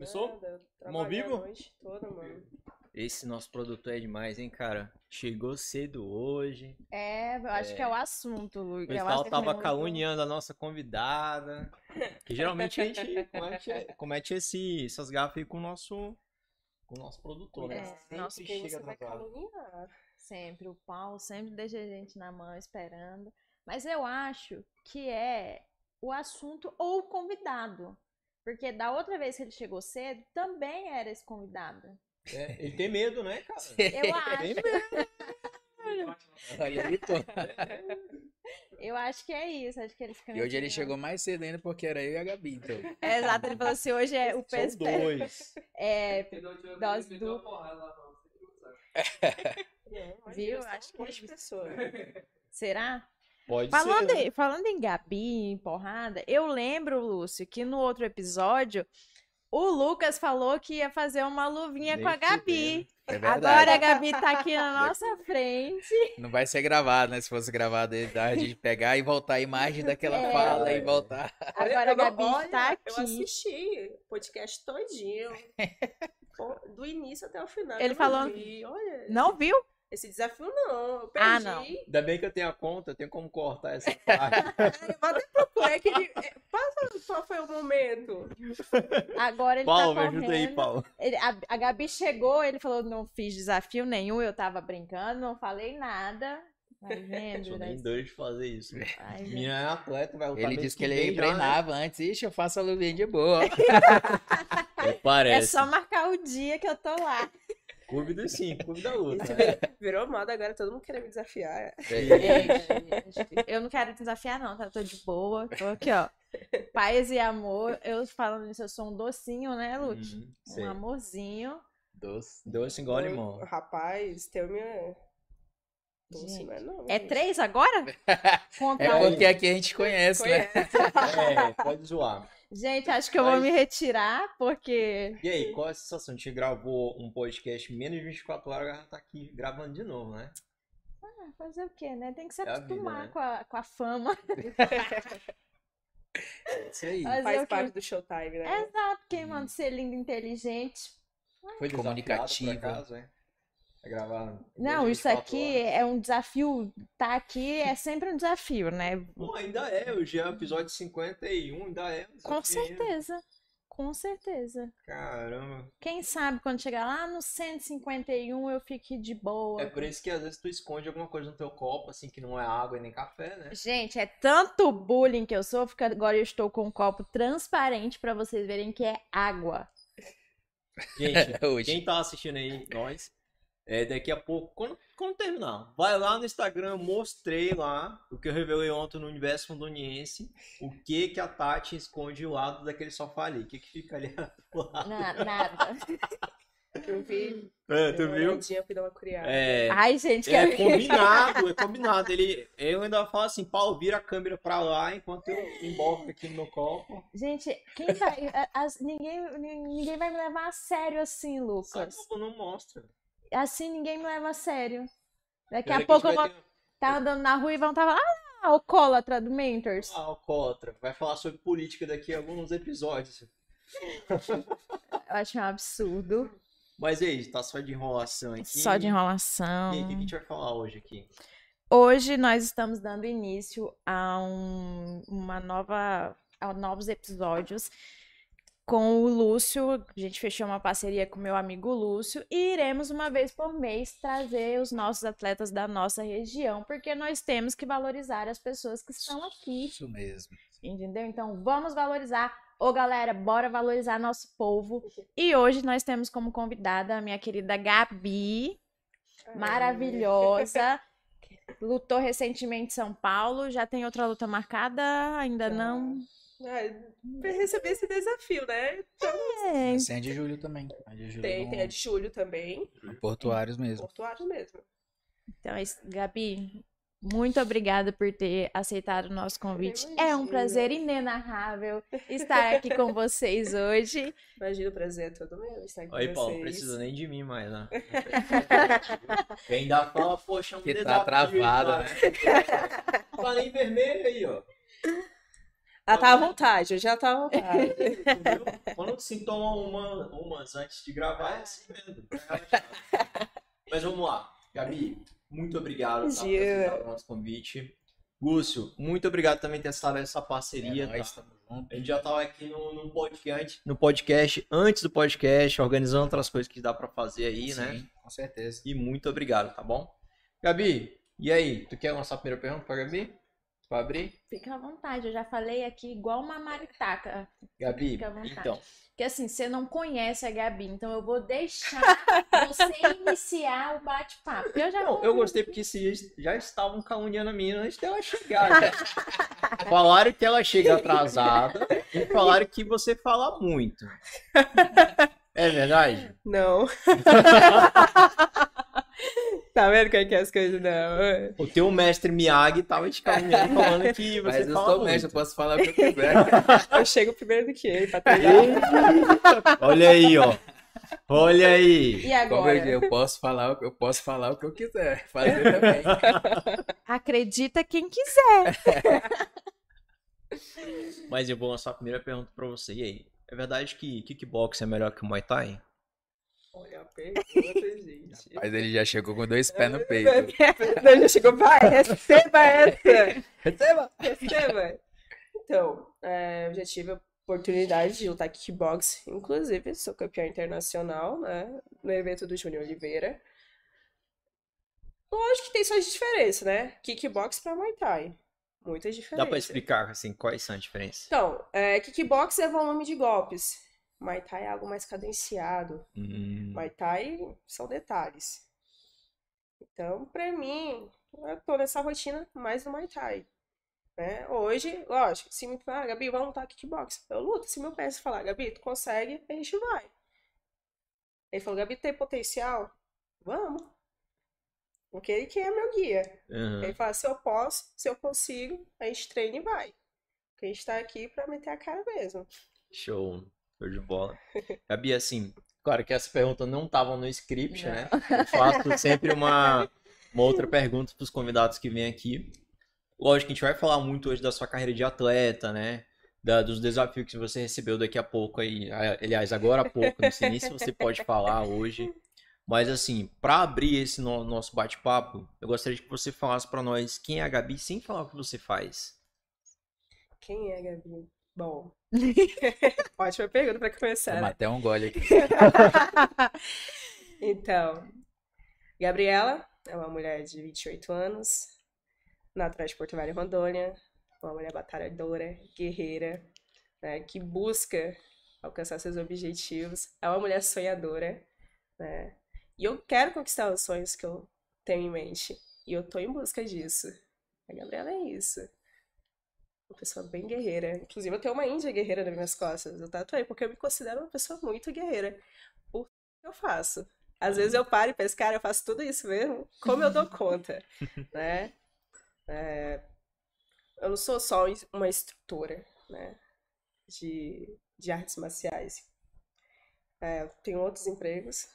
Começou? A vivo? noite toda, mano. Esse nosso produtor é demais, hein, cara? Chegou cedo hoje. É, eu acho que é o assunto, O Lu. Eu pessoal tava caluniando a nossa convidada. Que geralmente a gente comete, comete esse, essas gafas aí com o nosso, com o nosso produtor, né? É, Sempre nosso chega atrasado. caluniar? Sempre, o Paulo sempre deixa a gente na mão esperando. Mas eu acho que é o assunto ou o convidado. Porque da outra vez que ele chegou cedo, também era esse convidado. É, ele tem medo, né, cara? Eu acho, Tem medo. Olha aí, pô. eu acho que é isso. Acho que eles ficam E hoje ele chegou mais cedo ainda porque era eu e a Gabi, então. É, exato, ele falou assim: hoje é o São PSP. dois. É, dose dupla. Não, Viu? imagina, Acho são que é pessoas. Será? Pode Falando, ser. né? em, falando em Gabi, em porrada, eu lembro, Lúcio, que no outro episódio o Lucas falou que ia fazer uma luvinha Nem com a Gabi. É verdade. Agora a Gabi tá aqui na nossa frente. Não vai ser gravado, né? Se fosse gravado, ele dá de pegar e voltar a imagem daquela É. fala e voltar. Agora a eu Gabi olha, está Eu aqui. assisti o podcast todinho. Do início até o final. Ele eu falou- vi. Olha, Não viu? Esse desafio não. Eu perdi. Ah, não. Ainda bem que eu tenho a conta, eu tenho como cortar essa parte. Mas até procurei que ele... é, Passa qual foi o momento. Agora ele Paulo, tá me ajuda aí, Paulo. Ele- a, a Gabi chegou, ele falou: não fiz desafio nenhum, eu tava brincando, não falei nada. Vai vendo, Sou né? nem doido de fazer isso. Vai. Menina é atleta, vai lutar Ele disse que ele vem já, né? treinava antes. Ixi, eu faço a luvinha de boa. É, É Parece. só marcar o dia que eu tô lá. Clube dos cinco, clube da luta. Isso virou, virou moda agora, todo mundo querendo me desafiar. Gente, eu não quero desafiar, não, tá? Eu tô de boa. Tô aqui, ó. Paz e amor. Eu falando isso, eu sou um docinho, né, Lute? Uhum, sei. um amorzinho. Doce. Doce igual limão. Rapaz, teu minha. Doce, Gente, não é não. É três agora? Conta É porque aqui a gente conhece, né? Conhece. É, pode zoar. Gente, acho que eu vou Mas- me retirar, porque. E aí, qual é a sensação? A gente gravou um podcast menos de 24 horas, agora tá aqui gravando de novo, né? Ah, fazer o quê, né? Tem que se É a vida, acostumar né? com, a, com a fama. Isso aí. Fazer Faz parte do showtime, né? Exato, quem manda ser lindo e inteligente. Foi por acaso, é? Vai gravar. Não, isso 24 aqui horas. é um desafio. Tá aqui é sempre um desafio, né? Pô, ainda é, hoje é o episódio 51, ainda é. um Com certeza. Com certeza. Caramba. Quem sabe quando chegar lá no 151 eu fique de boa. É por isso que às vezes tu esconde alguma coisa no teu copo, assim, que não é água e nem café, né? Gente, é tanto bullying que eu sofro que agora eu estou com um copo transparente pra vocês verem que é água. Gente, Hoje. quem tá assistindo aí, nós, é, daqui a pouco, quando, quando terminar, vai lá no Instagram, eu mostrei lá o que eu revelei ontem no Universo Fundoniense, o que que a Tati esconde ao lado daquele sofá ali, o que que fica ali do lado. Na- nada. Eu vi. É, tu viu? olhadinha, fui dar uma curiada. É, Ai, gente, é que combinado, é combinado. Ele, eu ainda falo assim, Paulo, vira a câmera pra lá enquanto eu emborco aqui no meu copo. Gente, quem vai. as- ninguém, ninguém vai me levar a sério assim, Lucas. que não mostra. Assim ninguém me leva a sério. Daqui a pouco eu vou estar andando na rua e vão estar lá, ah, alcoólatra do Mentors. um alcoólatra. Vai falar sobre política daqui a alguns episódios. Eu acho um absurdo. Mas aí, tá só de enrolação aqui. Só de enrolação. E aí, o que que a gente vai falar hoje aqui? Hoje nós estamos dando início a um, uma nova, a novos episódios com o Lúcio. A gente fechou uma parceria com meu amigo Lúcio e iremos uma vez por mês trazer os nossos atletas da nossa região, porque nós temos que valorizar as pessoas que estão aqui, Isso mesmo. entendeu? Então vamos valorizar. Ô galera, bora valorizar nosso povo. E hoje nós temos como convidada a minha querida Gabi maravilhosa. Lutou recentemente em São Paulo. Já tem outra luta marcada? Ainda Já. não? Pra receber esse desafio, né? Então, É, é de julho também. A de julho tem, no- tem a de julho também. Portuários mesmo. Portuário mesmo. então é isso. Gabi, muito obrigada por ter aceitado o nosso convite. É um prazer inenarrável estar aqui com vocês hoje. Imagina o prazer é todo meu estar aqui Aí, com Paulo, vocês. não precisa nem de mim mais, né? Quem ainda fala, poxa, um Que tá travada. Tá nem vermelho aí, ó. Ela tá à vontade, eu já tá à vontade. Entendeu? Quando se toma uma, umas antes de gravar, é assim mesmo. Mas vamos lá. Gabi, muito obrigado tá, por aceitar o nosso convite. Lúcio, muito obrigado também por ter estado nessa parceria. É tá? nóis, junto. A gente já estava aqui no, no podcast, no podcast, antes do podcast, organizando outras coisas que dá para fazer aí, né? Sim, com certeza. E muito obrigado, tá bom? Gabi, e aí? Tu quer lançar a primeira pergunta pra Gabi? Pra abrir? Fica à vontade, eu já falei aqui igual uma maritaca. Gabi, Fica à vontade. então, Porque assim, você não conhece a Gabi, então eu vou deixar você iniciar o bate-papo. Eu já Não, eu gostei porque vocês já estavam caluniando a mina antes dela chegar. né? falaram que ela chega atrasada e falaram que você fala muito. É verdade? Não. tá vendo como é que é as coisas? Não. O teu mestre Miyagi tava te caluniando falando que você Mas eu fala sou muito. mestre, eu posso falar o que eu quiser. Eu chego primeiro do que ele pra treinar. Olha aí, ó. Olha aí. E Como eu, agora? digo, eu posso falar, o que- eu posso falar o que eu quiser. Fazer também. Acredita quem quiser. Mas eu vou lançar a primeira pergunta pra você. E aí? É verdade que kickbox é melhor que Muay Thai? Olha a pergunta, gente. Mas ele já chegou com dois pés no peito. Não, já chegou, vai, receba essa. Receba! Receba. Então, é, eu já tive a oportunidade de lutar kickbox, inclusive sou campeã internacional, né, no evento do Júnior Oliveira. Lógico que tem suas diferenças, né? Kickbox pra Muay Thai. Muitas Dá diferenças. pra explicar assim quais são as diferenças? Então, é, kickbox é volume de golpes. Muay Thai é algo mais cadenciado. Hum, Muay Thai são detalhes. Então, pra mim, eu tô nessa rotina mais do Muay Thai. Né? Hoje, lógico, se me falar, Gabi, vamos lutar kickbox. Eu luto. Se meu PS falar, Gabi, tu consegue, a gente vai. Ele falou, Gabi, tem potencial? Vamos. Porque ele que é meu guia. aham. Ele fala, se eu posso, se eu consigo, a gente treina e vai. Porque a gente tá aqui pra meter a cara mesmo. Show. Show de bola. Gabi, assim, claro que essa pergunta não tava no script, né? Eu faço sempre uma, uma outra pergunta pros convidados que vêm aqui. Lógico que a gente vai falar muito hoje da sua carreira de atleta, né? Da- dos desafios que você recebeu daqui a pouco aí. Aliás, agora há pouco, não sei nem se você pode falar hoje. Mas assim, para abrir esse no- nosso bate-papo, eu gostaria que você falasse para nós quem é a Gabi sem falar o que você faz. Quem é, Gabi? Bom. Ótima pergunta pra começar. Toma né? até um gole aqui. Então, Gabriela é uma mulher de 28 anos, natural de Porto Velho, Rondônia, uma mulher batalhadora, guerreira, né, que busca alcançar seus objetivos, é uma mulher sonhadora, né? E eu quero conquistar os sonhos que eu tenho em mente, e eu tô em busca disso. A Gabriela é isso. Uma pessoa bem guerreira. Inclusive, eu tenho uma índia guerreira nas minhas costas. Eu tatuei porque eu me considero uma pessoa muito guerreira. Por que eu faço. Às vezes eu paro e penso, cara, eu faço tudo isso mesmo? Como eu dou conta? né? É, eu não sou só uma instrutora, né? De, de artes marciais. É, tenho outros empregos.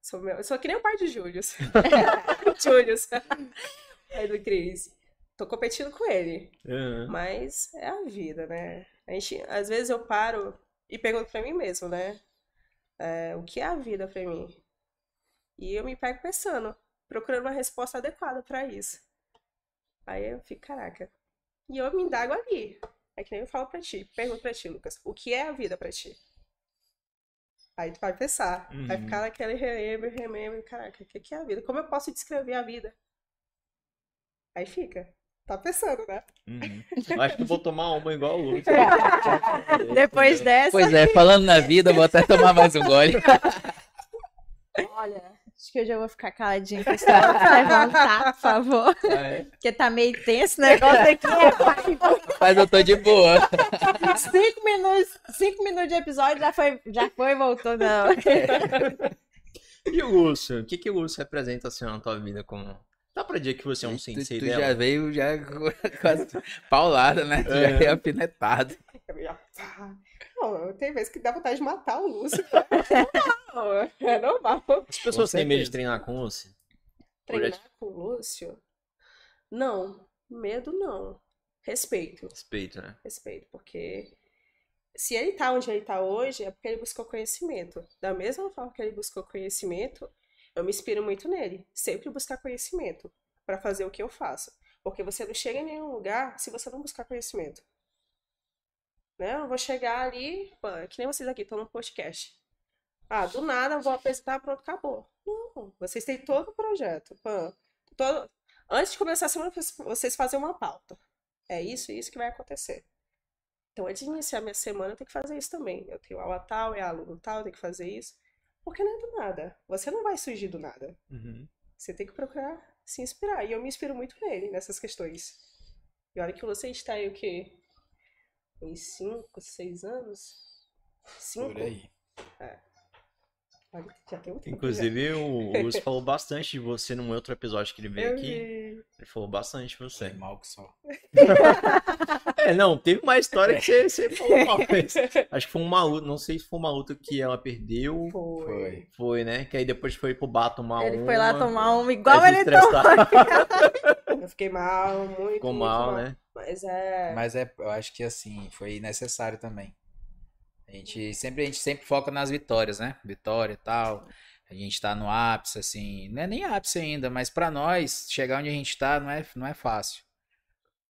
Sou, meu, eu sou que nem o pai de Július. Július. Aí do Cris. Tô competindo com ele. Aham. Mas é a vida, né? A gente, às vezes eu paro e pergunto pra mim mesmo, né? É, o que é a vida pra mim? E eu me pego pensando, procurando uma resposta adequada pra isso. Aí eu fico, caraca. E eu me indago ali. É que nem eu falo pra ti, pergunto pra ti, Lucas, o que é a vida pra ti? Aí tu vai pensar, vai Uhum. ficar naquele remember, remember, caraca, o que é a vida? Como eu posso descrever a vida? Aí fica, tá pensando, né? Uhum. Acho que eu vou tomar uma igual o Lucas. Depois dessa, Pois é, falando na vida, vou até tomar mais um gole. olha, acho que eu já vou ficar caladinha com esse negócio. levantar, por favor. Ah, é? Porque tá meio tenso o negócio aqui. É. Mas eu tô de boa. cinco minutos, cinco minutos de episódio já foi, já foi e voltou, não. E o Lúcio? O que, que o Lúcio representa assim na tua vida como. Dá pra dizer que você é um Tu, sensei tu dela? já veio já com as pauladas, né? Tu já É. veio já, pá. Não, tem vezes que dá vontade de matar o Lúcio. Não, é normal. As pessoas têm medo de treinar com o Lúcio? Treinar com o Lúcio? Não, medo não. respeito. Respeito, né? Respeito, porque se ele tá onde ele tá hoje, é porque ele buscou conhecimento. Da mesma forma que ele buscou conhecimento, eu me inspiro muito nele. Sempre buscar conhecimento para fazer o que eu faço. Porque você não chega em nenhum lugar se você não buscar conhecimento. Né? Eu vou chegar ali, é que nem vocês aqui, estão no podcast. Ah, do nada vou apresentar, pronto, acabou. Não, vocês têm todo o projeto. Pô, todo... Antes de começar a semana, vocês fazem uma pauta. É isso isso que vai acontecer. Então, antes de iniciar minha semana, eu tenho que fazer isso também. Eu tenho aula tal, é aluno tal, eu tenho que fazer isso. Porque não é do nada. Você não vai surgir do nada. Uhum. Você tem que procurar se inspirar. E eu me inspiro muito nele, nessas questões. E olha que você está aí o quê? Uns 5, 6 anos? 5? Por aí. É. Olha, já tem um tempo Inclusive, o Lúcio falou bastante de você num outro episódio que ele já. veio Eu aqui. vi. Ele falou bastante de você. Sei mal que só. É, não, teve uma história que você, você falou uma vez. Acho que foi uma luta, não sei se foi uma luta que ela perdeu. Foi. Foi. Foi, né? Que aí depois foi pro bar tomar Ele uma. foi lá tomar uma igual ele tomou. Eu fiquei mal, muito. Ficou muito mal, né? Mas é. Mas é, eu acho que assim, foi necessário também. A gente sempre, a gente sempre foca nas vitórias, né? Vitória e tal. A gente tá no ápice, assim. Não é nem ápice ainda, mas pra nós, chegar onde a gente tá não é, não é fácil.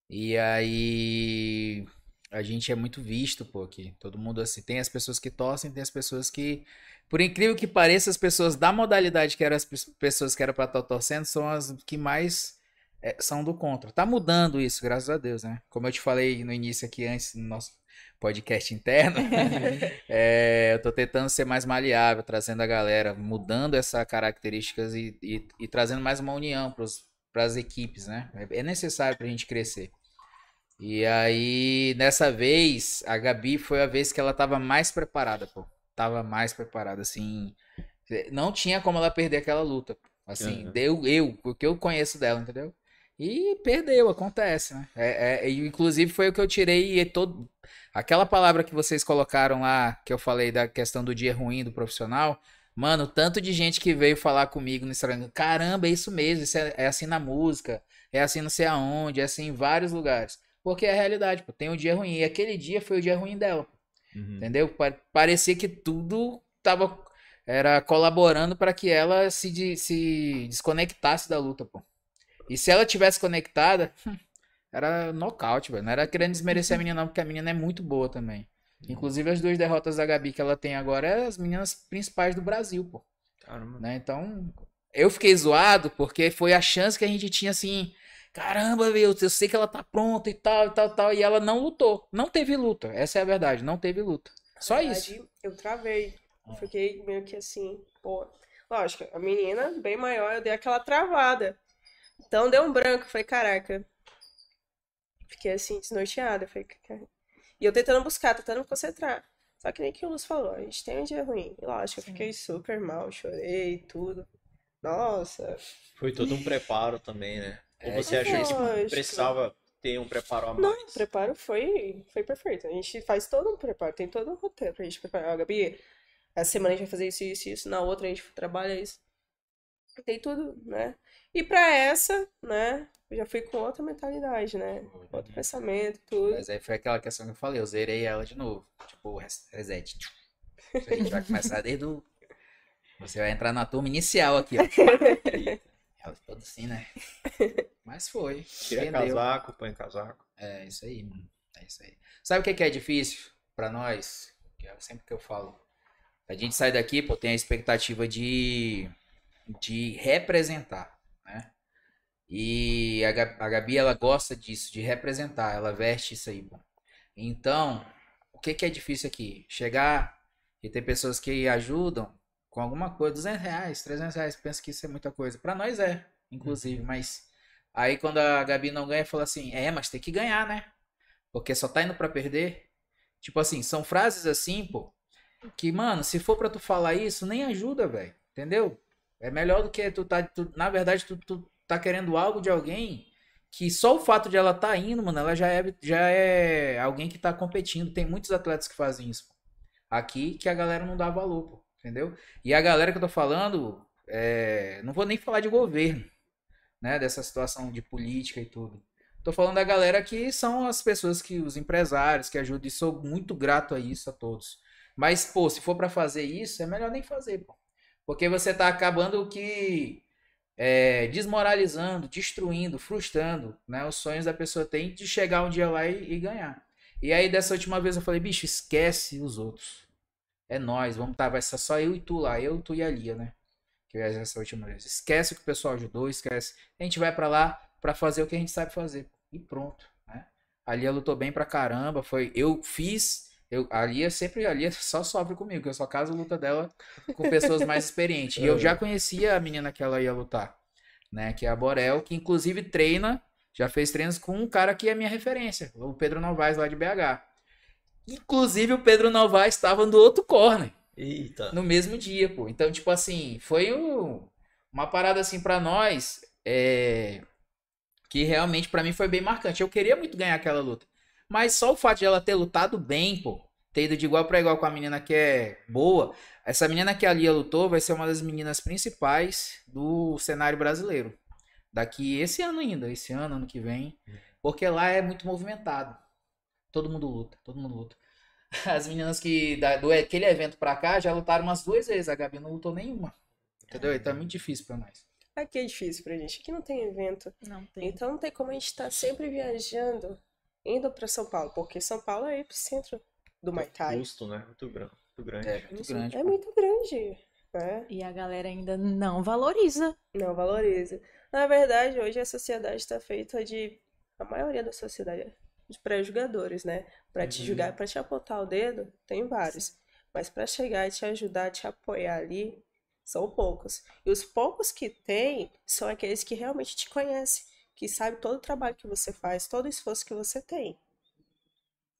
E aí. A gente é muito visto, pô, aqui. Todo mundo assim. Tem as pessoas que torcem, tem as pessoas que. Por incrível que pareça, as pessoas da modalidade que eram as pe- pessoas que eram pra estar torcendo são as que mais é, são do contra. Tá mudando isso, graças a Deus, né? Como eu te falei no início aqui antes, no nosso podcast interno, é, eu tô tentando ser mais maleável, trazendo a galera, mudando essas características e, e, e trazendo mais uma união para as equipes, né? É é necessário pra gente crescer. E aí, nessa vez, a Gabi foi a vez que ela tava mais preparada, pô. Tava mais preparada, assim. Não tinha como ela perder aquela luta. Assim, Uhum. deu eu, porque eu conheço dela, entendeu? E perdeu, acontece, né? É, é, e inclusive foi o que eu tirei e todo. Aquela palavra que vocês colocaram lá, que eu falei da questão do dia ruim do profissional. Mano, tanto de gente que veio falar comigo no Instagram. Caramba, é isso mesmo, isso é, é assim na música, é assim não sei aonde, é assim em vários lugares. Porque é a realidade, pô, tem um dia ruim. E aquele dia foi o dia ruim dela. Uhum. Entendeu? Pa- Parecia que tudo tava era colaborando para que ela se, de- se desconectasse da luta, pô. E se ela tivesse conectada, era nocaute, velho. Não era querendo desmerecer a menina, não, porque a menina é muito boa também. Inclusive, as duas derrotas da Gabi que ela tem agora é as meninas principais do Brasil, pô. Caramba. Né? Então, eu fiquei zoado porque foi a chance que a gente tinha assim. Caramba, meu, eu sei que ela tá pronta e tal, e tal, tal. E ela não lutou. Não teve luta. Essa é a verdade. Não teve luta. Só Na isso. verdade, Eu travei. Eu Fiquei meio que assim, pô. Lógico, a menina bem maior, eu dei aquela travada. Então deu um branco. Falei, caraca. Fiquei assim, desnorteada. Falei. E eu tentando buscar, tentando me concentrar. Só que nem que o Luz falou, a gente tem um dia ruim. E lógico, eu fiquei super mal, chorei, tudo. Nossa, Foi todo um preparo também, né? Ou É, você achou que lógico. precisava ter um preparo a Não, mais? o preparo foi, foi perfeito. A gente faz todo um preparo, tem todo um roteiro pra gente preparar. Ó, Gabi, essa semana a gente vai fazer isso, isso, isso. Na outra a gente trabalha isso. Tem tudo, né? E pra essa, né? Eu já fui com outra mentalidade, né? Outro pensamento, tudo. Mas aí foi aquela questão que eu falei. Eu zerei ela de novo. Tipo, res- reset. A gente vai começar desde o. Você vai entrar na turma inicial aqui, ó. Ela toda assim, né? Mas foi. Tira rendeu. casaco, põe casaco. É isso aí, mano. É isso aí. Sabe o que que é difícil pra nós? Que é sempre que eu falo. A gente sai daqui, pô, tem a expectativa de, de representar, né? E a Gabi, a Gabi, ela gosta disso, de representar. Ela veste isso aí, pô. Então, o que que é difícil aqui? Chegar e ter pessoas que ajudam com alguma coisa, 200 reais, 300 reais, pensa que isso é muita coisa. Pra nós é, inclusive, mas Aí quando a Gabi não ganha, fala assim: é, mas tem que ganhar, né? Porque só tá indo pra perder. Tipo assim, são frases assim, pô, que, mano, se for pra tu falar isso, nem ajuda, velho. Entendeu? É melhor do que tu tá. tu- na verdade, tu, tu tá querendo algo de alguém que só o fato de ela tá indo, mano, ela já é, já é alguém que tá competindo. Tem muitos atletas que fazem isso. pô. Aqui que a galera não dá valor, pô, entendeu? E a galera que eu tô falando, é, não vou nem falar de governo né, dessa situação de política e tudo. Tô falando da galera que são as pessoas que, os empresários que ajudam, e sou muito grato a isso, a todos. Mas, pô, se for pra fazer isso, é melhor nem fazer, pô. Porque você tá acabando que é, desmoralizando, destruindo, frustrando né, os sonhos da pessoa tem de chegar um dia lá e, e ganhar. E aí, dessa última vez, eu falei, bicho, esquece os outros. É nós, vamos tá, vai ser só eu e tu lá, eu, tu e a Lia, né? Que é essa última vez. Esquece o que o pessoal ajudou, esquece. A gente vai para lá para fazer o que a gente sabe fazer. E pronto, né? A Lia lutou bem pra caramba, foi, eu fiz, eu, a Lia sempre, a Lia só sofre comigo, que eu só caso a luta dela com pessoas mais experientes. E eu já conhecia a menina que ela ia lutar, né? Que é a Borel, que inclusive treina, já fez treinos com um cara que é minha referência, o Pedro Novaes lá de BH. Inclusive o Pedro Novaes estava no outro corner. Eita. No mesmo dia, pô. Então, tipo assim, foi um- uma parada assim pra nós, é, que realmente pra mim foi bem marcante. Eu queria muito ganhar aquela luta. Mas só o fato de ela ter lutado bem, pô, ter ido de igual pra igual com a menina que é boa, essa menina que a Lia lutou vai ser uma das meninas principais do cenário brasileiro. Daqui esse ano ainda, esse ano, ano que vem. Porque lá é muito movimentado. Todo mundo luta, todo mundo luta. As meninas que da, do aquele evento pra cá já lutaram umas duas vezes, a Gabi não lutou nenhuma. Entendeu? Então é muito difícil pra nós. Aqui é difícil pra gente. Aqui não tem evento. Não tem. Então não tem como a gente estar sempre viajando, indo pra São Paulo, porque São Paulo é o epicentro do Muay Thai. Custo, né? Muito grande. Muito grande. É muito grande. é muito grande, né? E a galera ainda não valoriza. Não valoriza. Na verdade, hoje a sociedade está feita de. A maioria da sociedade é de pré-julgadores, né? Pra te Uhum. julgar, pra te apontar o dedo, tem vários. Mas pra chegar e te ajudar, te apoiar ali, são poucos. E os poucos que tem são aqueles que realmente te conhecem, que sabem todo o trabalho que você faz, todo o esforço que você tem.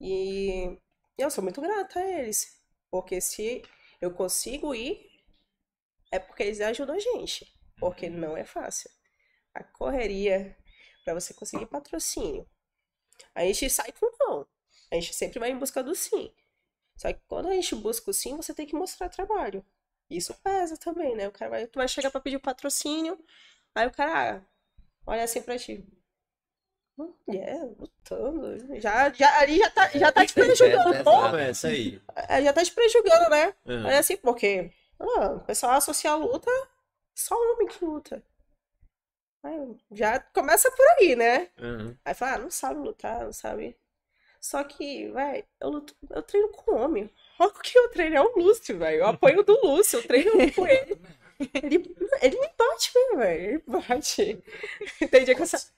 E eu sou muito grata a eles. Porque se eu consigo ir, é porque eles ajudam a gente. Porque não é fácil. A correria para você conseguir patrocínio. A gente sai com não. A gente sempre vai em busca do sim. Só que quando a gente busca o sim, você tem que mostrar trabalho. Isso pesa também, né? O cara vai, tu vai chegar para pedir o patrocínio, aí o cara ah, olha assim pra ti. Hum, É, lutando. Já, já, ali já tá, já tá te prejudicando. É, é, aí. É, já tá te prejudicando, né? Uhum. É assim, porque ah, o pessoal associa a luta só homem que luta. Aí, já começa por aí, né? Uhum. Aí fala, ah, não sabe lutar, não sabe. Só que, vai, eu, luto, eu treino com homem. Olha o que eu treino, é o Lúcio, velho. Eu apoio do Lúcio, eu treino com ele. Ele, ele me bate velho. Ele bate. Tem dia que eu sa...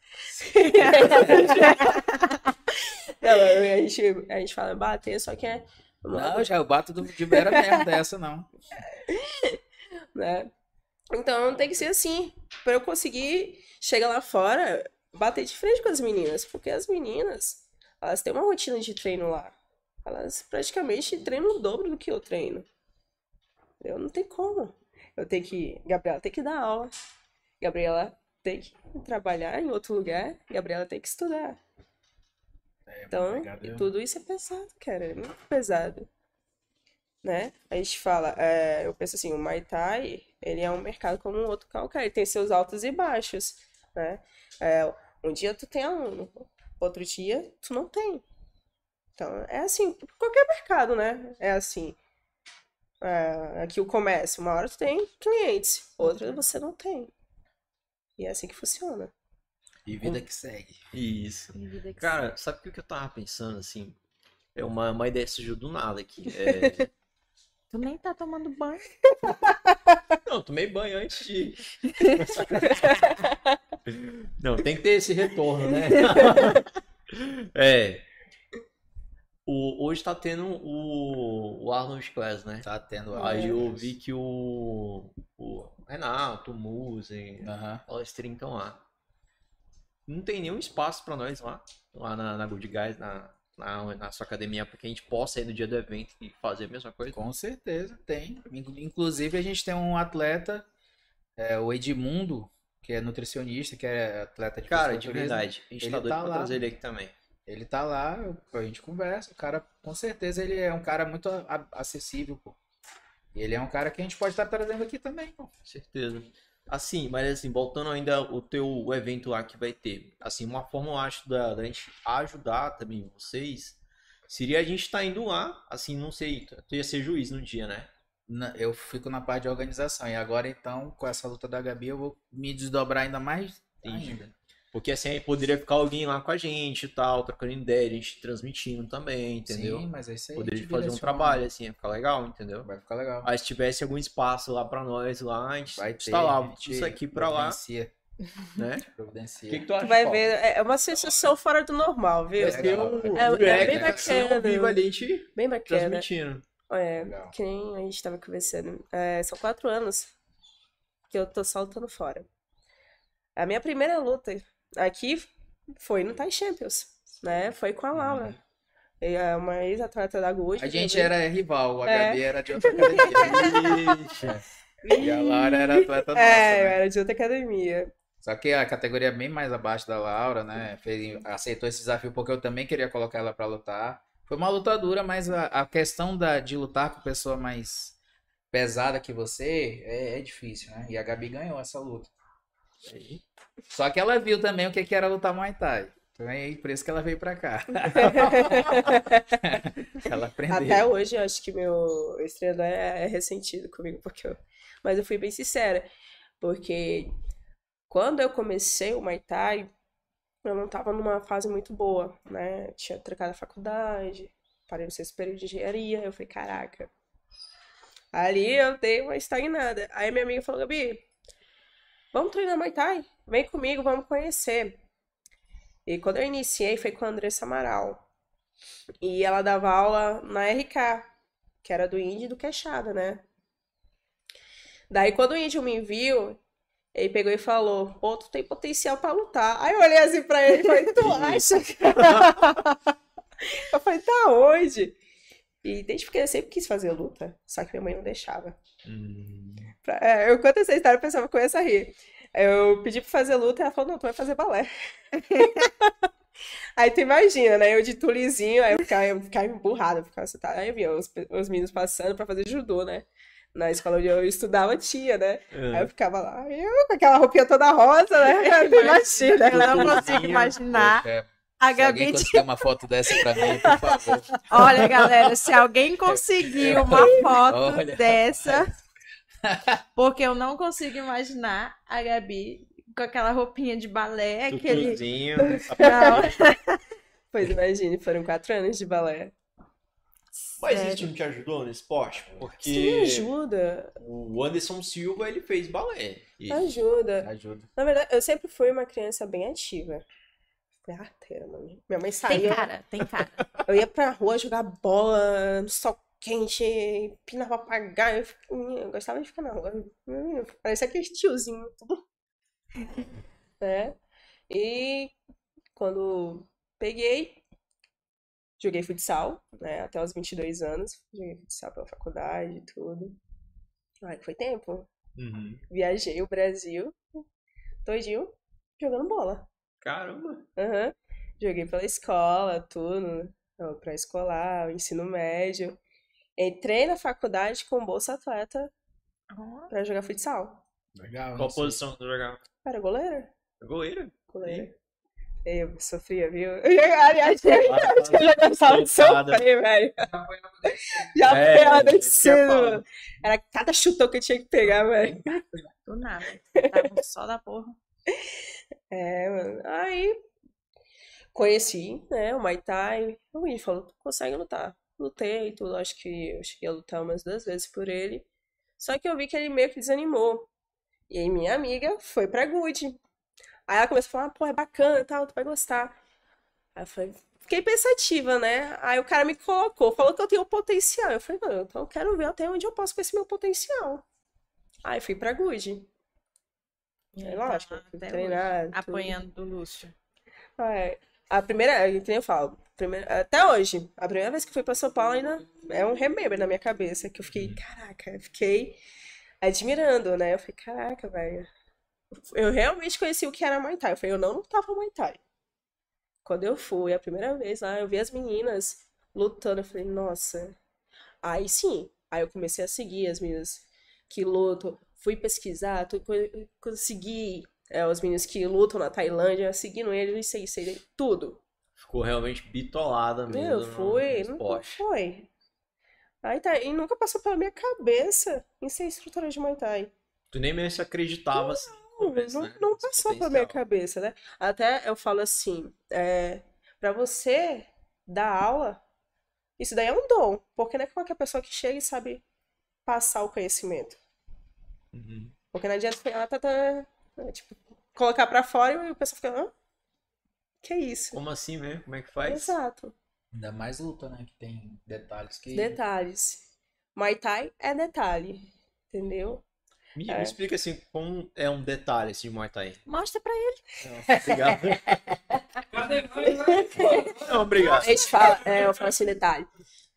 Não, a gente, a gente fala bater, só que é. Não, já eu bato do, de mera merda dessa, não. né? Então tem que ser assim, para eu conseguir chegar lá fora, bater de frente com as meninas, porque as meninas, elas têm uma rotina de treino lá. Elas praticamente treinam o dobro do que eu treino. Eu não tem como. Eu tenho que, Gabriela tem que dar aula. Gabriela tem que trabalhar em outro lugar, Gabriela tem que estudar. Então, obrigado, viu? tudo isso é pesado, cara, é muito pesado. Né? A gente fala, é, eu penso assim, o Muay Thai, ele é um mercado como um outro qualquer, ele tem seus altos e baixos, né? É, um dia tu tem aluno, outro dia tu não tem. Então, é assim, qualquer mercado, né? É assim. É, aqui o comércio, uma hora tu tem clientes, outra você não tem. E é assim que funciona. E vida que segue. Isso. Que Cara, sabe o que eu tava pensando, assim? É uma, uma ideia que surgiu do nada aqui. É... Tu nem tá tomando banho. Não, tomei banho antes de. Não, tem que ter esse retorno, né? É. O, hoje tá tendo o, o Arnold Class, né? Tá tendo Aí eu vi que o, o Renato, o Musen, Aham. o Palestrinho estão lá. Não tem nenhum espaço pra nós lá, lá na, na Good Guys, na, na, na sua academia, pra que a gente possa ir no dia do evento e fazer a mesma coisa. Com certeza, tem. Inclu- Inclusive, a gente tem um atleta, é, o Edmundo, que é nutricionista, que é atleta de Cara, de verdade, a gente Ele tá doido tá lá. trazer ele aqui também. Ele tá lá, a gente conversa. O cara, com certeza, ele é um cara muito acessível, pô. E ele é um cara que a gente pode estar trazendo aqui também, pô. Com certeza. Assim, mas assim, voltando ainda o teu evento lá que vai ter. Assim, uma forma, eu acho, da, da gente ajudar também vocês, seria a gente estar indo lá, assim, não sei, tu ia ser juiz no dia, né? Na- Eu fico na parte de organização. E agora, então, com essa luta da Gabi, eu vou me desdobrar ainda mais Entendi. ainda. Porque assim, aí poderia ficar alguém lá com a gente e tal, trocando ideia, a gente transmitindo também, entendeu? Sim, mas é isso aí. Poderia fazer um trabalho, assim, ia ficar legal, entendeu? Vai ficar legal. Aí se tivesse algum espaço lá pra nós lá, a gente Vai ter. está lá, a gente isso aqui pra lá, providencia, né? providencia. O que, que tu acha? Tu vai Paulo? ver, é uma sensação fora do normal, viu? Um É- é direct, bem bacana. vivo ali, a gente Bem bacana. transmitindo. É, Legal. que nem a gente tava conversando. É, são quatro anos que eu tô só lutando fora. A minha primeira luta aqui foi no Thai Champions, né? Foi com a Laura. E É uma ex-atleta da Gucci. A gente também. era rival, a É. Gabi era de outra academia. e a Laura era atleta nossa, É, eu né? era de outra academia. Só que a categoria é bem mais abaixo da Laura, né? Fez, aceitou esse desafio porque eu também queria colocar ela pra lutar. Foi uma luta dura, mas a, a questão da, de lutar com pessoa mais pesada que você é, é difícil, né? E a Gabi ganhou essa luta. Só que ela viu também o que, era lutar Muay Thai. Então é por isso que ela veio pra cá. ela aprendeu. Até hoje, eu acho que meu ex-treinador é, é ressentido comigo, porque eu... Mas eu fui bem sincera, porque quando eu comecei o Muay Thai, eu não tava numa fase muito boa, né? Eu tinha trocado a faculdade, parei no sexto período de engenharia, eu falei, caraca. Ali eu dei uma estagnada. Aí minha amiga falou, Gabi, vamos treinar Muay Thai? Vem comigo, vamos conhecer. E quando eu iniciei foi com a Andressa Amaral. E ela dava aula na RK, que era do Índio e do Queixada, né? Daí quando o Índio me viu, ele pegou e falou, pô, tu tem potencial pra lutar. Aí eu olhei assim pra ele e falei, tu acha? eu falei, tá onde? E desde pequena eu sempre quis fazer luta, só que minha mãe não deixava. Hum, Pra- é, eu conto essa história, o pessoal começa a rir. Eu pedi pra fazer luta e ela falou, não, tu vai fazer balé. aí tu imagina, né? Eu de tulizinho, aí eu ficava, eu ficava emburrada, eu ficava sentada. Aí eu via os, os meninos passando pra fazer judô, né? Na escola onde eu estudava tinha, né? Aí eu ficava lá, eu com aquela roupinha toda rosa, né? Imagina. Eu não consigo Tutuzinho. imaginar Poxa, a se alguém Gabi. conseguir uma foto dessa pra mim, por favor. Olha, galera, se alguém conseguir uma foto Olha. dessa, porque eu não consigo imaginar a Gabi com aquela roupinha de balé, aquele. Tutuzinho, Não, Pois imagine, foram quatro anos de balé. Mas Sério. esse time te ajudou no esporte? Sim, Porque ajuda, o Anderson Silva, ele fez balé. E- ajuda. Ajuda. Na verdade, eu sempre fui uma criança bem ativa. Fui arteira, mano. Minha mãe tem saía, cara, tem cara. eu ia pra rua jogar bola no sol quente, pinar papagaio. Eu, gostava de ficar na rua. Parecia aquele tiozinho. tudo. né? E quando peguei, joguei futsal, né? Até os 22 anos. Joguei futsal pela faculdade e tudo. Ai, foi tempo. Uhum. Viajei o Brasil todinho jogando bola. Caramba. Aham. Joguei pela escola, tudo, pré-escolar, ensino médio. Entrei na faculdade com bolsa atleta pra jogar futsal. Legal. Qual posição tu jogava? Era goleira? Goleira? Goleira. Eu sofria, viu? Aliás, eu Ah, já gostava de sofrer, velho. Já É, foi a que eu ia falar. mano. Era cada chutão que eu tinha que pegar, velho. Do nada. Tava só da porra. É, mano. Aí conheci, né, o Muay Thai. O Índio falou, tu consegue lutar. Lutei e tudo, acho que eu cheguei a lutar umas duas vezes por ele. Só que eu vi que ele meio que desanimou. E aí minha amiga foi pra Good. Aí ela começou a falar, ah, pô, é bacana e tal, tu vai gostar. Aí eu falei, fiquei pensativa, né? Aí o cara me colocou, falou que eu tenho potencial. Eu falei, não, então eu quero ver até onde eu posso com esse meu potencial. Aí fui pra Good. É lógico, Tá fui treinar, apanhando do Lúcio. É. A primeira, que nem eu falo, primeira, até hoje, a primeira vez que fui pra São Paulo ainda é um remember na minha cabeça, que eu fiquei, caraca, eu fiquei admirando, né? Eu falei, caraca, velho. Eu realmente conheci o que era Muay Thai. Eu falei, eu não lutava Muay Thai. Quando eu fui a primeira vez lá, eu vi as meninas lutando, eu falei, nossa. Aí sim, aí eu comecei a seguir as meninas que lutam. fui pesquisar, consegui é, os meninos que lutam na Tailândia, seguindo eles, isso aí, tudo. Ficou realmente bitolada mesmo. Eu fui, não foi. Aí tá, e nunca passou pela minha cabeça em ser instrutora de Muay Thai. Tu nem mesmo se acreditava assim. Não, começo, não, né? não passou pela minha cabeça, né? Até eu falo assim, é, para você dar aula, isso daí é um dom, porque não é qualquer pessoa que chega e sabe passar o conhecimento. Uhum. Porque não adianta pegar, tá, tá, é, tipo, colocar pra fora e o pessoal fica, hã? Que isso? Como assim mesmo? Como é que faz? Exato. Ainda mais luta, né? Que tem detalhes que. Detalhes. Muay Thai é detalhe, entendeu? Me, É. me explica assim, como é um detalhe esse de Muay Thai. Mostra pra ele. Não, obrigado. Não, obrigado. A gente fala, é, eu falo assim, detalhe.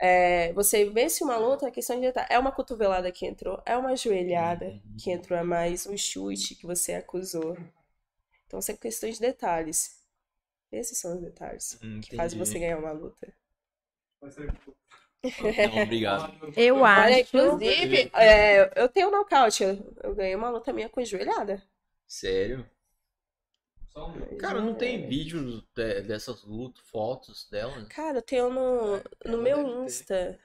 É, você vence uma luta, é questão de detalhe. É uma cotovelada que entrou, é uma joelhada que entrou, é mais um chute que você acusou. Então, são questões de detalhes. Esses são os detalhes Hum, que fazem você ganhar uma luta. Não, obrigado. Eu Olha, acho. inclusive, é, eu tenho um nocaute. Eu, eu ganhei uma luta minha com joelhada. Sério? Cara, não tem Joelhada. vídeos de- dessas lutas, fotos delas? Cara, eu tenho no, no meu ter. Insta.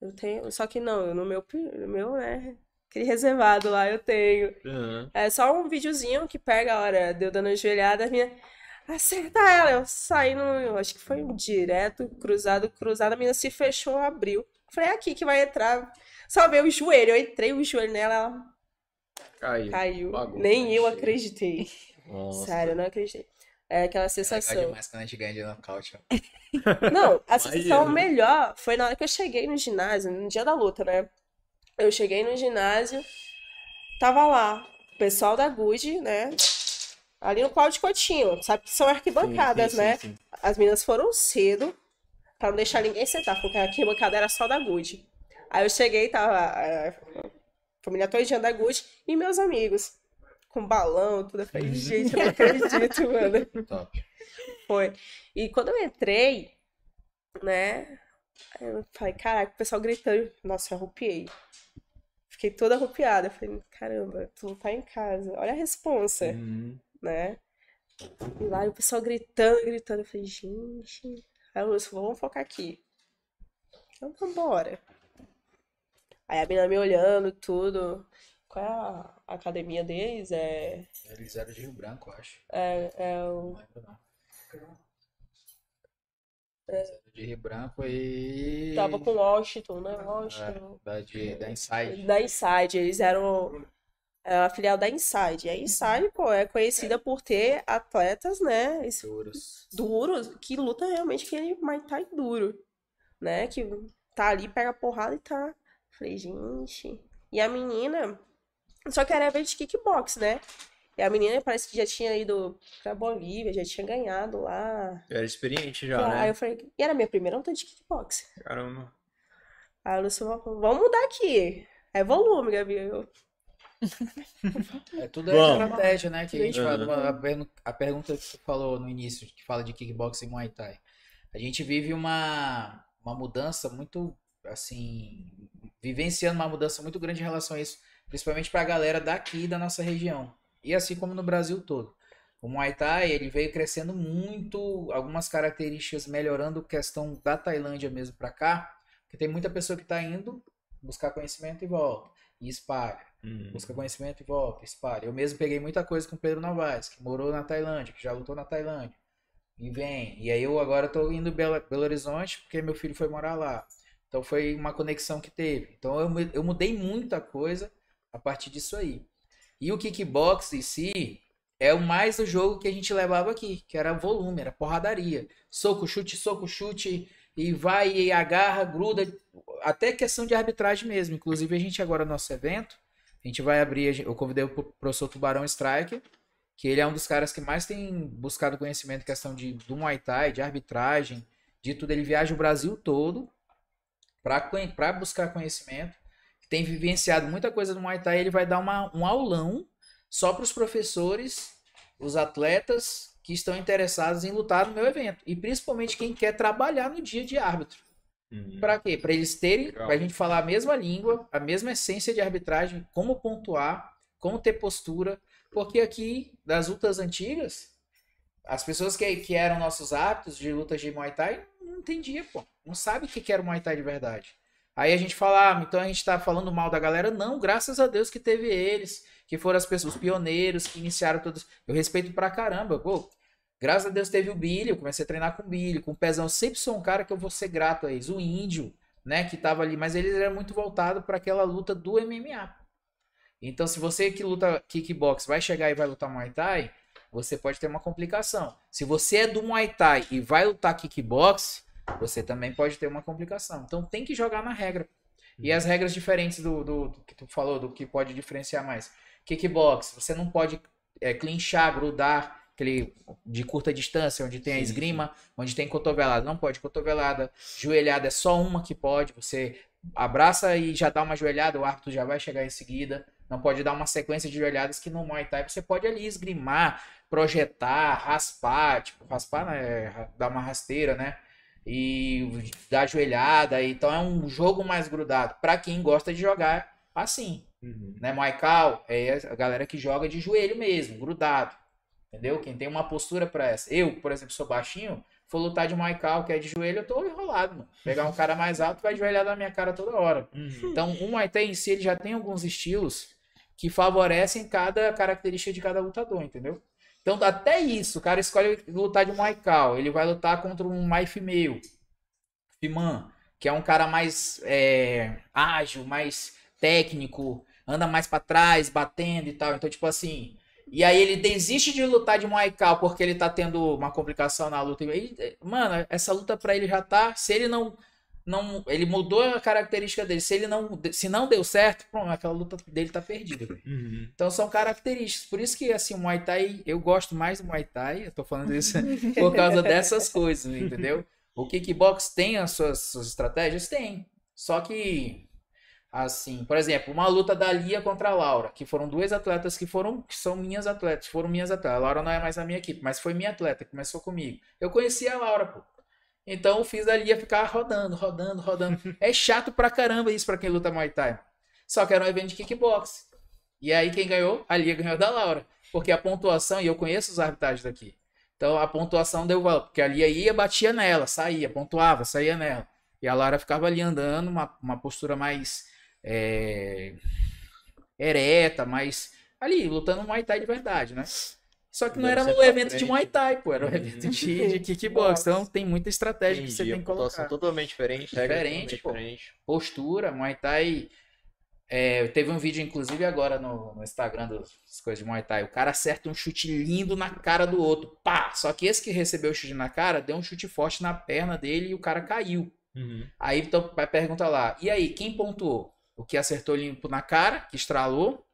Eu tenho, só que não, no meu, no meu, né? Aquele reservado lá eu tenho. Aham. É só um videozinho que pega a hora de eu dando a joelhada, a minha. Acerta ela! Eu saí no. Eu acho que foi um direto, cruzado, cruzado, a menina se fechou, abriu. Falei, é aqui que vai entrar. Só veio o joelho. Eu entrei o joelho nela, ela Caiu. caiu. Bagulho, Nem eu cheio. acreditei. Nossa. Sério, eu não acreditei. É aquela É sensação. demais quando a gente ganha de nocaute. Não, a sensação Imagina. melhor foi na hora que eu cheguei no ginásio, no dia da luta, né? Eu cheguei no ginásio, tava lá, o pessoal da Good, né? Ali no Cláudio Coutinho, sabe que são arquibancadas, Sim, sim, né? sim, sim. As meninas foram cedo pra não deixar ninguém sentar, porque a arquibancada era só da Good. Aí eu cheguei, tava a família todinha da Good e meus amigos, com balão, tudo. Eu falei, Uhum. gente, eu não acredito, mano. Top. Foi. E quando eu entrei, né? Eu falei, caraca, o pessoal gritando. Nossa, eu arrupiei. Fiquei toda arrupiada. Eu falei, caramba, tu tá em casa. Olha a responsa, Uhum. né? E lá o pessoal gritando, gritando. Eu falei, gente. Aí eu disse, vamos focar aqui. Então vambora. Aí a menina me olhando, tudo. Qual é a academia deles? É, Eles eram de Rio Branco, acho. é, é o. Não lembro, não. Eles eram de Rio Branco e. Tava com Washington, né? Washington. Da, de, da Inside. Da Inside, eles eram é, a filial da Inside. E a Inside, pô, é conhecida por ter atletas, né, Duros. duros, que lutam realmente aquele Muay Thai duro, né, que tá ali, pega a porrada e tá. Falei, gente. E a menina, só que era evento de kickbox, né? E a menina parece que já tinha ido pra Bolívia, já tinha ganhado lá. Era experiente já, Aí né? eu falei, e era a minha primeira luta de kickbox. Caramba. Aí a Lúcia falou, vamos mudar aqui. É volume, Gabi. Eu, É tudo é estratégia, né? Que a gente Uhum. a, a pergunta que você falou no início, que fala de kickboxing e Muay Thai. A gente vive uma, uma mudança muito, assim, vivenciando uma mudança muito grande em relação a isso, principalmente para a galera daqui da nossa região. E assim como no Brasil todo. O Muay Thai, ele veio crescendo muito, algumas características melhorando questão da Tailândia mesmo para cá, porque tem muita pessoa que está indo buscar conhecimento e volta, e espalha Uhum. busca conhecimento e volta, espalha. Eu mesmo peguei muita coisa com o Pedro Novaes, que morou na Tailândia, que já lutou na Tailândia. E vem. E aí eu agora tô indo em Belo, Belo Horizonte, porque meu filho foi morar lá. Então foi uma conexão que teve. Então eu, eu mudei muita coisa a partir disso aí. E o kickbox em si é o mais o jogo que a gente levava aqui, que era volume, era porradaria. Soco, chute, soco, chute, e vai e agarra, gruda. Até questão de arbitragem mesmo. Inclusive a gente agora no nosso evento, a gente vai abrir, eu convidei o professor Tubarão Striker, que ele é um dos caras que mais tem buscado conhecimento em questão de, do Muay Thai, de arbitragem, de tudo. Ele viaja o Brasil todo para buscar conhecimento. Tem vivenciado muita coisa do Muay Thai. Ele vai dar uma, um aulão só para os professores, os atletas que estão interessados em lutar no meu evento. E principalmente quem quer trabalhar no dia de árbitro. Uhum. Pra quê? Pra eles terem, Legal. pra gente falar a mesma língua, a mesma essência de arbitragem, como pontuar. como ter postura, porque aqui, das lutas antigas, as pessoas que, que eram nossos hábitos de lutas de Muay Thai não entendia, pô. Não sabe o que que era o Muay Thai de verdade. Aí a gente fala, ah, então a gente tá falando mal da galera. Não, graças a Deus que teve eles, que foram as pessoas, os pioneiros, que iniciaram todos. Eu respeito pra caramba, pô. Graças a Deus teve o Billy, eu comecei a treinar com o Billy, com o Pezão. Eu sempre sou um cara que eu vou ser grato a eles. O Índio, né, que tava ali, mas eles eram muito voltados para aquela luta do MMA. Então, se você que luta kickbox vai chegar e vai lutar Muay Thai, você pode ter uma complicação. Se você é do Muay Thai e vai lutar kickbox, você também pode ter uma complicação. Então, tem que jogar na regra. E as regras diferentes do, do, do que tu falou, do que pode diferenciar mais. Kickbox, você não pode é, clinchar, grudar, aquele de curta distância, onde tem a Sim, esgrima, onde tem cotovelada. Não pode cotovelada. Joelhada é só uma que pode. Você abraça e já dá uma joelhada, o árbitro já vai chegar em seguida. Não pode dar uma sequência de joelhadas que no Muay Thai você pode ali esgrimar, projetar, raspar, tipo, raspar, né? Dar uma rasteira, né? E dar joelhada. Então é um jogo mais grudado. Pra quem gosta de jogar assim, Uhum. né? Thai é a galera que joga de joelho mesmo, grudado. Entendeu? Quem tem uma postura pra essa. Eu, por exemplo, sou baixinho, for lutar de Thai, que é de joelho, eu tô enrolado, mano. Pegar um cara mais alto vai joelhar na minha cara toda hora. Uhum. Então, o Muay Thai em si, ele já tem alguns estilos que favorecem cada característica de cada lutador, entendeu? Então, até isso, o cara escolhe lutar de Muay Thai, ele vai lutar contra um Muay Female, Fiman, que é um cara mais é, ágil, mais técnico, anda mais pra trás, batendo e tal. Então, tipo assim, e aí ele desiste de lutar de Muay Thai porque ele tá tendo uma complicação na luta. Ele- mano, essa luta pra ele já tá, se ele não não, ele mudou a característica dele. Se ele não, se não deu certo, pronto, aquela luta dele tá perdida. Uhum. Então são características. Por isso que assim, o Muay Thai, eu gosto mais do Muay Thai, eu tô falando isso por causa dessas coisas, entendeu? O kickbox tem as suas, suas estratégias? Tem. Só que assim, por exemplo, uma luta da Lia contra a Laura, que foram duas atletas que foram que são minhas atletas, foram minhas atletas. A Laura não é mais a minha equipe, mas foi minha atleta, começou comigo. Eu conheci a Laura, pô. Então eu fiz a Lia ficar rodando, rodando, rodando. É chato pra caramba isso pra quem luta Muay Thai. Só que era um evento de kickbox. E aí quem ganhou? A Lia ganhou da Laura. Porque a pontuação, e eu conheço os arbitragens daqui. Então a pontuação deu valor. Porque a Lia ia, batia nela, saía, pontuava, saía nela. E a Laura ficava ali andando, uma, uma postura mais é, ereta, mais ali, lutando Muay Thai de verdade, né? Só que não Deve era no evento de frente. Muay Thai, pô. Era um Uhum. evento de, de kickbox. Então tem muita estratégia que você Entendi, tem que colocar. totalmente diferente, Diferente, totalmente pô. diferente. Postura, Muay Thai. é, teve um vídeo, inclusive, agora no, no Instagram das coisas de Muay Thai. O cara acerta um chute lindo na cara do outro. Pá! Só que esse que recebeu o chute na cara deu um chute forte na perna dele e o cara caiu. Uhum. Aí então vai perguntar lá, e aí, quem pontuou? O que acertou limpo na cara, que estralou?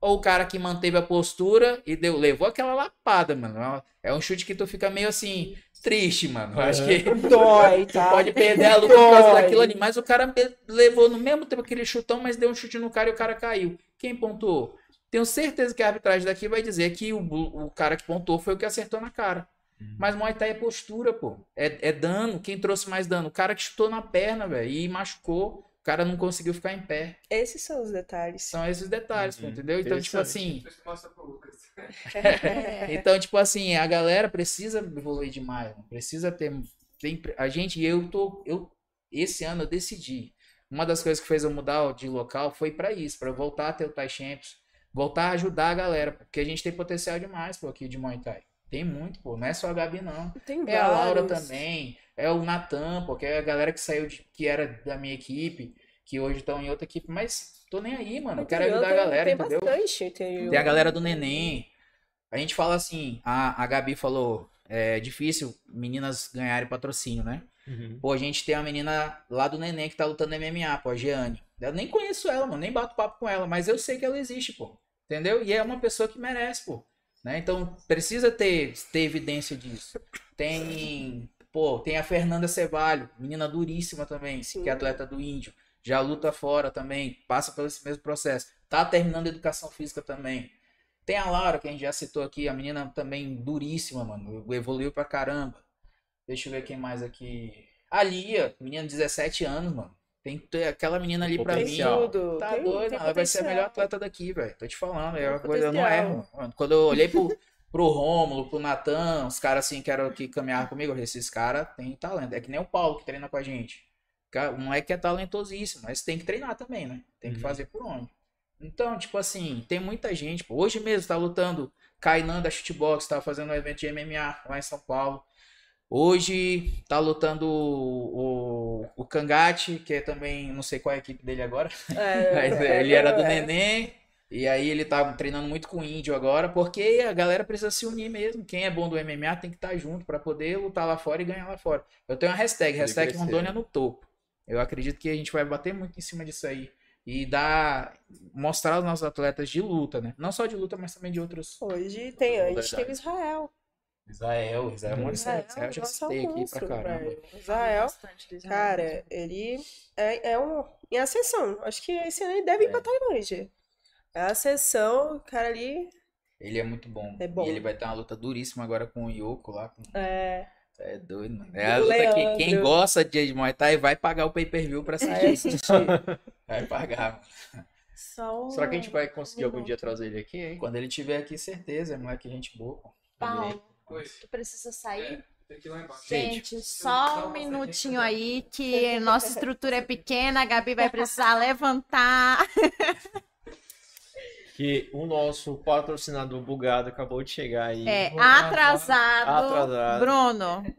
Ou o cara que manteve a postura e deu, levou aquela lapada, mano? É um chute que tu fica meio assim, triste, mano. Eu acho que Dói, tá? pode perder a luta por causa daquilo ali. Mas o cara levou no mesmo tempo aquele chutão, mas deu um chute no cara e o cara caiu. Quem pontuou? Tenho certeza que a arbitragem daqui vai dizer que o, o cara que pontuou foi o que acertou na cara. Mas Muay Thai é postura, pô. É, é dano. Quem trouxe mais dano? O cara que chutou na perna, velho, e machucou. O cara não conseguiu ficar em pé. Esses são os detalhes. São esses detalhes, Uhum. entendeu? Então, tipo Interessante. assim. Lucas. Então, tipo assim, a galera precisa evoluir demais, mano. precisa ter, tem, a gente, eu tô, eu esse ano eu decidi. Uma das coisas que fez eu mudar de local foi pra isso, pra eu voltar a ter o Thai Champions, voltar a ajudar a galera, porque a gente tem potencial demais, pô, aqui de Muay Thai. Tem muito, pô, não é só a Gabi não. Tem É a Laura também, é o Natan, pô, que é a galera que saiu de, que era da minha equipe, que hoje estão em outra equipe, mas tô nem aí, mano, eu quero ajudar a tem- galera, tem entendeu? bastante interior. Tem a galera do neném. A gente fala assim, a, a Gabi falou, é difícil meninas ganharem patrocínio, né? Uhum. Pô, a gente tem uma menina lá do neném que tá lutando MMA, pô, a Jeane. Eu nem conheço ela, mano, nem bato papo com ela, mas eu sei que ela existe, pô. Entendeu? E é uma pessoa que merece, pô. Né? Então, precisa ter, ter evidência disso. Tem, pô, tem a Fernanda Cevalho, menina duríssima também, Sim. que é atleta do Índio. Já luta fora também, passa pelo esse mesmo processo. Tá terminando educação física também. Tem a Laura, que a gente já citou aqui, a menina também duríssima, mano. Evoluiu pra caramba. Deixa eu ver quem mais aqui. A Lia, menina de 17 anos, mano. Tem que ter aquela menina ali pra mim. Tudo. Tá tem, doido, tem ela vai ser a melhor atleta daqui, velho. Tô te falando, é uma coisa, eu não erro. Mano, Quando eu olhei pro, pro Rômulo, pro Natan, os caras assim que eram que caminhavam comigo, eu falei, esses caras têm talento. É que nem o Paulo que treina com a gente. Um moleque que é talentosíssimo, mas tem que treinar também, né? Tem que Uhum. fazer por onde. Então, tipo assim, tem muita gente. Pô, hoje mesmo tá lutando Kainan da Shootbox, tá fazendo um evento de MMA lá em São Paulo. Hoje tá lutando o, o, o Kangate, que é também, não sei qual é a equipe dele agora. É, Mas, é, é, ele era do é. Neném. E aí ele tá treinando muito com o índio agora, porque a galera precisa se unir mesmo. Quem é bom do MMA tem que estar junto pra poder lutar lá fora e ganhar lá fora. Eu tenho uma hashtag, hashtag crescer, Rondônia no topo. Eu acredito que a gente vai bater muito em cima disso aí. E dar, mostrar os nossos atletas de luta, né? Não só de luta, mas também de outros. Hoje tem, a gente teve Israel. Israel, Israel Uhum. Morissette. Israel eu já citei aqui monstro, pra caramba. velho. Israel, Bastante do Israel. cara, ele é, é um em ascensão. Acho que esse ano ele deve ir É. pra Tailândia. É a ascensão, o cara ali. Ele é muito bom. É bom. E ele vai ter uma luta duríssima agora com o Yoko lá. Com... É, É doido, mano. É a luta que quem Leandro. gosta de Muay Thai vai pagar o pay-per-view pra assistir. assistir. Vai pagar. Só um Será que a gente vai conseguir algum dia trazer ele aqui, hein? Quando ele estiver aqui, certeza. É moleque gente boa. pô. Oi. tu precisa sair? Embaixo. Gente, só um minutinho aí que nossa estrutura é pequena, a Gabi vai precisar levantar. Que o nosso patrocinador bugado acabou de chegar aí. É, atrasado. Atrasado. Bruno,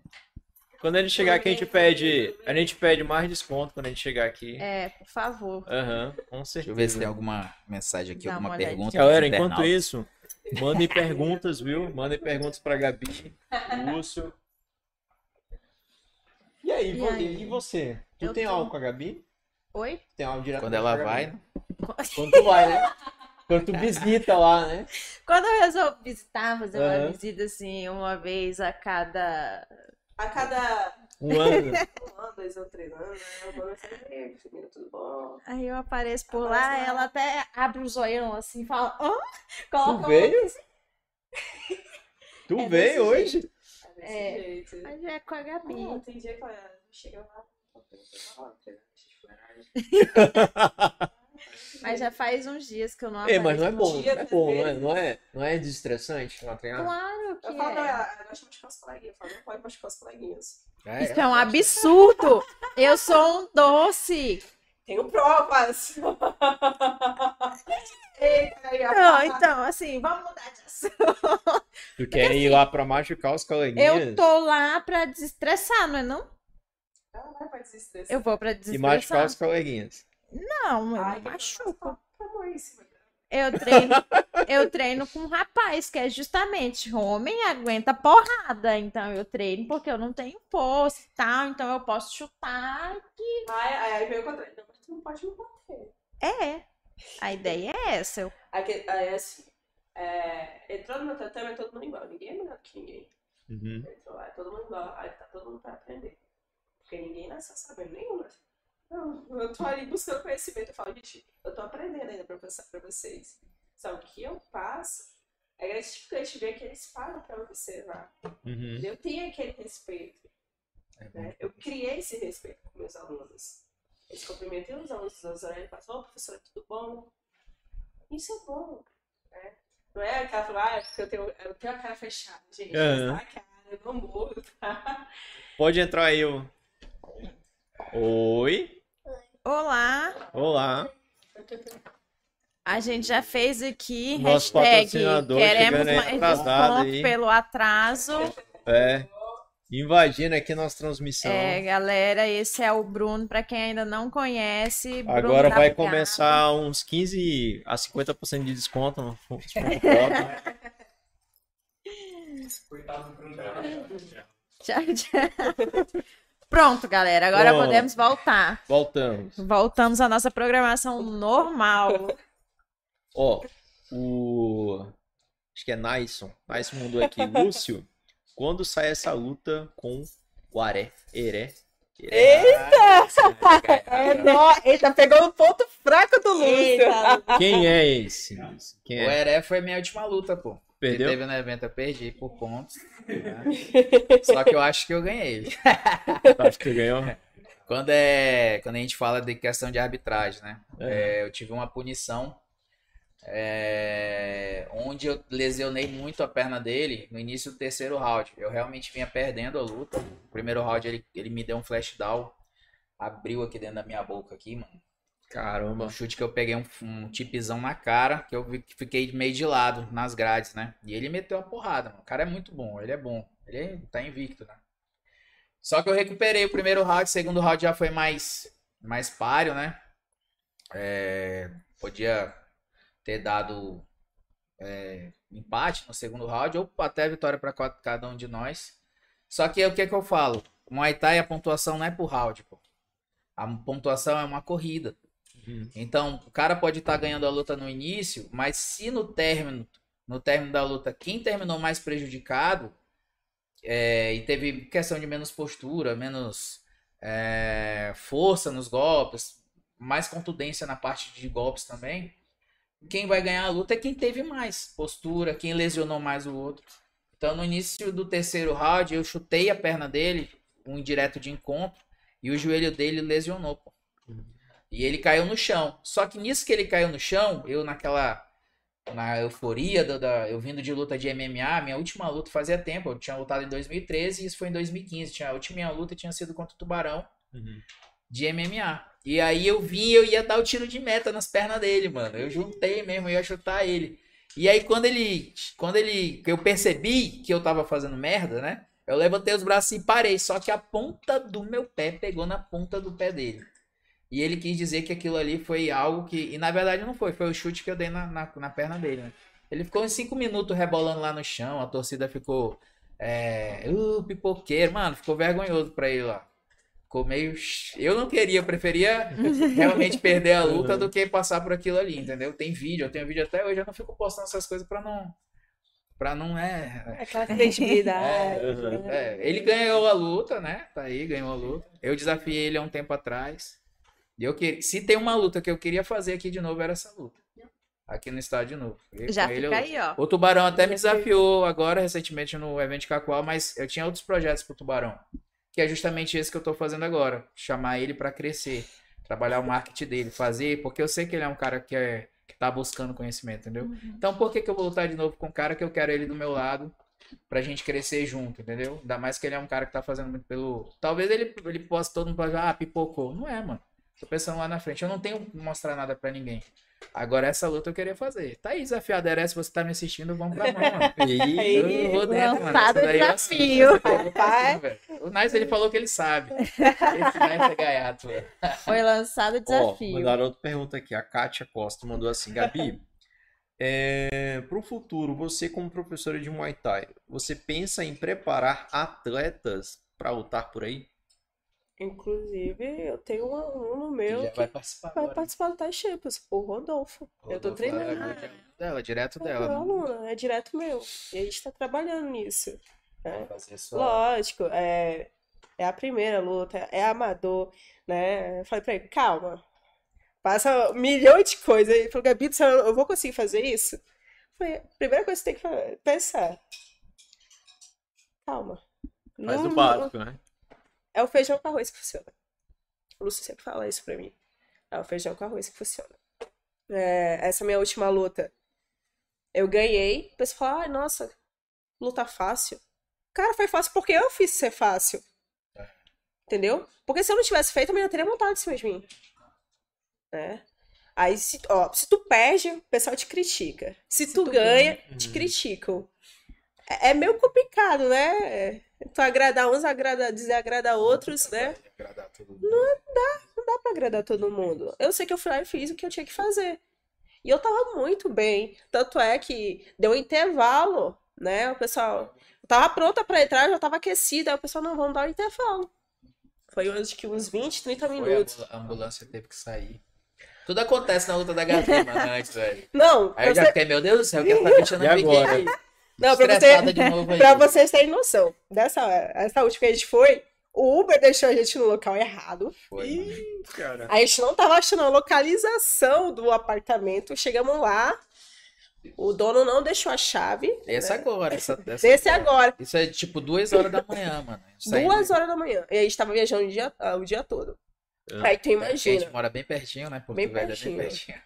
Quando ele chegar aqui, a gente pede. A gente pede mais desconto quando a gente chegar aqui. é, por favor. Aham, com Deixa certeza. eu ver se tem alguma mensagem aqui, Dá alguma pergunta. Galera, enquanto isso, mandem perguntas, viu? Mandem perguntas pra Gabi, Lúcio. E aí, E aí? e você? Tu Eu tem tô- aula com a Gabi? Oi? Tem aula direto Quando ela vai, né? Quando tu vai, né? Quando tu visita lá, né? Quando eu resolvo visitar, fazer uma Aham. visita assim, uma vez a cada. A cada Um ano. um ano, dois anos, três anos, né? Eu vou saber, menino, tudo bom? Aí eu apareço por Aparece lá, lá. ela até abre o zoião assim, fala, hã? Coloca Tu veio? uma- Tu É veio hoje? É desse É. jeito. Mas é com a Gabi. Ah, tem dia que ela chega lá. Mas já faz uns dias que eu não É, apareço. mas não é bom, dia, é bom, não é, não é, não é desestressante treinar? Claro que Eu falo é. ela, ela gosta de machucar os coleguinhas. Eu falo, não pode machucar os coleguinhas. É, Isso é um absurdo. Eu sou um doce. Tenho provas! Não, então, assim, vamos mudar de assunto. Tu quer ir lá pra machucar os coleguinhas? Eu tô lá pra desestressar, não é não? Ela vai pra desestressar. Eu vou pra E machucar desestressar. os coleguinhas. Não, eu Ai, não machuco. Amor, isso, Eu treino, eu treino com um rapaz, que é justamente homem aguenta porrada. Então eu treino porque eu não tenho força e tal. Então eu posso chutar. Aí, aí, aí veio o contrário. Não, mas tu não pode me bater. É. A ideia é essa. Eu- Aí, que- aí assim, é, entrou no meu tatame, é todo mundo igual. Ninguém é melhor que ninguém. Uhum. Entrou lá, é todo mundo igual. Aí tá todo mundo pra aprender. Porque ninguém nasceu sabendo nenhum. Né? Eu, eu tô ali buscando conhecimento. Eu falo, gente, eu tô aprendendo ainda pra passar pra vocês. Só o que eu passo é gratificante ver que eles param pra observar. Uhum. Eu tenho aquele respeito. É né? Eu criei esse respeito com meus alunos. Eles cumprimentam os alunos, os olham e falam, ô professora, tudo bom? Isso é bom. Né? Não é aquela fala, ah, é porque eu tenho, eu tenho a cara fechada, gente. Tá a cara, eu não morro, tá? Pode entrar aí, ô. Oi. Olá. Olá. A gente já fez aqui Nosso hashtag queremos mais atrasado desconto aí. pelo atraso. É. Invadindo aqui nossa transmissão. É, galera, esse é o Bruno, pra quem ainda não conhece. Bruno Agora vai começar uns 15 a 50% de desconto no. Coitado do Bruno. Tchau, tchau. Pronto, galera, agora Pronto. podemos voltar. Voltamos. Voltamos à nossa programação normal. Ó, o. Acho que é Naison. Naison mandou aqui. Lúcio, quando sai essa luta com o Aré? Eré? É, nó, eita, pegou o ponto fraco do Eita, Quem é esse? Quem O é? Heré foi minha última luta, pô. Que Perdeu? teve no evento, eu perdi por pontos. né? Só que eu acho que eu ganhei. Acho que ganhou. Quando, é, quando a gente fala de questão de arbitragem, né? É. É, eu tive uma punição é, onde eu lesionei muito a perna dele no início do terceiro round. Eu realmente vinha perdendo a luta. O primeiro round ele, ele me deu um flash down, abriu aqui dentro da minha boca aqui, mano. Caramba. Um chute que eu peguei um, um tipzão na cara, que eu fiquei meio de lado nas grades, né? E ele meteu uma porrada, mano. O cara é muito bom, ele é bom. Ele é- tá invicto, né? Só que eu recuperei o primeiro round, o segundo round já foi mais, mais páreo, né? É, podia ter dado é, empate no segundo round ou até vitória para cada um de nós. Só que o que que eu falo? Muay Thai a pontuação não é por round, pô. A pontuação é uma corrida. Então, o cara pode estar ganhando a luta no início, mas se no término, no término da luta, quem terminou mais prejudicado é, e teve questão de menos postura, menos é, força nos golpes, mais contundência na parte de golpes também, quem vai ganhar a luta é quem teve mais postura, quem lesionou mais o outro. Então, no início do terceiro round, eu chutei a perna dele, um indireto de encontro, e o joelho dele lesionou, pô. E ele caiu no chão. Só que nisso que ele caiu no chão, eu naquela. Na euforia da, da- eu vindo de luta de MMA, minha última luta fazia tempo. Eu tinha lutado em 2013 e isso foi em 2015. Tinha, a última minha luta tinha sido contra o Tubarão Uhum. de MMA. E aí eu vim eu ia dar o tiro de meta nas pernas dele, mano. Eu juntei mesmo, eu ia chutar ele. E aí quando ele. Quando ele. Eu percebi que eu tava fazendo merda, né? Eu levantei os braços e parei. Só que a ponta do meu pé pegou na ponta do pé dele. E ele quis dizer que aquilo ali foi algo que. E na verdade não foi, foi o chute que eu dei na, na, na perna dele, né? Ele ficou uns 5 minutos rebolando lá no chão, a torcida ficou. É. Uh, pipoqueiro, mano, ficou vergonhoso pra ele lá. Ficou meio. Eu não queria, eu preferia realmente perder a luta do que passar por aquilo ali, entendeu? Tem vídeo, eu tenho vídeo até hoje, eu não fico postando essas coisas pra não. Pra não é. Aquela credibilidade. Uhum. né? É, ele ganhou a luta, né? Tá aí, ganhou a luta. Eu desafiei ele há um tempo atrás. E eu queria, se tem uma luta que eu queria fazer aqui de novo, era essa luta. Aqui no estádio de novo. Já ele fica eu- aí, ó. O Tubarão até me desafiou agora, recentemente, no evento de Cacoal, mas eu tinha outros projetos pro Tubarão. Que é justamente esse que eu tô fazendo agora. Chamar ele pra crescer. Trabalhar o marketing dele, fazer, porque eu sei que ele é um cara que, é, que tá buscando conhecimento, entendeu? Então por que, que eu vou lutar de novo com um cara que eu quero ele do meu lado? Pra gente crescer junto, entendeu? Ainda mais que ele é um cara que tá fazendo muito pelo. Talvez ele, ele possa todo mundo falar, ah, pipocou. Não é, mano. Tô pensando lá na frente. Eu não tenho que mostrar nada pra ninguém. Agora essa luta eu queria fazer. Tá aí desafiado, Era, se você tá me assistindo, vamos pra mão, mano. E... Eu vou dentro, mano. Lançado Essa daí eu desafio. eu. O Nice, ele falou que ele sabe. Esse Nice é gaiato, velho. Foi lançado o Ó, desafio. mandaram outra pergunta aqui. A Kátia Costa mandou assim, Gabi. É, para o futuro, você como professora de Muay Thai, você pensa em preparar atletas para lutar por aí? Inclusive, eu tenho um aluno meu que vai participar vai participar do Tai Champions, o Rodolfo. eu tô Rodolfo, treinando. é direto Dela, direto É dela. meu né? aluno, é direto meu. E a gente tá trabalhando nisso. né? Lógico, é, é a primeira luta, é amador, né? Eu falei pra ele, calma. Passa um milhão de coisas. Ele falou, Gabi, eu vou conseguir fazer isso? Eu falei, a primeira coisa que você tem que pensar. Calma. Faz Não- o básico, né? É o feijão com arroz que funciona. O Lúcio sempre fala isso pra mim. É o feijão com arroz que funciona. É, essa minha última luta, eu ganhei. O pessoal fala, ai, nossa, luta fácil. Cara, foi fácil porque eu fiz ser fácil. Entendeu? Porque se eu não tivesse feito, eu não ia ter montado em cima de mim. Né? Aí, se, ó, se tu perde, o pessoal te critica. Se, tu, tu ganha, ganha. te Uhum. criticam. É, é meio complicado, né? Tu agradar uns, agrada, desagradar outros, né? Agradar todo mundo. Não dá pra agradar todo mundo. Eu sei que eu fui lá e fiz o que eu tinha que fazer. E eu tava muito bem. Tanto é que deu um intervalo, né? O pessoal. Eu tava pronta pra entrar, já tava aquecida. Aí o pessoal, não, vamos dar um intervalo. Foi acho que uns 20, 30 Foi, a minutos. ambul- a ambulância teve que sair. Tudo acontece na luta da Gabi, mano, antes, velho. Não, Aí eu já você... fiquei, meu Deus do céu, que essa bicha não E fiquei agora? Não, pra, você... de novo aí. pra vocês terem noção. Dessa essa última que a gente foi, o Uber deixou a gente no local errado. Foi, mano. cara. A gente não tava achando a localização do apartamento. Chegamos lá. O dono não deixou a chave. Essa né? agora. Essa, essa Desse agora. Isso é tipo duas horas da manhã, mano. Duas horas da manhã. E a gente tava viajando o dia, ah, o dia todo. Ah. Aí tu A gente imagina. mora bem pertinho, né? Porto Bem Velho é pertinho. bem pertinho.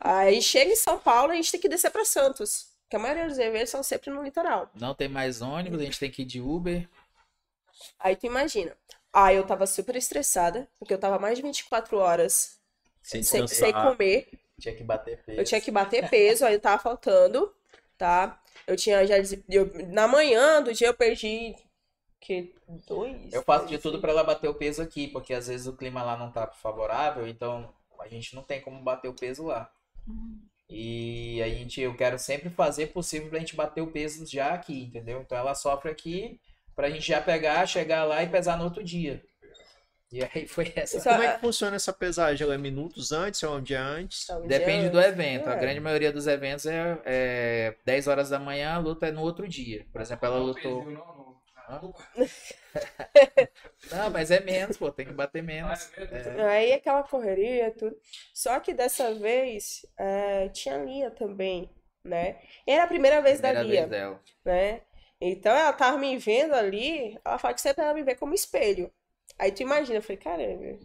Aí chega em São Paulo, a gente tem que descer pra Santos. Que a maioria dos eventos são sempre no litoral. Não tem mais ônibus, a gente tem que ir de Uber. Aí tu imagina. Aí eu tava super estressada, porque eu tava mais de 24 horas Sem sem, sem comer. Tinha que bater peso. Eu tinha que bater peso, aí eu tava faltando, tá? Eu tinha já. Eu, na manhã do dia eu perdi. Que? Dois? Eu faço de tudo pra ela bater o peso aqui, porque às vezes o clima lá não tá favorável, então a gente não tem como bater o peso lá. E a gente, eu quero sempre fazer possível pra gente bater o peso já aqui, entendeu? Então ela sofre aqui pra gente já pegar, chegar lá e pesar no outro dia. E aí foi essa. Só- Como é que funciona essa pesagem? Ela é minutos antes ou um dia antes? Então, um Depende dia do antes. evento. A É. grande maioria dos eventos é, é 10 horas da manhã, a luta é no outro dia. Por exemplo, ela lutou. Não, mas é menos, pô, tem que bater menos. É. Aí aquela correria, tudo. Só que dessa vez é, tinha a Lia também, né? Era a primeira vez da Primeira Lia, vez dela. né? Então ela tava me vendo ali, ela fala que sempre ela me vê como espelho. Aí tu imagina, eu falei, caramba.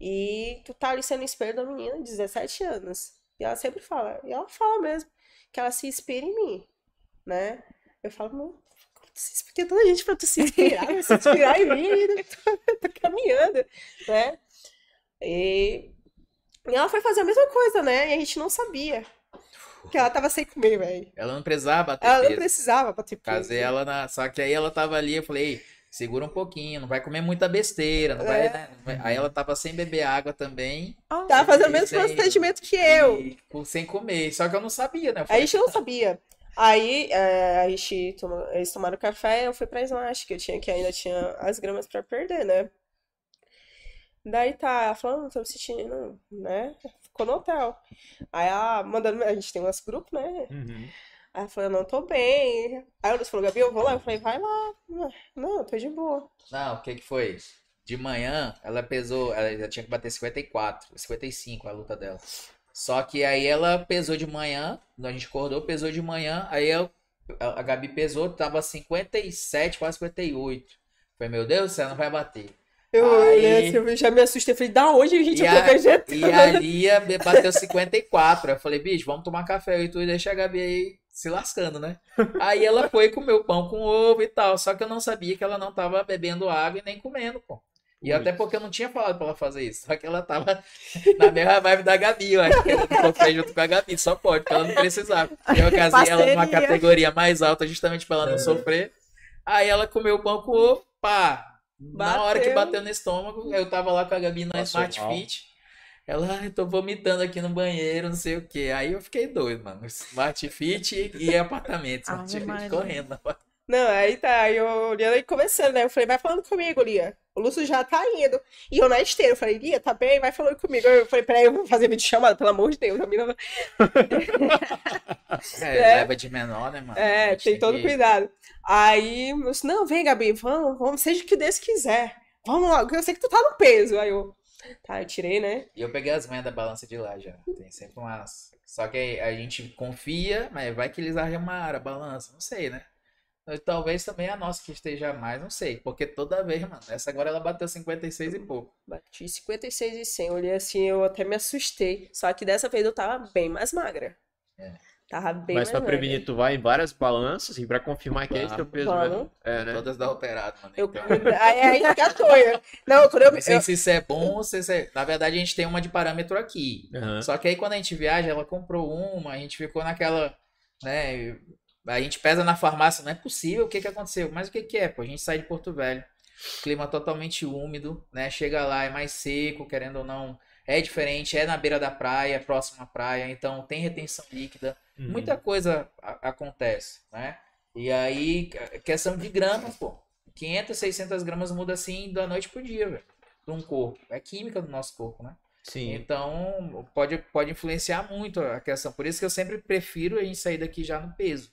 E tu tá ali sendo espelho da menina de 17 anos. E ela sempre fala, e ela fala mesmo, que ela se inspira em mim, né? Eu falo, não, tem toda gente pra tu se inspirar, né? se inspirar em mim, eu tô, tô caminhando, né? E, e ela foi fazer a mesma coisa, né? E a gente não sabia. Que ela tava sem comer, velho. Ela não precisava bater Ela não peso. precisava bater peso. Casei ela na. Só que aí ela tava ali, eu falei, "Ei, segura um pouquinho, não vai comer muita besteira, não vai, É. né? Não vai- Aí ela tava sem beber água também. Tava fazendo o mesmo Sem- procedimento que eu. E sem comer. Só que eu não sabia, né? Eu A falei, gente não sabia. Aí é, a gente tomou, eles tomaram café, eu fui pra Slash, que eu tinha que ainda tinha as gramas pra perder, né? Daí tá, ela falou, não tô me sentindo, né? Ficou no hotel. Aí ela mandando, a gente tem uns grupos, né? Uhum. Aí ela falou, não tô bem. Aí o Luiz falou, Gabi, eu vou lá. Eu falei, vai lá. Não, eu tô de boa. Não, o que que foi? De manhã, ela pesou, ela já tinha que bater 54, 55 a luta dela. Só que aí ela pesou de manhã, a gente acordou, pesou de manhã, aí eu, a Gabi pesou, tava 57, quase 58. Falei, meu Deus do céu, não vai bater. Eu olhei assim, eu já me assustei. Falei, da onde a gente E eu tô a- vegetando? E a Lia be- bateu 54. Aí eu falei, bicho, vamos tomar café eu e tu e deixa a Gabi aí se lascando, né? Aí ela foi comer o pão com ovo e tal. Só que eu não sabia que ela não tava bebendo água e nem comendo, pô. E Ui. até porque eu não tinha falado pra ela fazer isso. Só que ela tava na mesma vibe da Gabi, eu acho que ela sofreu junto com a Gabi, só pode, porque ela não precisava. Eu casei ela numa Parceria. categoria mais alta justamente pra ela não sofrer. Aí ela comeu o pão com ovo, pá. Na hora que Bateu. bateu no estômago, eu tava lá com a Gabi na Passou Smart mal. Fit. Ela, ai, tô vomitando aqui no banheiro, não sei o que. Aí eu fiquei doido, mano. Smart Fit e apartamento. Smart Ave Fit correndo. Não, aí tá, aí eu Lia aí conversando, né? Eu falei, vai falando comigo, Lia. O Lúcio já tá indo. E eu na esteira, eu falei, Lia, tá bem? Vai falando comigo. Eu falei, peraí, eu vou fazer vídeo chamada, pelo amor de Deus. A menina... É, É. leva de menor, né, mano? É, tem todo que- cuidado. Aí, eu disse, não, vem, Gabi, vamos, vamos, seja o que Deus quiser. Vamos lá, eu sei que tu tá no peso. Aí eu, tá, eu tirei, né? E eu peguei as manhas da balança de lá já. Tem sempre umas. Só que a gente confia, mas vai que eles arremaram a balança. Não sei, né? Talvez também a nossa que esteja mais, não sei. Porque toda vez, mano, essa agora ela bateu 56 e pouco. Bati 56 e 100. Eu olhei assim, eu até me assustei. Só que dessa vez eu tava bem mais magra. É. Tava bem Mas mais pra magra. prevenir, tu vai em várias balanças e pra confirmar que é esse teu peso mesmo. É, né? Todas da alterado, mano. Eu, Então, aí, aí que a toia. Não, quando eu, não sei eu, se isso é bom ou se isso é. Na verdade, a gente tem uma de parâmetro aqui. Aham. Só que aí quando a gente viaja, ela comprou uma, a gente ficou naquela, né? A gente pesa na farmácia, não é possível, o que que aconteceu? Mas o que que é? Pô, a gente sai de Porto Velho, clima totalmente úmido, né? Chega lá, é mais seco, querendo ou não, é diferente, é na beira da praia, é próximo à praia, então tem retenção líquida, Uhum. muita coisa acontece, né? E aí, questão de gramas, pô, 500, 600 gramas muda assim da noite pro dia, velho, de um corpo, é química do nosso corpo, né? Sim. Então, pode, pode influenciar muito a questão. Por isso que eu sempre prefiro a gente sair daqui já no peso.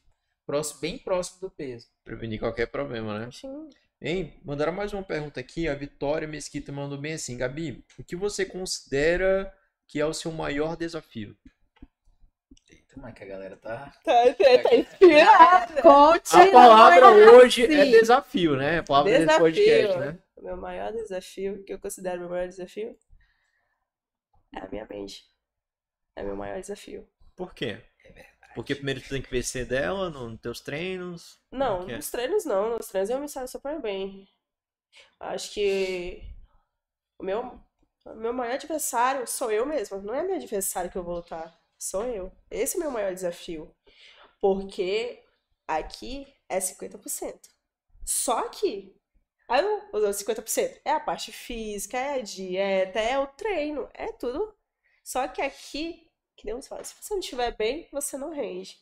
Próximo, bem próximo do peso. Prevenir qualquer problema, né? Sim. Hein? Mandaram mais uma pergunta aqui. A Vitória Mesquita mandou bem assim. Gabi, o que você considera que é o seu maior desafio? como é que a galera tá. Tá, tá, tá inspirada. Conte. A palavra é hoje é desafio, né? A palavra desse Desafio. podcast, né? O meu maior desafio, que eu considero meu maior desafio, é a minha mente. É meu maior desafio. Por quê? Porque primeiro tu tem que vencer dela no- nos teus treinos. Não, Ok. nos treinos não. Nos treinos eu me saio super bem. Acho que o meu, o meu maior adversário sou eu mesma. Não é meu adversário que eu vou lutar. Sou eu. Esse é o meu maior desafio. Porque aqui é 50%. Só aqui. Aí os outros 50% é a parte física, é a dieta, é o treino, é tudo. Só que aqui, que você fala, se você não estiver bem, você não rende.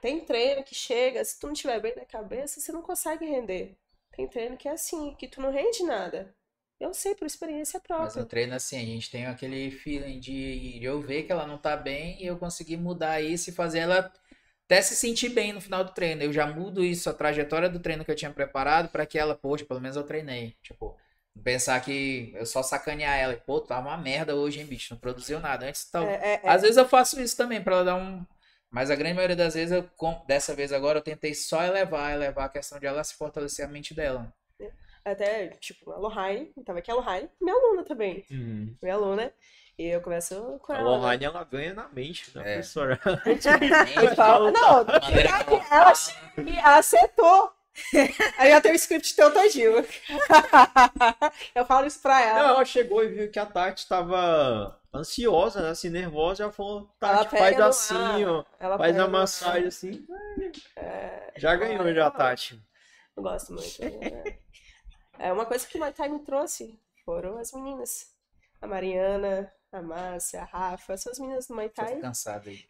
Tem treino que chega, se tu não estiver bem na cabeça, você não consegue render. Tem treino que é assim, que tu não rende nada. Eu sei por experiência Mas própria. no treino, assim, a gente tem aquele feeling de, de eu ver que ela não tá bem e eu conseguir mudar isso e fazer ela até se sentir bem no final do treino. Eu já mudo isso, a trajetória do treino que eu tinha preparado, pra que ela, poxa, pelo menos eu treinei. Tipo, pensar que eu só sacanear ela e, pô, tá uma merda hoje, hein, bicho, não produziu nada. Antes, tal... É, é, é. Às vezes eu faço isso também, pra ela dar um. Mas a grande maioria das vezes, eu, com- dessa vez agora, eu tentei só elevar, elevar a questão de ela se fortalecer a mente dela. Até, tipo, a Lohane, tava aqui a Lohane, minha aluna também. Minha aluna. E eu converso com A ela. né? Lohane, ela ganha na mente, né, É. professora? Não, ela e ela acertou. Aí já tem o script teu todinho. eu falo isso pra ela. Não, ela chegou e viu que a Tati tava ansiosa, né? Assim, nervosa. Ela falou, Ela Tati, faz pega no assim, ar. ó. Ela Faz a massagem ar. assim. É, Já ganhou, já, Tati. eu gosto muito. É. É uma coisa que o Muay Thai me trouxe. Foram as meninas. A Mariana, a Márcia, a Rafa. Essas meninas do Muay Tô Thai cansado aí.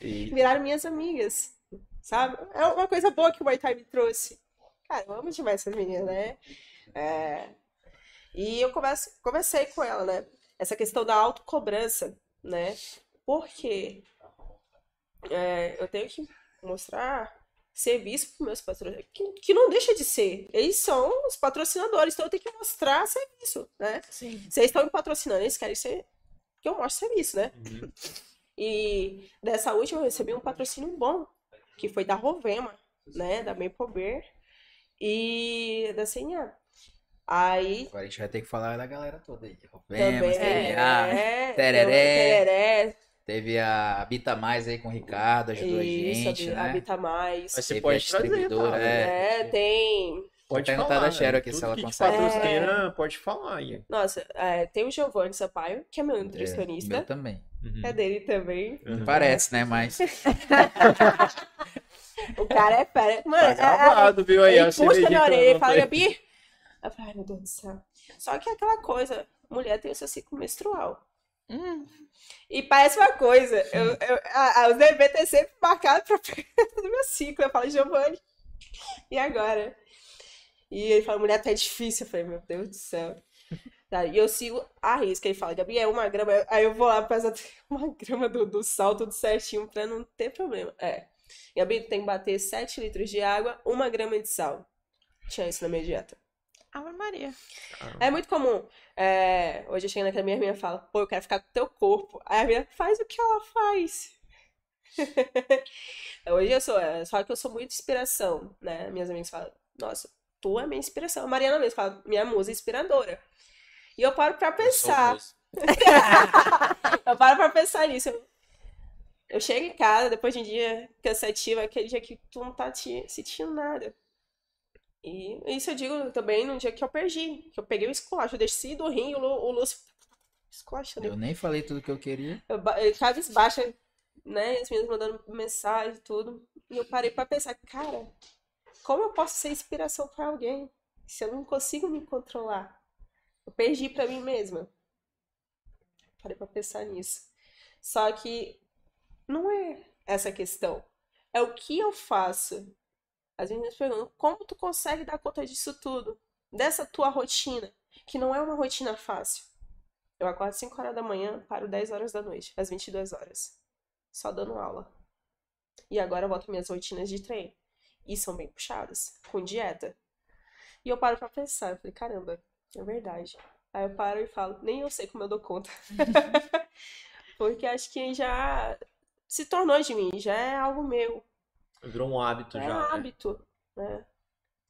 Viraram minhas amigas. Sabe? É uma coisa boa que o Muay Thai me trouxe. Cara, eu amo demais essas meninas, né? É, E eu converso, conversei com ela, né? Essa questão da autocobrança, né? Porque é, eu tenho que mostrar serviço para meus patrocinadores, que, que não deixa de ser. Eles são os patrocinadores, então eu tenho que mostrar serviço, né? Sim. Vocês estão me patrocinando, eles querem ser que eu mostre serviço, né? Uhum. E dessa última eu recebi um patrocínio bom, que foi da Rovema, né? Da Maple e da CNA. Aí Agora a gente vai ter que falar da galera toda aí. também Rovemos, teve a, é, Tereré. Tereré, teve a Bita Mais aí com o Ricardo, ajudou a isso, gente, habi- né? habita mais. Mas você a pode trazer, tá? é. É, tem. Pode perguntar falar, da Cheryl né? aqui se ela que te consegue. patrocina, pode falar aí. Nossa, é, tem o Giovanni Sampaio, que é meu É, nutricionista. meu também. Uhum. É dele também. Uhum. Parece, né? Mas O cara é fera. Mano, Tá é- é- gravado, viu aí? Ele puxa na orelha e fala. Gabi. Eu falo, ai meu Deus do céu. Só que é aquela coisa, mulher tem o seu ciclo menstrual. Hum, E parece uma coisa, eu, eu, a, a, os eventos é sempre marcado pra perto do meu ciclo. Eu falo, Giovanni, e agora? E ele fala, mulher, tá difícil. Eu falei, meu Deus do céu. Tá, E eu sigo a risca. Ele fala, Gabi, é uma grama. Aí eu vou lá, peso uma grama do, do sal, tudo certinho, pra não ter problema. É. Gabi, tu tem que bater 7 litros de água, uma grama de sal. Tinha isso na minha dieta. Ave Maria. É muito comum. É, hoje eu chego naquela minha minha fala, pô, eu quero ficar com teu corpo. Aí a minha faz o que ela faz. hoje eu sou, é, só que eu sou muito inspiração, né? Minhas amigas falam, nossa, tu é minha inspiração. A Mariana mesmo fala, minha musa inspiradora. E eu paro pra pensar. Eu paro pra pensar nisso. Eu, eu chego em casa depois de um dia cansativo, aquele dia que tu não tá te sentindo nada. E isso eu digo também no dia que eu perdi, que eu peguei o esculacho, eu desci do ringue, o, Lu- o Lúcio esculachando. eu nem falei tudo que eu queria. Eu, ba- eu cabisbaixa, né? As meninas mandando mensagem e tudo. E eu parei pra pensar, cara, como eu posso ser inspiração pra alguém se eu não consigo me controlar? Eu perdi pra mim mesma. Parei pra pensar nisso. Só que não é essa a questão. É o que eu faço. As meninas perguntam, como tu consegue dar conta disso tudo? Dessa tua rotina, que não é uma rotina fácil. Eu acordo 5 horas da manhã, paro 10 horas da noite, às 22 horas. Só dando aula. E agora eu volto minhas rotinas de treino. E são bem puxadas, com dieta. E eu paro pra pensar, eu falei, caramba, é verdade. Aí eu paro e falo, nem eu sei como eu dou conta. Porque acho que já se tornou de mim, já é algo meu. Virou um hábito é já. né? hábito, né?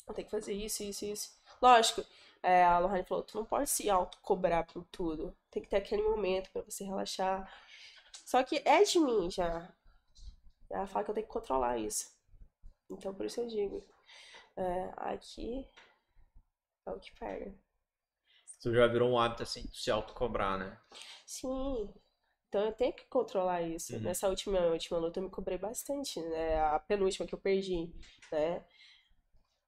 Eu tenho que fazer isso, isso, isso. Lógico, é, a Lohane falou, tu não pode se autocobrar por tudo. Tem que ter aquele momento pra você relaxar. Só que é de mim já. Ela fala que eu tenho que controlar isso. Então por isso eu digo. é, aqui é o que pega. Tu já virou um hábito assim de se autocobrar, né? Sim. Então eu tenho que controlar isso. Uhum. Nessa última, última luta eu me cobrei bastante, né? A penúltima que eu perdi, né?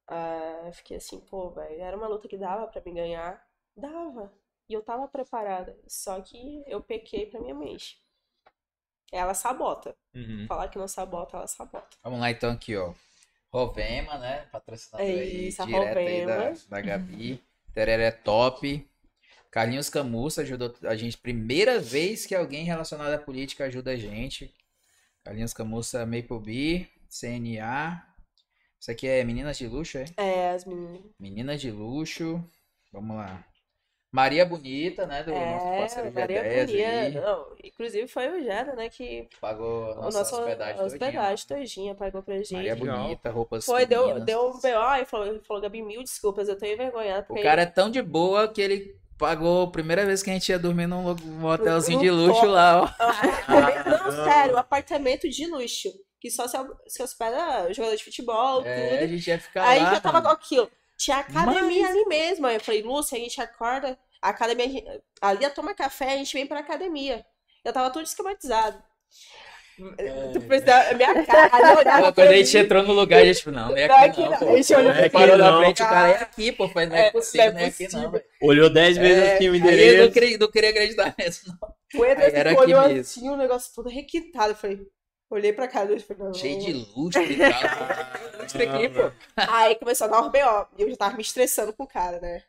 Ah, eu fiquei assim, pô, velho, era uma luta que dava pra me ganhar. Dava. E eu tava preparada. Só que eu pequei pra minha mente. Ela sabota. Uhum. Falar que não sabota, ela sabota. Vamos lá então aqui, ó. Rovema, né? Patrocinador É aí, isso, a direto aí da, da Gabi. Tereré top. Carlinhos Camussa ajudou a gente. Primeira vez que alguém relacionado à política ajuda a gente. Carlinhos Camussa, Maple Bee, CNA. Isso aqui é Meninas de Luxo, é? É, as meninas. Meninas de Luxo. Vamos lá. Maria Bonita, né? Do nosso É, parceiro Maria G10 Bonita. aí. Não, inclusive foi o Jada, né, que Pagou a o nossa nosso hospedagem todinha. hospedagem todinha pagou pra gente. Maria. Bonita, roupas Foi, deu, femininas. deu um B.O. e falou, falou, Gabi, mil desculpas, eu tô envergonhada. O cara é tão de boa que ele pagou a primeira vez que a gente ia dormir num, num hotelzinho de luxo lá, ó. Não, sério, apartamento de luxo. Que só se, se hospeda jogador de futebol, É, a tudo. gente ia ficar Aí lá. já tava com aquilo. Tinha academia Mas- ali mesmo. Aí eu falei, Lúcia, a gente acorda, a academia, a ali ia tomar café, a gente vem pra academia. Eu tava tudo esquematizado. Tu precisa, minha cara, olhava Quando a gente mim. entrou no lugar, a gente falou, não, não é Não, aqui aqui não, não. pô. A gente olhou Não é Parou na não. frente, o cara é aqui, pô, foi, não é É, possível, não não é é aqui não. Olhou dez vezes É, assim o Aí eu não endereço. queria, não queria acreditar mesmo, não. O Edson Aí era ficou aqui olhou mesmo. assim, o negócio todo requintado. Eu falei, olhei pra cara e falei, não. Cheio de lustre e tal. lustre aqui, pô. Aí começou a dar um B.O. E eu já tava me estressando com o cara, né?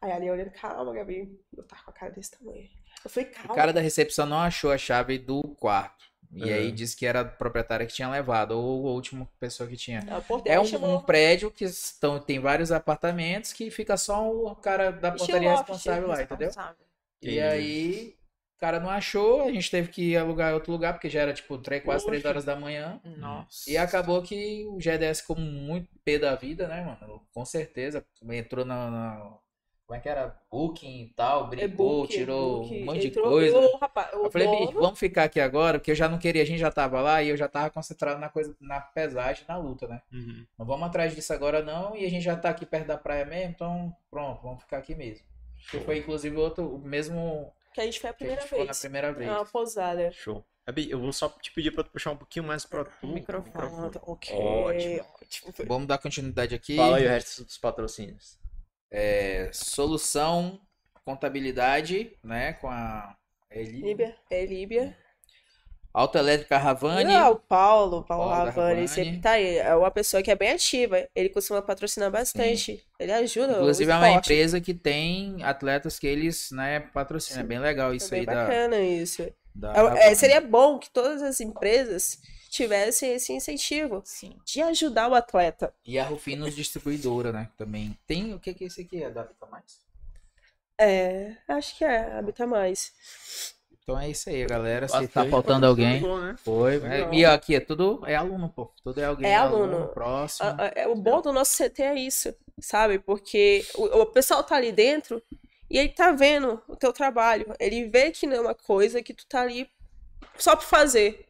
Aí ali eu olhando, calma, Gabi. Eu tava com a cara desse tamanho. Eu falei, calma. O cara da recepção não achou a chave do quarto. E Uhum. aí disse que era a proprietária que tinha levado, ou a última pessoa que tinha. Aí o porteiro É um, chamou- um prédio que estão, tem vários apartamentos que fica só o cara da portaria responsável lá, entendeu? Responsável. E Entendi. aí, o cara não achou, a gente teve que alugar em outro lugar, porque já era tipo 3, quase 3 horas da manhã. Nossa. E acabou que o GDS, como muito pé da vida, né, mano? Com certeza, entrou na. na- como é que era? Booking e tal, É brigou, book, tirou book. um monte de Entrou coisa. o rapaz, o Eu falei, dono, bicho, vamos ficar aqui agora, porque eu já não queria, a gente já tava lá e eu já tava concentrado na coisa, na pesagem, na luta, né? Uhum. Não vamos atrás disso agora não, e a gente já tá aqui perto da praia mesmo, então pronto, vamos ficar aqui mesmo. Que foi inclusive outro, o mesmo que a gente foi a que a primeira gente ficou na vez. primeira vez. É uma pousada. Show. Gabi, eu vou só te pedir pra tu puxar um pouquinho mais pra tu. O microfone. Ok. Ótimo. ótimo. Vamos dar continuidade aqui. Fala aí o resto dos patrocínios. É, solução contabilidade, né, com a Eli. Líbia. É. Autoelétrica Ravani. Não, o Paulo, Paulo Paulo da Ravani, sempre tá aí. É uma pessoa que é bem ativa. Ele costuma patrocinar bastante. Ele ajuda Inclusive é uma empresa que tem atletas que eles, né, patrocinam. É bem legal É isso bem aí da, bacana isso. da É- é, seria bom que todas as empresas tivessem esse incentivo Sim. de ajudar o atleta. E a Rufinos Distribuidora, né, também. Tem, o que que é esse aqui? É da Vita Mais? É, acho que é, habita mais. Então é isso aí, galera. Se tá faltando alguém, né? foi. Não. E aqui é tudo, é aluno, pô. Tudo é alguém É aluno. próximo. A- a- é, o bom do nosso CT é isso, sabe? Porque o, o pessoal tá ali dentro e ele tá vendo o teu trabalho. Ele vê que não é uma coisa que tu tá ali só por fazer.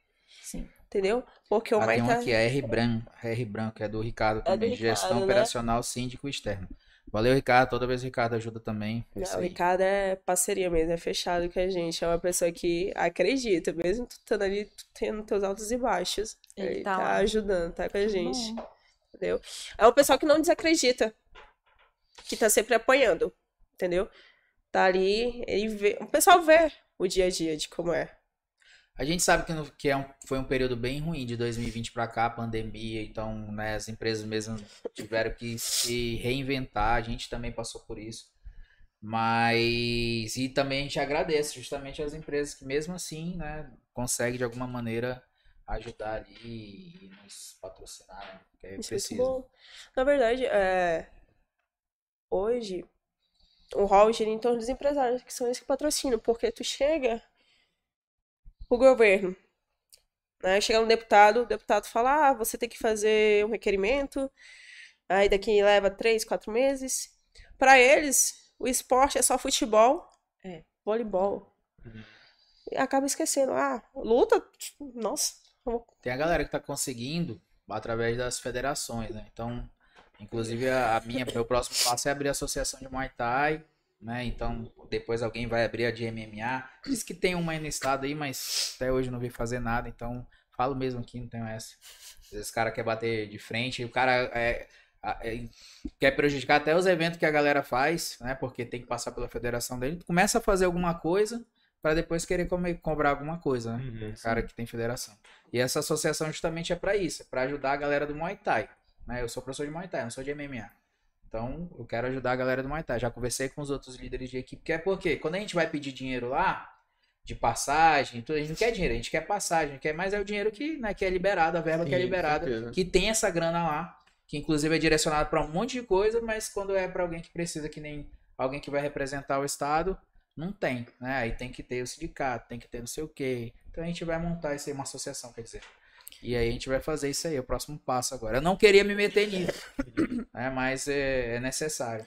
Entendeu? Porque o Ah, Mai tem um aqui, a R Branco, a R Branco, é do Ricardo também. Ricardo, Gestão né? operacional síndico externo. Valeu, Ricardo. Toda vez o Ricardo ajuda também. É Não, o. Ricardo é parceria mesmo, é fechado com a gente. É uma pessoa que acredita, mesmo tu estando ali, tu tendo teus altos e baixos. Ele Ele tá tá ajudando, tá com a gente. Bom. entendeu? É um pessoal que não desacredita, que tá sempre apoiando, entendeu? Tá ali, ele vê, o pessoal vê o dia a dia de como é. A gente sabe que, no- que é um- foi um período bem ruim de 2020 para cá, pandemia, então né, as empresas mesmo tiveram que se reinventar, a gente também passou por isso. Mas e também a gente agradece justamente as empresas que mesmo assim, né, conseguem de alguma maneira ajudar ali e nos patrocinar, né, que é Isso é preciso. Na verdade, é, hoje, o hall gira em torno dos empresários, que são eles que patrocinam, porque tu chega o governo, Né? Chega no deputado, o deputado fala: ah, você tem que fazer um requerimento, aí daqui leva três, quatro meses. Para eles, o esporte é só futebol, É. voleibol. Uhum. E acaba esquecendo. Ah, luta, nossa. Tem a galera que tá conseguindo através das federações, né? Então, inclusive a, a minha, meu próximo passo é abrir a associação de Muay Thai, né? Então, depois alguém vai abrir a de MMA. Diz que tem uma aí no estado aí, mas até hoje não vi fazer nada, então falo mesmo aqui, não tenho essa. Às vezes o cara quer bater de frente, o cara é, é- quer prejudicar até os eventos que a galera faz, né? Porque tem que passar pela federação dele. Começa a fazer alguma coisa para depois querer comer- cobrar alguma coisa, né? Uhum. cara que tem federação. E essa associação justamente é para isso, é para ajudar a galera do Muay Thai. Né? Eu sou professor de Muay Thai, não sou de MMA. Então, eu quero ajudar a galera do Muay Thai. Já conversei com os outros líderes de equipe, que é porque quando a gente vai pedir dinheiro lá, de passagem, tudo, a gente não quer dinheiro, a gente quer passagem, gente quer mais é o dinheiro que, né, que é liberado, a verba que é Sim, liberada, que tem essa grana lá, que inclusive é direcionado para um monte de coisa, mas quando é para alguém que precisa, que nem alguém que vai representar o Estado, não tem, né? Aí tem que ter o sindicato, tem que ter não sei o quê. Então a gente vai montar isso aí, uma associação, quer dizer. E aí a gente vai fazer isso aí, o próximo passo agora. Eu não queria me meter nisso, né? Mas é, é necessário.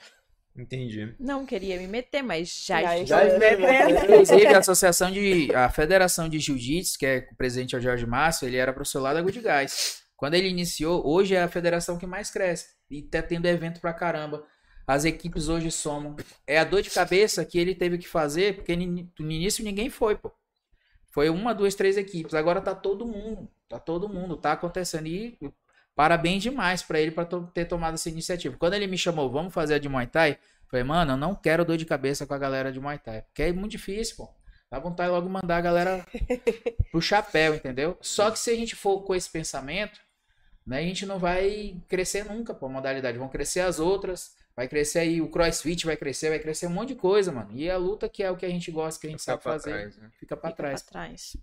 Entendi. Não queria me meter, mas já, Já me metendo. Inclusive, a associação de. A Federação de Jiu-Jitsu, que é o presidente é o Jorge Márcio, ele era professor lá da Good Guys. Quando ele iniciou, hoje é a federação que mais cresce. E tá tendo evento pra caramba. As equipes hoje somam. É a dor de cabeça que ele teve que fazer, porque no início ninguém foi, pô. Foi uma, duas, três equipes. Agora tá todo mundo. Tá todo mundo. Tá acontecendo. E parabéns demais pra ele pra to- ter tomado essa iniciativa. Quando ele me chamou, vamos fazer a de Muay Thai? Falei, mano, eu não quero dor de cabeça com a galera de Muay Thai. Porque é muito difícil, pô. Dá vontade logo de mandar a galera pro chapéu, entendeu? Só que se a gente for com esse pensamento, né, a gente não vai crescer nunca, pô, a modalidade. Vão crescer as outras, vai crescer aí, o crossfit vai crescer, vai crescer um monte de coisa, mano. E a luta que é o que a gente gosta, que a gente Ficar sabe fazer, trás, né? fica pra Fica trás. pra trás.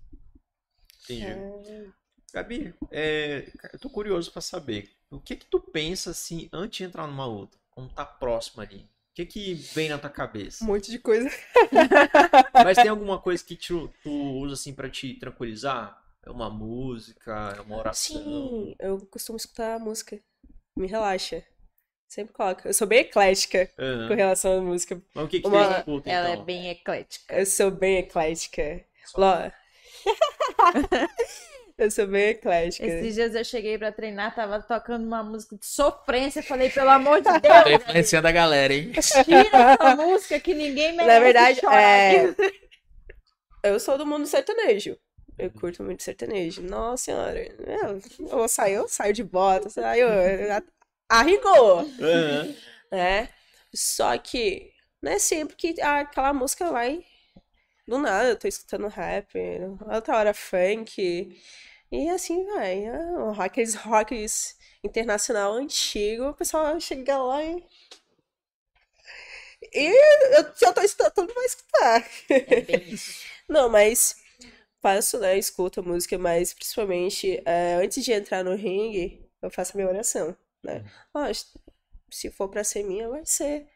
Entendi. Gabi, é, eu tô curioso pra saber. O que que tu pensa assim antes de entrar numa luta? Como tá próximo ali? O que que vem na tua cabeça? Um monte de coisa. Mas tem alguma coisa que tu, tu usa assim pra te tranquilizar? É uma música, é uma oração? Sim, eu costumo escutar música. Me relaxa. Sempre coloco. Eu sou bem eclética Aham. com relação à música. Mas o que que Uma- tu escuta Ela então? é bem eclética. Eu sou bem eclética. Lo- eu sou bem eclética. Esses dias eu cheguei pra treinar, tava tocando uma música de sofrência. Falei, pelo amor de Tô Deus, influenciando a galera, hein? tira essa música que ninguém merece Na verdade, chorar é... eu sou do mundo sertanejo. Eu curto muito sertanejo. Nossa senhora. Eu, eu vou sair, eu saio de bota, saio a, a rigor, Aham. né? Só que não é sempre que aquela música vai do nada. Eu tô escutando rap, outra hora funk. E assim vai. Ah, Aqueles rocks internacional antigo, o pessoal chega lá e. E eu, se eu tô escutando, todo mundo vai escutar. É bem isso. Não, mas faço, né? Escuto a música, mas principalmente é, antes de entrar no ringue, eu faço a minha oração, né? Ó, se for pra ser minha, vai ser,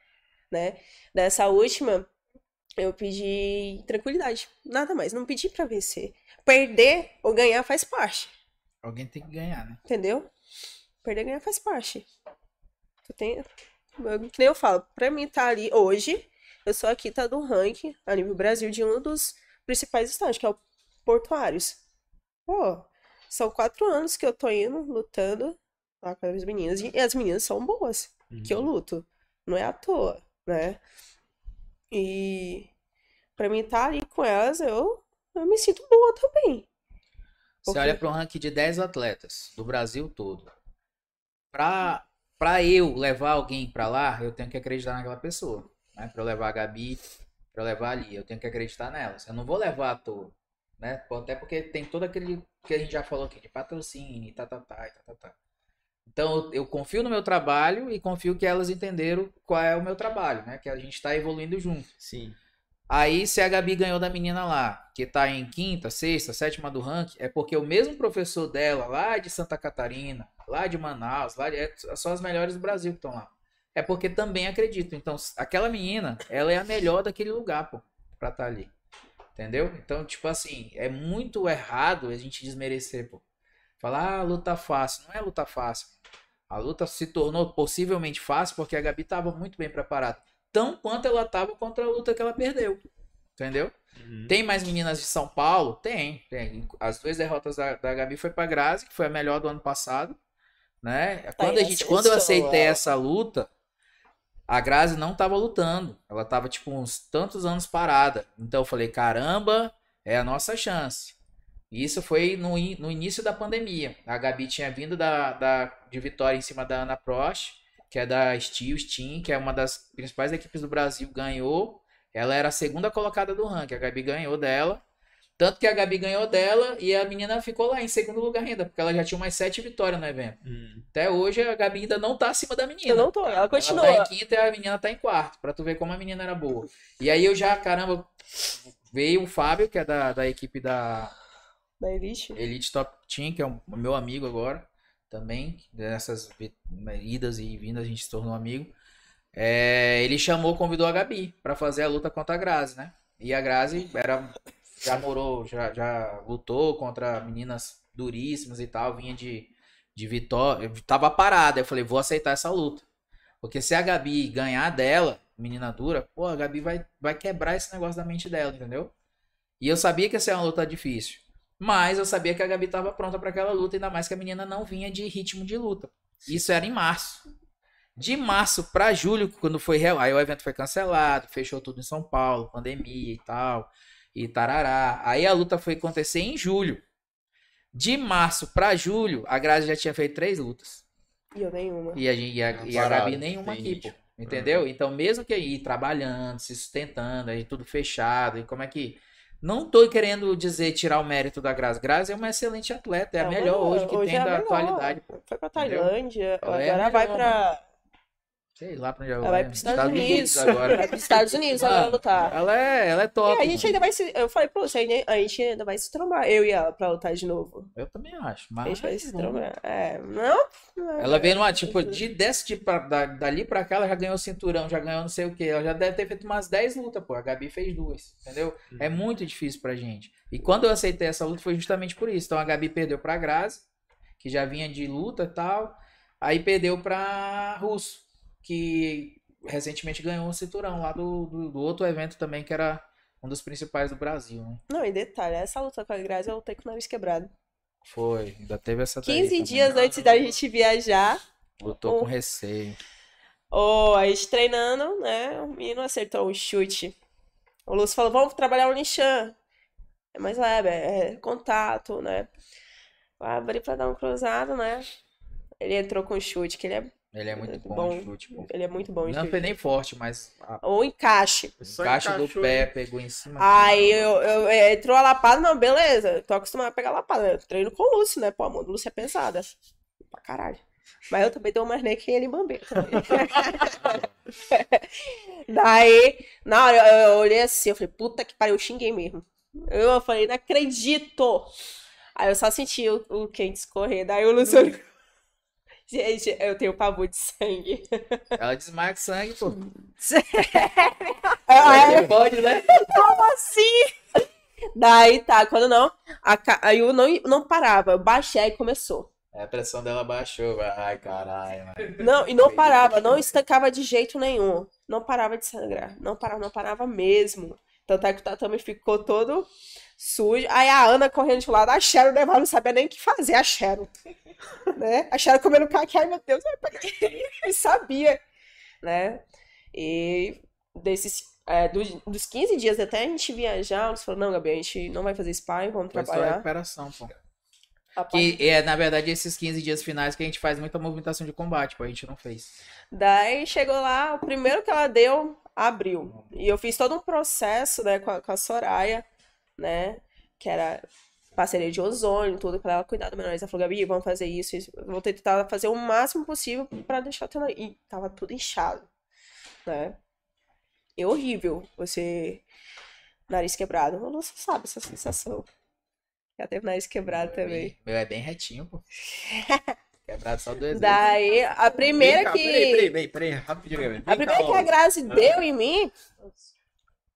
né? Dessa última, eu pedi tranquilidade, nada mais. Não pedi pra vencer. Perder ou ganhar faz parte, Alguém tem que ganhar, né? entendeu? Perder ou ganhar faz parte. Tu tem. eu- Que nem eu falo, pra mim tá ali hoje, eu sou aqui, tá do ranking a nível Brasil de um dos principais estados, que é o Portuários. Pô, são quatro anos que eu tô indo, lutando lá com as meninas, e as meninas são boas, que eu luto. Não é à toa, né? E pra mim tá ali com elas, eu, eu me sinto boa também. Você Porque- olha para um ranking de 10 atletas do Brasil todo. Pra, pra eu levar alguém pra lá, eu tenho que acreditar naquela pessoa. Né? Pra eu levar a Gabi, pra eu levar ali, eu tenho que acreditar nelas. Eu não vou levar à toa. Né? Até porque tem todo aquele que a gente já falou aqui, de patrocínio, e tá, tá, tá, e tá, tá, tá. Então eu, confio no meu trabalho e confio que elas entenderam qual é o meu trabalho, né? Que a gente tá evoluindo junto. Sim. Aí, se a Gabi ganhou da menina lá, que tá em quinta, sexta, sétima do ranking, é porque o mesmo professor dela, lá de Santa Catarina, lá de Manaus, lá de, é, são as melhores do Brasil que estão lá. É porque também acredito. Então, aquela menina, ela é a melhor daquele lugar, pô, pra estar ali. Entendeu? Então, tipo assim, é muito errado a gente desmerecer, pô. Falar, ah, luta fácil. Não é luta fácil. A luta se tornou possivelmente fácil porque a Gabi tava muito bem preparada. Tão quanto ela tava contra a luta que ela perdeu. Entendeu? Uhum. Tem mais meninas de São Paulo? Tem. tem. As duas derrotas da, da Gabi foi pra Grazi, que foi a melhor do ano passado. Né? Quando, a gente, quando eu aceitei essa luta, a Grazi não tava lutando. Ela tava, tipo, uns tantos anos parada. Então eu falei, caramba, é a nossa chance. E isso foi no, in- no início da pandemia. A Gabi tinha vindo da, da, de vitória em cima da Ana Prost, que é da Steel Steam, que é uma das principais equipes do Brasil, ganhou. Ela era a segunda colocada do ranking. A Gabi ganhou dela. Tanto que a Gabi ganhou dela e a menina ficou lá em segundo lugar ainda, porque ela já tinha umas sete vitórias no evento. Uhum. Até hoje a Gabi ainda não tá acima da menina. Eu não tô, ela continua. Ela tá em quinta e a menina tá em quarto, pra tu ver como a menina era boa. E aí eu já, caramba, veio o Fábio, que é da, da equipe da Da Elite. Elite Top Team, que é meu amigo agora, também. Dessas vi- idas e vindas a gente se tornou amigo. É, ele chamou, convidou a Gabi pra fazer a luta contra a Grazi, né? E a Grazi era, já morou, já, já lutou contra meninas duríssimas e tal, vinha de, de vitória, tava parada. Eu falei, vou aceitar essa luta. Porque se a Gabi ganhar dela, menina dura, pô, a Gabi vai, vai quebrar esse negócio da mente dela, entendeu? E eu sabia que ia ser uma luta difícil. Mas eu sabia que a Gabi estava pronta para aquela luta, ainda mais que a menina não vinha de ritmo de luta. Isso era em março. De março para julho, quando foi real, aí o evento foi cancelado, fechou tudo em São Paulo, pandemia e tal, e tarará. Aí a luta foi acontecer em julho. De março para julho, a Grazi já tinha feito três lutas. E eu nenhuma. E a, gente- e a, e a Gabi nenhuma aqui, pô. Entendeu? Então, mesmo que aí trabalhando, se sustentando, aí tudo fechado, e como é que. Não tô querendo dizer tirar o mérito da Grazi. Grazi é uma excelente atleta, é a melhor hoje que tem é da melhor. atualidade. Foi pra? Tailândia, é agora vai melhor, pra. Sei lá pra onde ela Ela vai pros Estados, Unidos. agora. Vai pros Estados Unidos agora Mano, lutar. Ela é, ela é E top. a gente ainda vai se. Eu falei né, a gente ainda vai se trombar. Eu e ela pra lutar de novo. Eu também acho. A Mas gente vai se trombar. É, não. Ela veio numa, tipo, de, desse tipo, pra- da- dali pra cá, ela já ganhou cinturão, já ganhou não sei o que. Ela já deve ter feito umas 10 lutas, pô. A Gabi fez duas, entendeu? É muito difícil pra gente. E quando eu aceitei essa luta foi justamente por isso. Então a Gabi perdeu pra Grazi, que já vinha de luta e tal. Aí perdeu pra Russo, que recentemente ganhou um cinturão lá do, do, do outro evento também, que era um dos principais do Brasil, né? Não, em detalhe, essa luta com a Grazi eu lutei com o nariz quebrado. Foi, ainda teve essa daí 15 também. dias antes da gente viajar, Lutou com receio. ou a gente treinando, né? O menino acertou um chute. O Lúcio falou: vamos trabalhar o Nishan. É mais leve, é contato, né? Eu abri pra dar um cruzado, né? Ele entrou com chute, que ele é, Ele é muito bom, Bom. chute, pô. ele é muito bom em Não chute. foi nem forte, mas a Ou encaixe. Só caixa do pé e- pegou em cima. Aí eu, eu- é, entrou a lapada, não, beleza. Eu tô acostumado a pegar lapada. né? Eu treino com o Lúcio, né? Pô, a mão do Lúcio é pesada. Pra caralho. Mas eu também dou mais nem que ele bambeiro também. Daí, na hora eu, eu olhei assim, eu falei, puta que pariu, eu xinguei mesmo. Eu falei, não acredito. Aí eu só senti o, o quente escorrer. Daí o Lúcio olhou. Gente, eu tenho pavor de sangue. Ela desmaia com sangue, pô. Aí, Aí pode, né? Como assim? Daí tá, quando não, a, aí eu não, não parava, eu baixei e começou. É, A pressão dela baixou. Ai, caralho. Não, e não parava, não estancava de jeito nenhum. Não parava de sangrar. Não parava, não parava mesmo. Tanto é que o tatame ficou todo sujo. Aí a Ana correndo de lado, a Cheryl levava, não sabia nem o que fazer, a Cheryl. Né? A Cheryl comendo caqui, ai meu Deus. Eu sabia, né? E desses, é, dos, dos 15 dias até a gente viajar, eles falaram, não, Gabi, a gente não vai fazer sparring, vamos Foi trabalhar. recuperação, pô. Que é, na verdade, esses 15 dias finais que a gente faz muita movimentação de combate, pô. A gente não fez. Daí chegou lá, o primeiro que ela deu, abriu. E eu fiz todo um processo, né, com a, com a Soraya, né, que era parceria de ozônio, tudo, pra ela cuidar do menor. Ela falou, Gabi, vamos fazer isso, isso. Eu vou tentar fazer o máximo possível pra deixar teu nariz. E tava tudo inchado, né. É horrível você... Nariz quebrado. Não sabe essa sensação. Já teve nariz quebrado também. Meu é bem retinho, pô. Quebrado só dois. Daí, a primeira Vem cá, que... Peraí, peraí, peraí, peraí, rapidinho. A Vem cá, primeira que a Grazi deu em mim,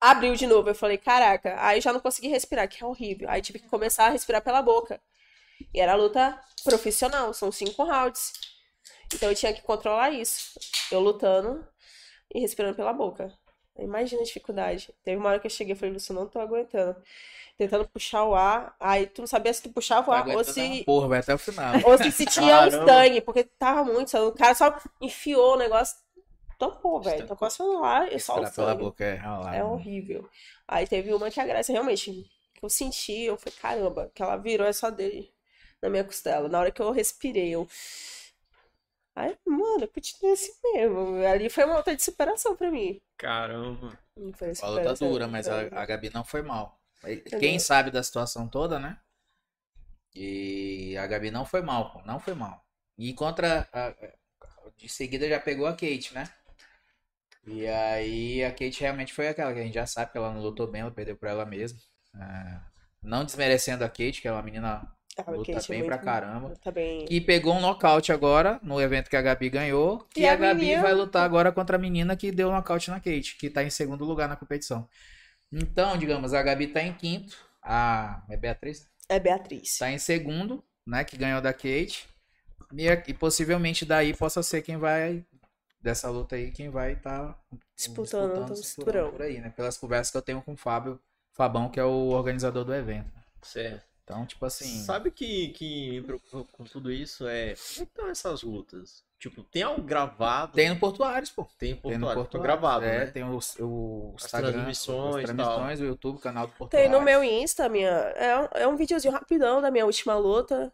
Abriu de novo. Eu falei, caraca. Aí já não consegui respirar, que é horrível. Aí tive que começar a respirar pela boca. E era luta profissional, são cinco rounds. Então eu tinha que controlar isso. Eu lutando e respirando pela boca. Imagina a dificuldade. Teve uma hora que eu cheguei e falei, Lúcio, eu não tô aguentando. Tentando puxar o ar. Aí tu não sabia se tu puxava o Tá ar ou se. Porra, vai até o final. Ou se, se tinha um sangue, porque tava muito. O cara só enfiou o negócio, tampou, velho. Tampou só lá e só o sangue. boca é ralado. É horrível. Aí teve uma que a Graça realmente, que eu senti, eu falei, caramba, que ela virou é só dele na minha costela. Na hora que eu respirei, eu. Aí, mano, eu continuei assim mesmo. Ali foi uma luta de superação pra mim. Caramba. A luta dura, mas a, a Gabi não foi mal. Quem Entendeu? sabe da situação toda, né? E a Gabi não foi mal, pô, não foi mal. E contra. a- de seguida já pegou a Kate, né? E aí a Kate realmente foi aquela que a gente já sabe que ela não lutou bem, ela perdeu pra ela mesma. Ah, não desmerecendo a Kate, que é uma menina Ah, luta Kate é bem pra caramba. Bem. Que pegou um nocaute agora no evento que a Gabi ganhou. E E, a a Gabi menina- vai lutar agora contra a menina que deu nocaute na Kate, que tá em segundo lugar na competição. Então, digamos, a Gabi tá em quinto. A é Beatriz? É Beatriz. Tá em segundo, né? Que ganhou da Kate. E, e possivelmente daí possa ser quem vai. Dessa luta aí, quem vai estar Disputando o cinturão. por aí, né? Pelas conversas que eu tenho com o Fábio Fabão, que é o organizador do evento. Certo. Então, tipo assim. Sabe que, que me preocupa com tudo isso é. Como é que estão essas lutas? Tipo, tem algo gravado? Tem no Portuários, pô. Tem Tem no Portuário, Portuário. gravado, é, né? tem o, o As Instagram, transmissões as transmissões, o YouTube, o canal do Portuário. Tem no meu Insta, minha. É um, é um videozinho rapidão da minha última luta,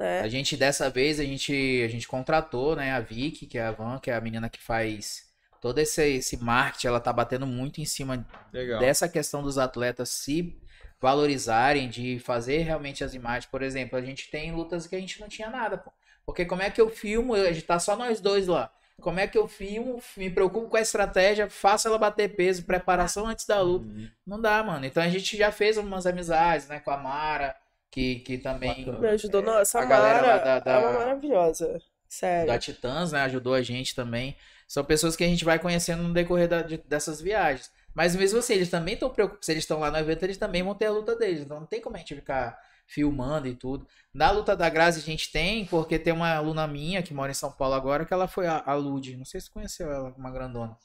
né? A gente, dessa vez, a gente, a gente contratou, né, a Vicky, que é a Van, que é a menina que faz todo esse, esse marketing, ela tá batendo muito em cima Legal. dessa questão dos atletas se valorizarem, de fazer realmente as imagens. Por exemplo, a gente tem lutas que a gente não tinha nada, pô. Porque como é que eu filmo? A gente tá só nós dois lá. Como é que eu filmo? Me preocupo com a estratégia, faço ela bater peso, preparação antes da luta. Uhum. Não dá, mano. Então a gente já fez umas amizades, né, com a Mara, que, que também Bacana. Me ajudou. Nossa, a, a galera Mara da- da- é uma maravilhosa. Sério. da Titãs, né, ajudou a gente também. São pessoas que a gente vai conhecendo no decorrer da- de- dessas viagens. Mas mesmo assim, eles também estão preocupados. Se eles estão lá no evento, eles também vão ter a luta deles. Então não tem como a gente ficar filmando e tudo. Na luta da Grazi a gente tem, porque tem uma aluna minha que mora em São Paulo agora, que ela foi a, a Lud. Não sei se você conheceu ela, uma grandona.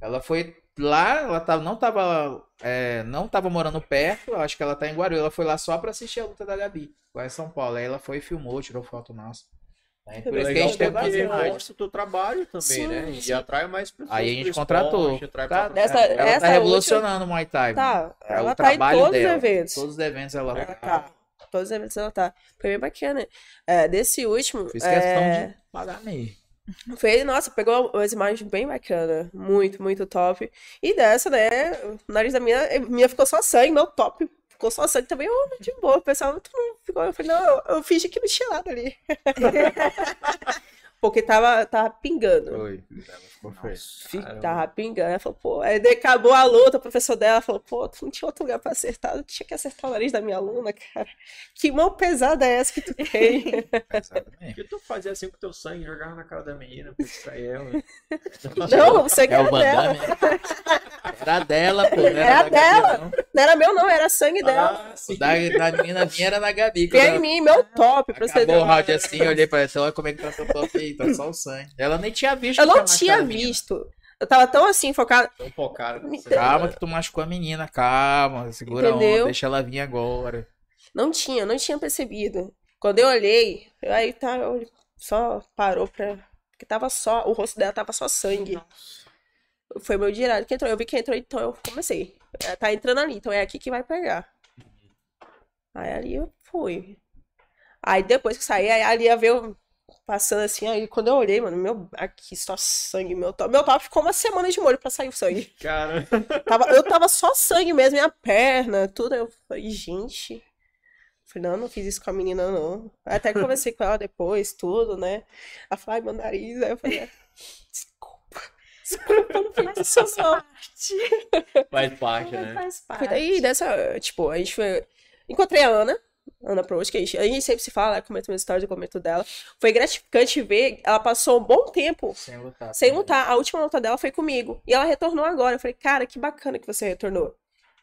Ela foi lá, ela tava, não tava. é, não tava morando perto, eu acho que ela tá em Guarulhos. Ela foi lá só pra assistir a luta da Gabi, lá em São Paulo. Aí ela foi e filmou, tirou foto nossa. Né? Por isso que a gente tem imagens. mostra o teu trabalho também, Sim, né? sim. E atrai mais pessoas Aí a gente contratou. esporte, Tá, pra- Dessa- ela essa tá revolucionando o Muay Thai. Tá, É ela o tá em trabalho todos dela. os eventos. Todos os eventos ela Ela tá. Todos os eventos ela tá. Foi bem bacana. É, desse último. Fiz questão é, de pagar mesmo. Foi, nossa, pegou umas imagens bem bacanas. Muito, muito top. E dessa, né? O nariz da minha, minha ficou só sangue, meu top. Ficou só sangue também, eu, de boa. O pessoal ficou. Eu falei, não, eu, eu fingi que não tinha nada ali. Porque tava, tava pingando. Foi. Tava pingando. Ela falou, pô. Aí daí acabou a luta, o professor dela falou, pô, tu não tinha outro lugar pra acertar, tu tinha que acertar o nariz da minha aluna, cara. Que mão pesada é essa que tu tem? Exatamente. Por que tu fazia assim com o teu sangue, jogava na cara da menina pra distrair ela? não, você que É era o dela. Damme. Era dela, pô. Era, Era da Gabi, dela. não. Não era meu, não, era sangue dela. Ah, sim. Da, da menina minha era na Gabi. Ela em mim, meu top, pra você Acabou o ver. round assim, eu olhei pra ela, olha como é que tá teu top aí, tá só o sangue. Ela nem tinha visto. Eu que não tinha a visto. Eu tava tão assim, focada. Tão focado. Calma que tu machucou a menina, calma, segura a Entendeu? onda, deixa ela vir agora. Não tinha, não tinha percebido. Quando eu olhei, aí tá, eu- só parou pra. Porque tava só. O rosto dela tava só sangue. Foi meu direto que entrou. Eu vi que entrou, então eu comecei. É, Tá entrando ali, então é aqui que vai pegar. Aí ali eu fui. Aí depois que saí, aí ali ia ver eu passando assim. Aí quando eu olhei, mano, meu. Aqui só sangue, meu top. Meu top ficou uma semana de molho pra sair o sangue. Cara, Tava, eu tava só sangue mesmo, minha perna, tudo. Eu falei, gente. Falei, não, não fiz isso com a menina, não. Até conversei com ela depois, tudo, né? Ela falou, ai, meu nariz. Aí eu falei, "Ah, desculpa. Desculpa, não fiz isso, não. faz parte, né? Faz parte. Foi daí, dessa, tipo, a gente foi... Encontrei a Ana, Ana Prost, que a gente, sempre se fala, ela comenta minhas histórias, eu comento dela. Foi gratificante ver, ela passou um bom tempo Sem lutar. sem lutar. A última luta dela foi comigo. E ela retornou agora. Eu falei, cara, que bacana que você retornou.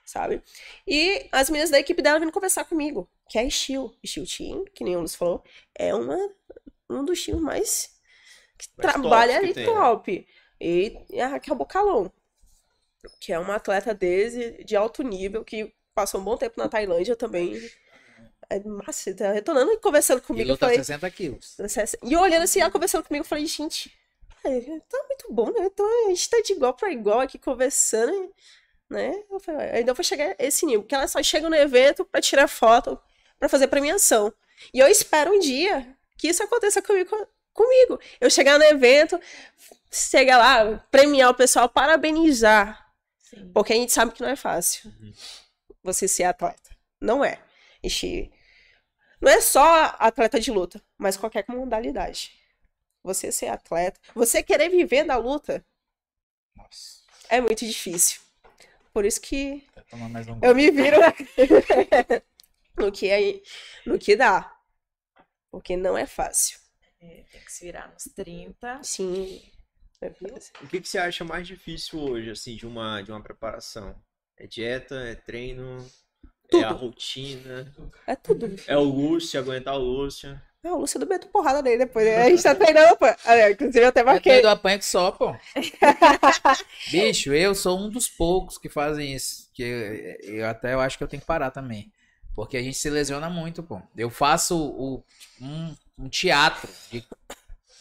Sabe? E as meninas da equipe dela vindo conversar comigo. Que é a Steel. Steel Team, que nenhum dos falou, é uma, um dos times mais que Mais trabalha ali né? top. E, e a Raquel Bocalon, que é uma atleta desde de alto nível, que passou um bom tempo na Tailândia também. É massa, tá retornando e conversando E comigo. Eu luta falei, 60 quilos. e eu olhando assim, ela conversando comigo, eu falei, gente, é, tá muito bom, né? Então a gente tá de igual pra igual aqui conversando, né? Eu falei, ainda vou chegar a esse nível, porque ela só chega no evento pra tirar foto, pra fazer premiação. E eu espero um dia que isso aconteça comigo. comigo. Eu chegar no evento, chegar lá, premiar o pessoal, parabenizar. Sim. Porque a gente sabe que não é fácil você ser atleta. Não é. Ixi, não é só atleta de luta, mas qualquer modalidade. Você ser atleta, você querer viver da luta Nossa. é muito difícil. Por isso que um eu me viro no que é, no que dá. Porque não é fácil. É, tem que se virar nos 30. Sim. É. O que, que você acha mais difícil hoje, assim, de uma, de uma preparação? É dieta, é treino, é a Tudo. rotina, É tudo. é o Lúcio, aguentar o Lúcio. Ah, o Lúcio meto porrada nele depois. né? A gente tá treinando, pô. Ah, Inclusive, eu até É marquei. apanha que só, pô. Bicho, eu sou um dos poucos que fazem isso. Que eu, eu até eu acho que eu tenho que parar também. Porque a gente se lesiona muito, pô. Eu faço o, um, um teatro de,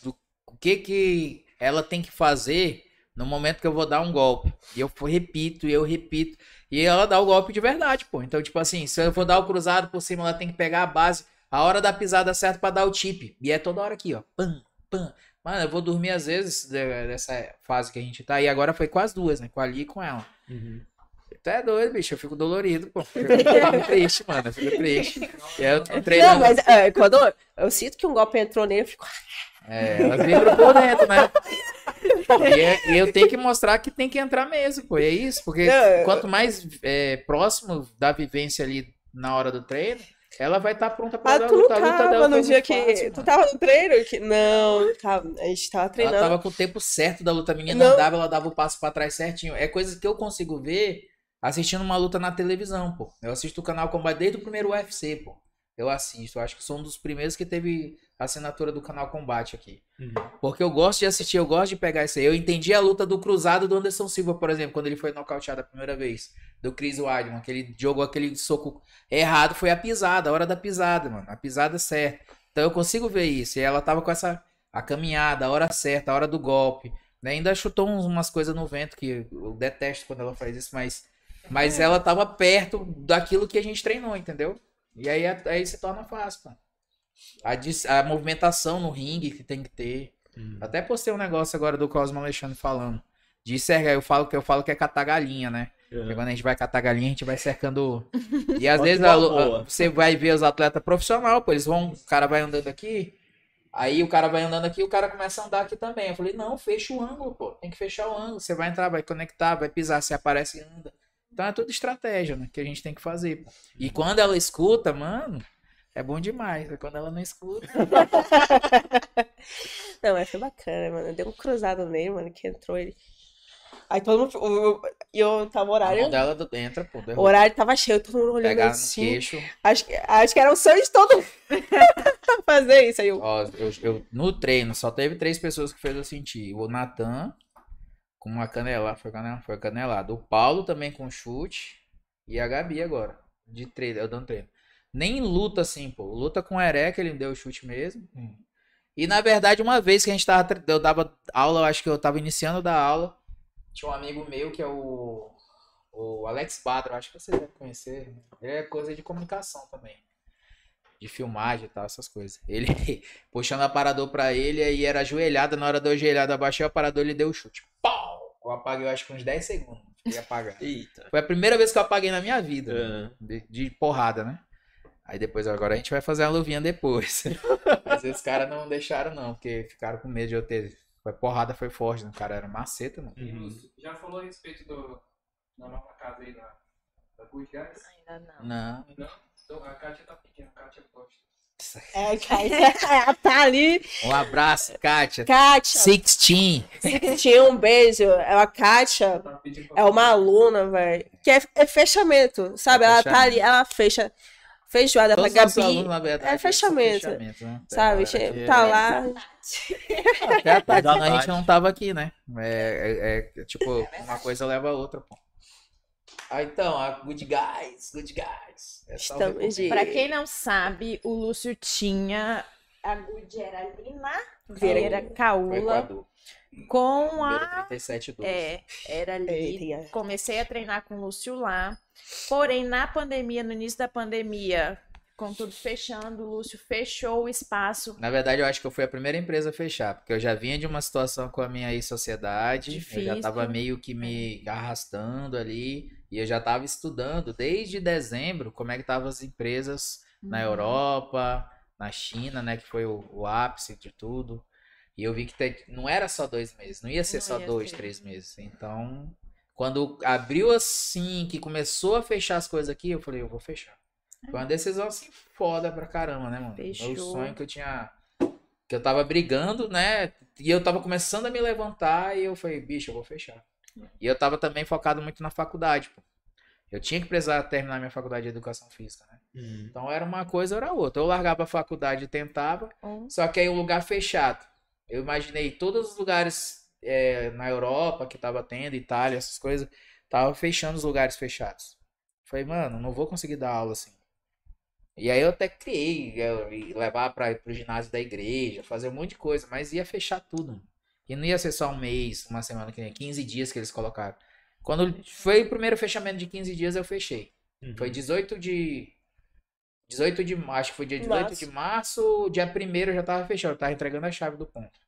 do o que que ela tem que fazer no momento que eu vou dar um golpe. E eu repito, e eu repito. E ela dá o golpe de verdade, pô. Então, tipo assim, se eu for dar o cruzado por cima, ela tem que pegar a base, a hora da pisada certa pra dar o tip. E é toda hora aqui, ó. Pam, pam. Mano, eu vou dormir às vezes de- dessa fase que a gente tá. E agora foi com as duas, né? Com a Ali e com ela. Tu é doido, bicho. Eu fico dolorido, pô. Eu fico triste, mano. Eu fico triste. E eu tô Não, treinando. mas é, quando eu sinto que um golpe entrou nele, eu fico. É, elas vibram por dentro, né? E, é- e eu tenho que mostrar que tem que entrar mesmo, pô. E é isso, porque Não, quanto mais é, próximo da vivência ali na hora do treino, ela vai estar pronta pra Ah, dar a tu luta. luta dela no dia que. tu tava no treino? Que... Não, tava, a gente tava Ela treinando. tava com o tempo certo da luta. A menina Não. andava, ela dava o passo pra trás certinho. É coisa que eu consigo ver assistindo uma luta na televisão, pô. Eu assisto o canal Combate desde o primeiro UFC, pô. Eu assisto. Eu acho que sou um dos primeiros que teve assinatura do canal Combate aqui. Porque eu gosto de assistir, eu gosto de pegar isso aí. Eu entendi a luta do cruzado do Anderson Silva, por exemplo, quando ele foi nocauteado a primeira vez. Do Chris Weidman, que ele jogou aquele soco errado, foi a pisada, a hora da pisada, mano. A pisada certa. Então eu consigo ver isso. E ela tava com essa. A caminhada, a hora certa, a hora do golpe. Né? Ainda chutou uns- umas coisas no vento, que eu detesto quando ela faz isso, mas. Mas ela tava perto daquilo que a gente treinou, entendeu? E aí, aí se torna fácil, pô. A, dis- a movimentação no ringue que tem que ter. Até postei um negócio agora do Cosmo Alexandre falando. De cercar, eu falo que eu falo que é catar galinha, né? Porque quando a gente vai catar galinha, a gente vai cercando. E às vezes a- a- você vai ver os atletas profissionais, pô, eles vão, o cara vai andando aqui, aí o cara vai andando aqui, o cara começa a andar aqui também. Eu falei, não, fecha o ângulo, pô. Tem que fechar o ângulo. Você vai entrar, vai conectar, vai pisar, se aparece e anda. Então é tudo estratégia, né? Que a gente tem que fazer. E quando ela escuta, mano, é bom demais. É Quando ela não escuta. Não, mas foi bacana, mano. Deu um cruzado nele, mano, que entrou ele. Aí todo mundo. o- o- E eu tava o horário. mão dela do- entra, pô. O horário tava cheio, todo mundo olhando Pegar no assim. queixo. Acho, que- acho que era um sonho de todo fazer isso. Aí eu. Ó, eu, eu- no treino só teve três pessoas que fez eu sentir. O Natan com uma canelada, foi canelada, foi canelada. O Paulo também com chute e a Gabi agora, de treino, eu dando treino. Nem luta assim, pô. Luta com o Erec, ele deu o chute mesmo. E na verdade, uma vez que a gente tava, eu dava aula, eu acho que eu tava iniciando da aula, tinha um amigo meu que é o o Alex Badro, acho que você deve conhecer. Ele é coisa de comunicação também de filmagem e tal, essas coisas. Ele puxando o aparador pra ele, aí era ajoelhada, na hora da ajoelhada, eu abaixei o aparador, ele deu o chute. Pau! Eu apaguei, eu acho que uns 10 segundos. Fiquei apagado. Eita. Foi a primeira vez que eu apaguei na minha vida. Ah, De, de porrada, né? Aí depois, agora a gente vai fazer a luvinha depois. Mas esses caras não deixaram, não, porque ficaram com medo de eu ter. Foi porrada, foi forte, né? O cara era maceta, mano. uhum. Lúcio, Já falou a respeito do, da nova casa aí da, da? Ainda não. Não. Não? Então, a Kátia tá pedindo, a Kátia gosta. É, Kátia, ela tá ali. Um abraço, Kátia. Kátia, Sixteen. tinha um beijo. É a Kátia, Tá pedindo pra é uma aluna, velho. Que é, é fechamento, sabe? É ela tá ali, ela fecha feijoada pra Todos os nossos Gabi. alunos, na verdade, é fechamento, fechamento, né? Sabe? É, é- Tá lá. Até a a gente não tava aqui, né? É, é- é, tipo, uma coisa leva a outra, pô. Ah, então, a Good Guys, Good Guys. É Estamos de- Pra quem não sabe, o Lúcio tinha a Good era ali na Vira- Feira como- o Caula com a 3712. é, era ali. Eita. Comecei a treinar com o Lúcio lá. Porém, na pandemia, no início da pandemia, com tudo fechando, o Lúcio fechou o espaço. Na verdade, eu acho que eu fui a primeira empresa a fechar, porque eu já vinha de uma situação com a minha ex-sociedade, eu já Difícil. tava meio que me arrastando ali, e eu já tava estudando desde dezembro como é que estavam as empresas na Uhum. Europa, na China, né, que foi o, o ápice de tudo. E eu vi que te- não era só dois meses, não ia ser Não só ia dois, três meses. Então, quando abriu assim, que começou a fechar as coisas aqui, eu falei, eu vou fechar. Foi uma decisão assim foda pra caramba, né, mano? Meu Fechou. sonho que eu tinha. Que eu tava brigando, né? E eu tava começando a me levantar e eu falei, bicho, eu vou fechar. E eu tava também focado muito na faculdade, pô. Eu tinha que precisar terminar minha faculdade de educação física, né? Uhum. Então era uma coisa ou era outra. Eu largava a faculdade e tentava, Ou- só que aí um lugar fechado. Eu imaginei todos os lugares é, na Europa que tava tendo, Itália, essas coisas, tava fechando os lugares fechados. Falei, mano, não vou conseguir dar aula assim. E aí eu até criei, eu levar para pro ginásio da igreja, fazer um monte de coisa, mas ia fechar tudo. E não ia ser só um mês, uma semana, que nem 15 dias que eles colocaram. Quando foi o primeiro fechamento de 15 dias, eu fechei. Uhum. Foi 18 de. 18 de. Acho que foi dia 18 Março. de março. Dia 1 eu já tava fechado. Eu tava entregando a chave do ponto.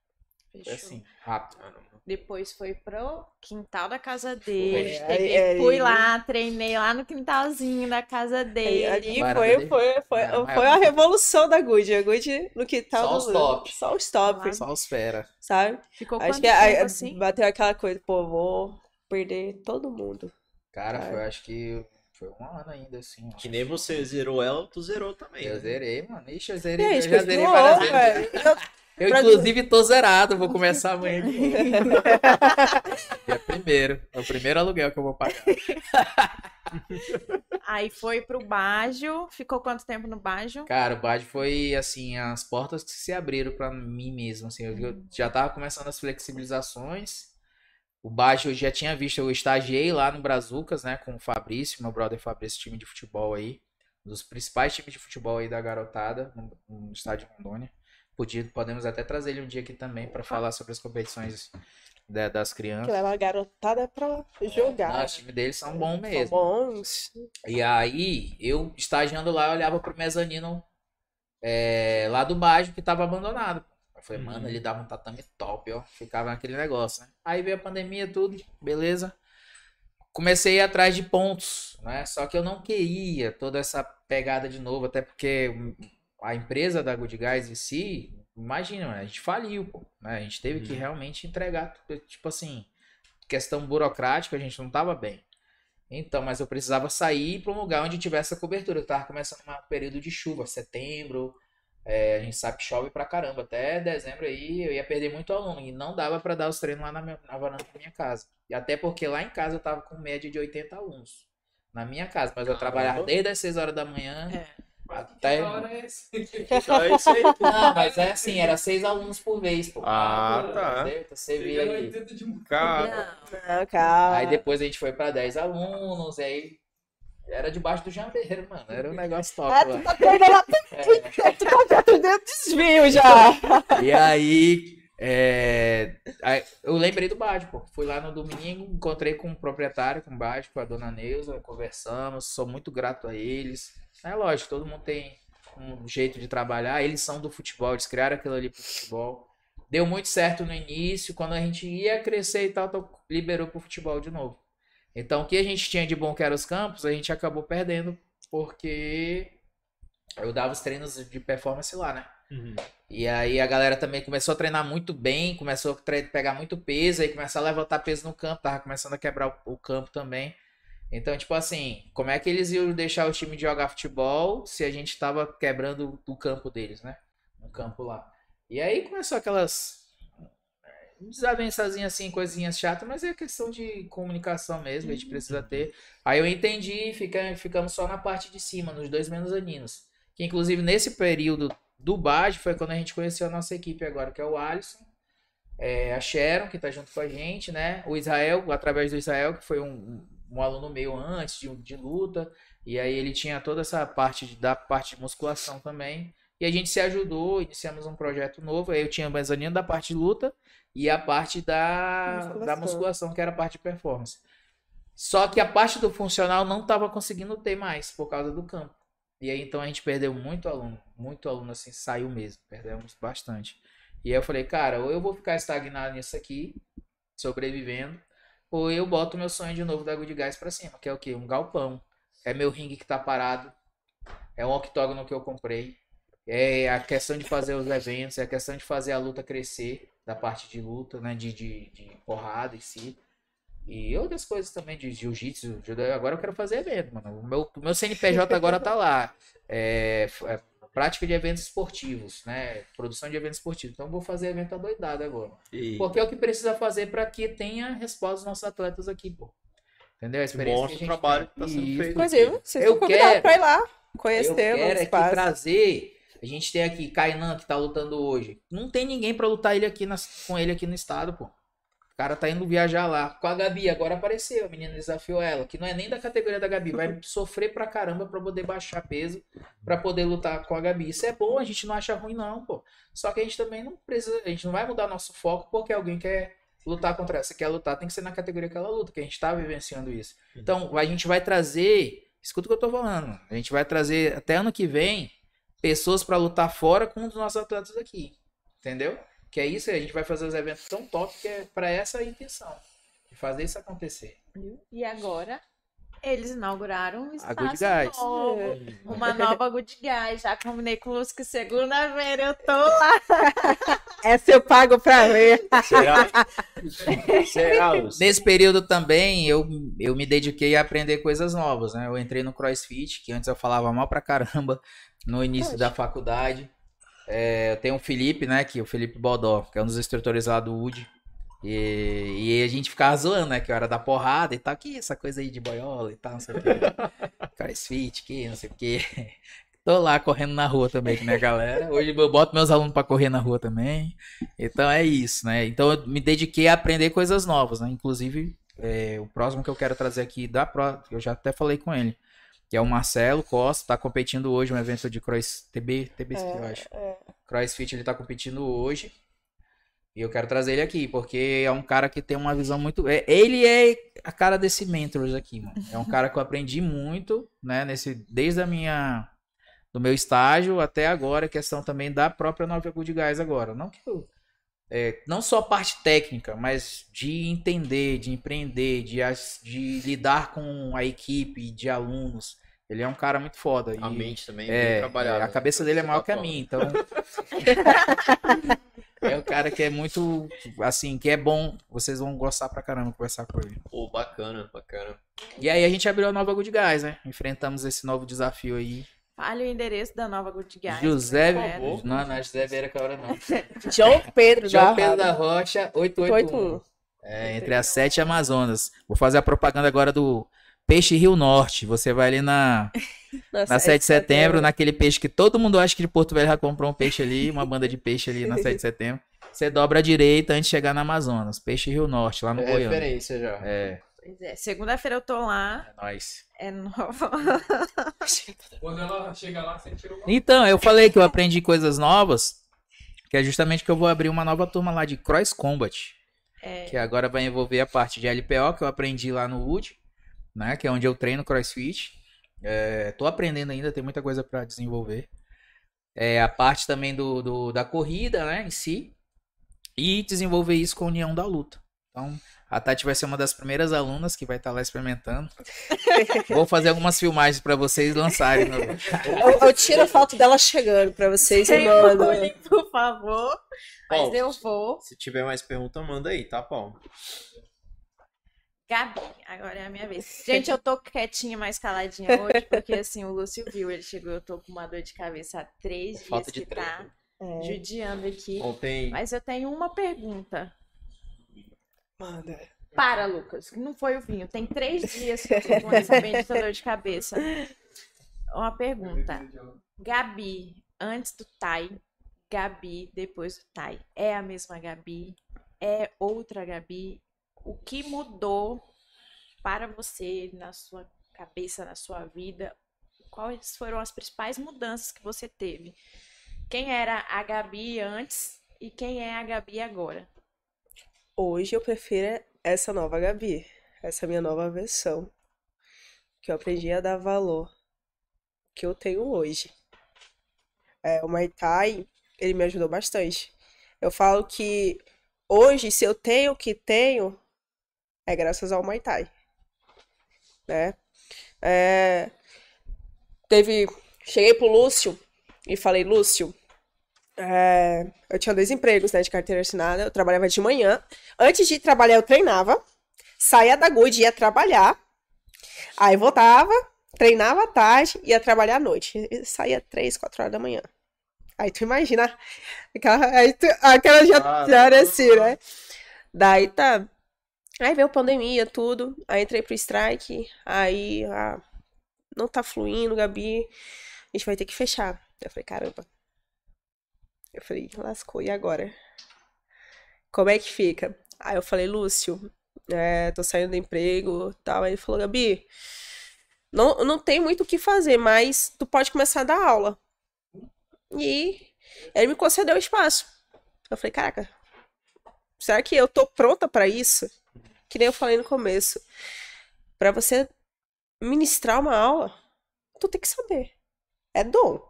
Foi Fechou. assim, rápido. Depois foi pro quintal da casa dele. Peguei, Aí- aí- fui lá, treinei lá no quintalzinho da casa dele. Ali Varanda foi, dele? foi, foi, Não, foi é- a revolução da Good. A Good no que tal Só os top. Só os top, Só os fera. sabe? Ficou Acho que tempo aí, assim? bateu aquela coisa, pô, vou perder todo mundo. Cara, Cara. foi acho que. Foi um ano ainda, assim. Que nem você zerou ela, tu zerou também. Eu né? zerei, mano. Ixi, eu zerei. aí, eu gente, já zerei várias vezes. Eu, inclusive, tô zerado. Vou começar amanhã de. Dia primeiro. É o primeiro aluguel que eu vou pagar. Aí foi pro Bajo. Ficou quanto tempo no Bajo? Cara, o Bad foi assim, as portas que se abriram pra mim mesmo, assim, eu, eu já tava começando as flexibilizações. O Baixo eu já tinha visto, eu estagiei lá no Brazucas, né, com o Fabrício, meu brother Fabrício, time de futebol aí, um dos principais times de futebol aí da garotada no, no estádio Rondônia. Podia, podemos até trazer ele um dia aqui também pra falar sobre as competições da- das Que crianças. leva a garotada pra jogar. Não, os times deles são bons São mesmo. bons. E aí, eu estagiando lá, eu olhava pro mezanino é, lá do bairro que tava abandonado. Eu falei, Uhum. mano, ele dava um tatame top, ó. Ficava naquele negócio, né? Aí veio a pandemia, tudo, beleza. Comecei a ir atrás de pontos, né? Só que eu não queria toda essa pegada de novo, até porque a empresa da Good Guys em si, imagina, a gente faliu, pô, né? A gente teve que Uhum. realmente entregar, tipo assim, questão burocrática, a gente não tava bem. Então, mas eu precisava sair para um lugar onde tivesse a cobertura. Eu tava começando um período de chuva, setembro. é, a gente sabe que chove pra caramba. Até dezembro aí eu ia perder muito aluno. E não dava para dar os treinos lá na, minha, na varanda da minha casa. E até porque lá em casa eu tava com média de 80 alunos. Na minha casa. Mas eu trabalhava desde as 6 horas da manhã É. até. Que hora é esse? Então é isso aí. Não, mas é assim, era seis alunos por vez, pô. Ah, tá. Entendeu? Então Você via Chegando ali. 80 de Cara, Não, calma. Aí depois a gente foi pra 10 alunos, e aí era debaixo do jambeiro, mano. Era um negócio top. Ah, lá. tu tá perdendo a É. tu tá perdendo desvio já. E aí, é, aí, eu lembrei do Bádio, pô. Fui lá no domingo, encontrei com o proprietário, com o Bádio, com a dona Neuza, conversamos, sou muito grato a eles. É lógico, todo mundo tem um jeito de trabalhar, eles são do futebol, eles criaram aquilo ali pro futebol. Deu muito certo no início, quando a gente ia crescer e tal, liberou pro futebol de novo. Então, o que a gente tinha de bom que era os campos, a gente acabou perdendo, porque eu dava os treinos de performance lá, né? Uhum. E aí a galera também começou a treinar muito bem, começou a pegar muito peso, aí começou a levantar peso no campo, tava começando a quebrar o, o campo também. Então, tipo assim, como é que eles iam deixar o time de jogar futebol se a gente tava quebrando o campo deles, né? No campo lá. E aí começou aquelas é, desavençazinhas assim, coisinhas chatas, mas é questão de comunicação mesmo, a gente precisa ter. Aí eu entendi fica, ficamos só na parte de cima, nos dois menos aninhos. Que inclusive nesse período do Bage foi quando a gente conheceu a nossa equipe agora, que é o Alisson, é, a Sharon, que tá junto com a gente, né? O Israel, através do Israel, que foi um, um aluno meu antes de, de luta. E aí ele tinha toda essa parte de, da parte de musculação também. E a gente se ajudou, iniciamos um projeto novo. Aí eu tinha a mezanino da parte de luta e a parte da musculação. da musculação, que era a parte de performance. Só que a parte do funcional não estava conseguindo ter mais por causa do campo. E aí então a gente perdeu muito aluno, muito aluno assim, saiu mesmo, perdemos bastante. E aí eu falei, cara, ou eu vou ficar estagnado nisso aqui, sobrevivendo, ou eu boto meu sonho de novo da Good Guys pra cima, que é o quê? Um galpão. É meu ringue que tá parado. É um octógono que eu comprei. É a questão de fazer os eventos, é a questão de fazer a luta crescer, da parte de luta, né? De, de, de porrada em si. E outras coisas também de jiu-jitsu. Agora eu quero fazer evento, mano. O meu, meu CNPJ agora tá lá. É, é, prática de eventos esportivos, né? Produção de eventos esportivos. Então eu vou fazer evento adoidado agora. E... Porque é o que precisa fazer para que tenha resposta dos nossos atletas aqui, pô. Entendeu? A experiência Mostra que o a gente trabalho tem. que tá sendo Isso. feito. Inclusive, vocês Eu quero- pra ir lá, Eu conhecer quero o é que trazer. A gente tem aqui Kainan que tá lutando hoje. Não tem ninguém pra lutar ele aqui nas- com ele aqui no estado, pô. O cara tá indo viajar lá. Com a Gabi, agora apareceu. A menina desafiou ela, que não é nem da categoria da Gabi. Vai sofrer pra caramba pra poder baixar peso, pra poder lutar com a Gabi. Isso é bom, a gente não acha ruim, não, pô. Só que a gente também não precisa. A gente não vai mudar nosso foco porque alguém quer lutar contra ela. Se quer lutar, tem que ser na categoria que ela luta, que a gente tá vivenciando isso. Então, a gente vai trazer. Escuta o que eu tô falando. A gente vai trazer até ano que vem pessoas pra lutar fora com um dos nossos atletas aqui. Entendeu? Que é isso, a gente vai fazer os eventos tão top que é pra essa a intenção. De fazer isso acontecer. E agora, eles inauguraram um A Good espaço Guys. novo, uma nova Good Guys. Já combinei com o Lúcio que segunda-feira eu tô lá. Essa eu pago pra ver. Será? Será? Nesse período também eu, eu me dediquei a aprender coisas novas, né? Eu entrei no CrossFit, que antes eu falava mal pra caramba no início da faculdade. É, eu tenho o Felipe, né? Que é o Felipe Bodó, que é um dos instrutores lá do UD. E, e a gente ficava zoando, né? Que eu era da porrada e tal. Que essa coisa aí de boiola e tal, não sei o que. CrossFit, que não sei o que. Tô lá correndo na rua também com minha galera. Hoje eu boto meus alunos pra correr na rua também. Então é isso, né? Então eu me dediquei a aprender coisas novas, né? Inclusive, é, o próximo que eu quero trazer aqui da Pro, eu já até falei com ele, que é o Marcelo Costa, tá competindo hoje um evento de cross TB, TB, eu acho. CrossFit ele tá competindo hoje. E eu quero trazer ele aqui, porque é um cara que tem uma visão muito. é- ele é a cara desse Mentors aqui, mano. É um cara que eu aprendi muito, né? Nesse, desde a minha. Do meu estágio até agora, questão também da própria Nova Good Guys agora. Não que eu. É, não só a parte técnica, mas de entender, de empreender, de, de lidar com a equipe de alunos. Ele é um cara muito foda. A e- mente também é, é, bem trabalhada. é, a cabeça dele é maior que a Tá minha, então. é um cara que é muito. Assim, que é bom. Vocês vão gostar pra caramba conversar com ele. Pô, bacana, bacana. E aí a gente abriu a nova Good Guys, né? Enfrentamos esse novo desafio aí. Fale o endereço da nova Good Guys. José. Não, não é José Vieira Caura, não. João Pedro João da Pedro da. Rocha, 881. 881. É, entre as sete Amazonas. Vou fazer a propaganda agora do Peixe Rio Norte. Você vai ali na, na 7 de setembro, naquele peixe que todo mundo acha que de Porto Velho já comprou um peixe ali, uma banda de peixe ali na 7 de setembro. Você dobra a direita antes de chegar na Amazonas. Peixe Rio Norte, lá no É Goiânia. referência já. É, Pois é, segunda-feira eu tô lá. é nóis. É nova. Quando ela chega lá, você tira o Então, eu falei que eu aprendi coisas novas, que é justamente que eu vou abrir uma nova turma lá de Cross Combat. É. Que agora vai envolver a parte de LPO, que eu aprendi lá no Wood, né? Que é onde eu treino CrossFit. É, tô aprendendo ainda, tem muita coisa para desenvolver. É, a parte também do, do- da corrida, né, em si. E desenvolver isso com a União da Luta. Então, a Tati vai ser uma das primeiras alunas que vai estar lá experimentando. Vou fazer algumas filmagens para vocês lançarem. no- Eu, eu tiro a foto dela chegando pra vocês e Sem mando. bullying, por favor. Mas eu vou. Se tiver mais pergunta, manda aí, tá, Paulo? Gabi, agora é a minha vez. Gente, eu tô quietinha, mais caladinha hoje, porque assim, o Lúcio viu, ele chegou, eu tô com uma dor de cabeça há três dias Falta de que treino. tá É, judiando aqui. Ontem. Mas eu tenho uma pergunta. Manda. Para, Lucas, não foi o vinho. Tem três dias que eu tô com essa bendita dor de cabeça. Uma pergunta. Gabi, antes do Tai, Gabi, depois do Tai, é a mesma Gabi? É outra Gabi? O que mudou para você na sua cabeça, na sua vida? Quais foram as principais mudanças que você teve? Quem era a Gabi antes e quem é a Gabi agora? Hoje eu prefiro essa nova Gabi, essa minha nova versão, que eu aprendi a dar valor que eu tenho hoje. É, o Muay Thai, ele me ajudou bastante. Eu falo que hoje, se eu tenho o que tenho, é graças ao Muay Thai, né? É, teve, cheguei pro Lúcio e falei, Lúcio, é, eu tinha dois empregos, né, de carteira assinada. Eu trabalhava de manhã. Antes de trabalhar, eu treinava. Saía da Good, ia trabalhar. Aí voltava, treinava à tarde, ia trabalhar à noite. E saía três, quatro horas da manhã. Aí tu imagina, aquela, aí tu- aquela já, já era assim, né? Daí tá. Aí veio pandemia, tudo. Aí entrei pro strike. Aí, ah, não tá fluindo, Gabi. A gente vai ter que fechar. Eu falei, caramba. Eu falei, lascou, e agora? Como é que fica? Aí eu falei, Lúcio, é, tô saindo do emprego tal. Aí ele falou, Gabi, não, não tem muito o que fazer, mas tu pode começar a dar aula. E ele me concedeu espaço. Eu falei, caraca, será que eu tô pronta pra isso? Que nem eu falei no começo. Pra você ministrar uma aula, tu tem que saber. É dom.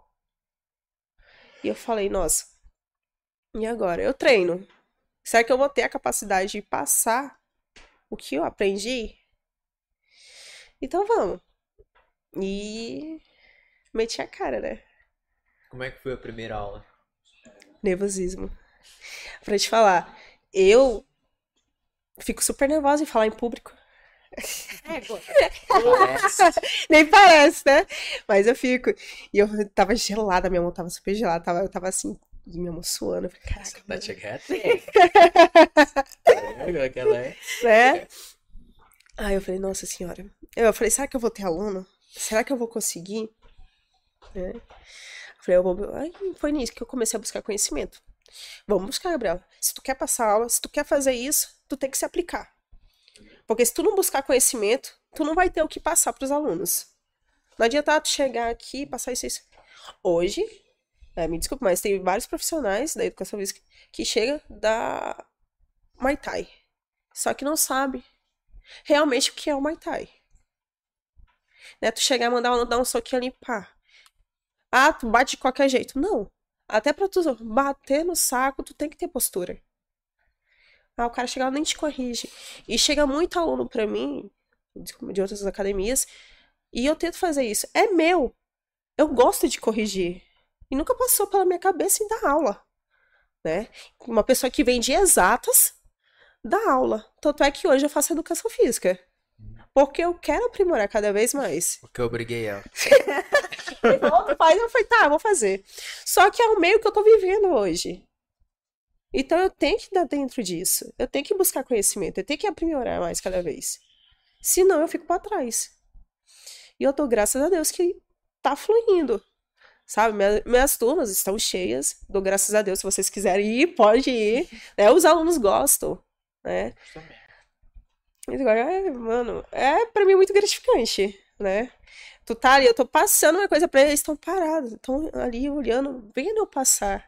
E eu falei, nossa, e agora? Eu treino. Será que eu vou ter a capacidade de passar o que eu aprendi? Então vamos. E meti a cara, né? Como é que foi a primeira aula? Nervosismo. Pra te falar, eu fico super nervosa em falar em público. Égua. Nem parece, né? Mas eu fico. E eu tava gelada, minha mão tava super gelada. Tava, eu tava assim, e minha mão suando. Eu falei, caraca, Tia É, aquela é. né? Aí eu falei, nossa senhora. Eu falei, será que eu vou ter aluno? Será que eu vou conseguir? Né? Eu falei, eu vou. Aí foi nisso que eu comecei a buscar conhecimento. Vamos buscar, Gabriela. Se tu quer passar aula, se tu quer fazer isso, tu tem que se aplicar. Porque se tu não buscar conhecimento, tu não vai ter o que passar pros alunos. Não adianta tu chegar aqui e passar isso, isso. Hoje, é, me desculpe, mas tem vários profissionais da educação física que chegam da Muay Thai. Só que não sabe realmente o que é o Muay Thai. Né? Tu chegar e mandar um, dar um soquinho ali, pá. Ah, tu bate de qualquer jeito. Não. Até pra tu bater no saco, tu tem que ter postura. Ah, o cara chega lá e nem te corrige. E chega muito aluno pra mim, de outras academias, e eu tento fazer isso. É meu. Eu gosto de corrigir. E nunca passou pela minha cabeça em dar aula. Né? Uma pessoa que vem de exatas dá aula. Tanto é que hoje eu faço educação física. Porque eu quero aprimorar cada vez mais. Porque eu obriguei ela. "Tu faz, eu falei, tá, vou fazer. Só que é o meio que eu tô vivendo hoje. Então eu tenho que dar dentro disso. Eu tenho que buscar conhecimento. Eu tenho que aprimorar mais cada vez. Senão eu fico pra trás. E eu tô, graças a Deus, que tá fluindo. Sabe? Minha- minhas turmas estão cheias. Dou graças a Deus. Se vocês quiserem ir, pode ir. Né? Os alunos gostam. Né? É, mano, é pra mim muito gratificante, né? Tu tá ali, eu tô passando uma coisa eles, eles estão parados, estão ali olhando, vendo eu passar.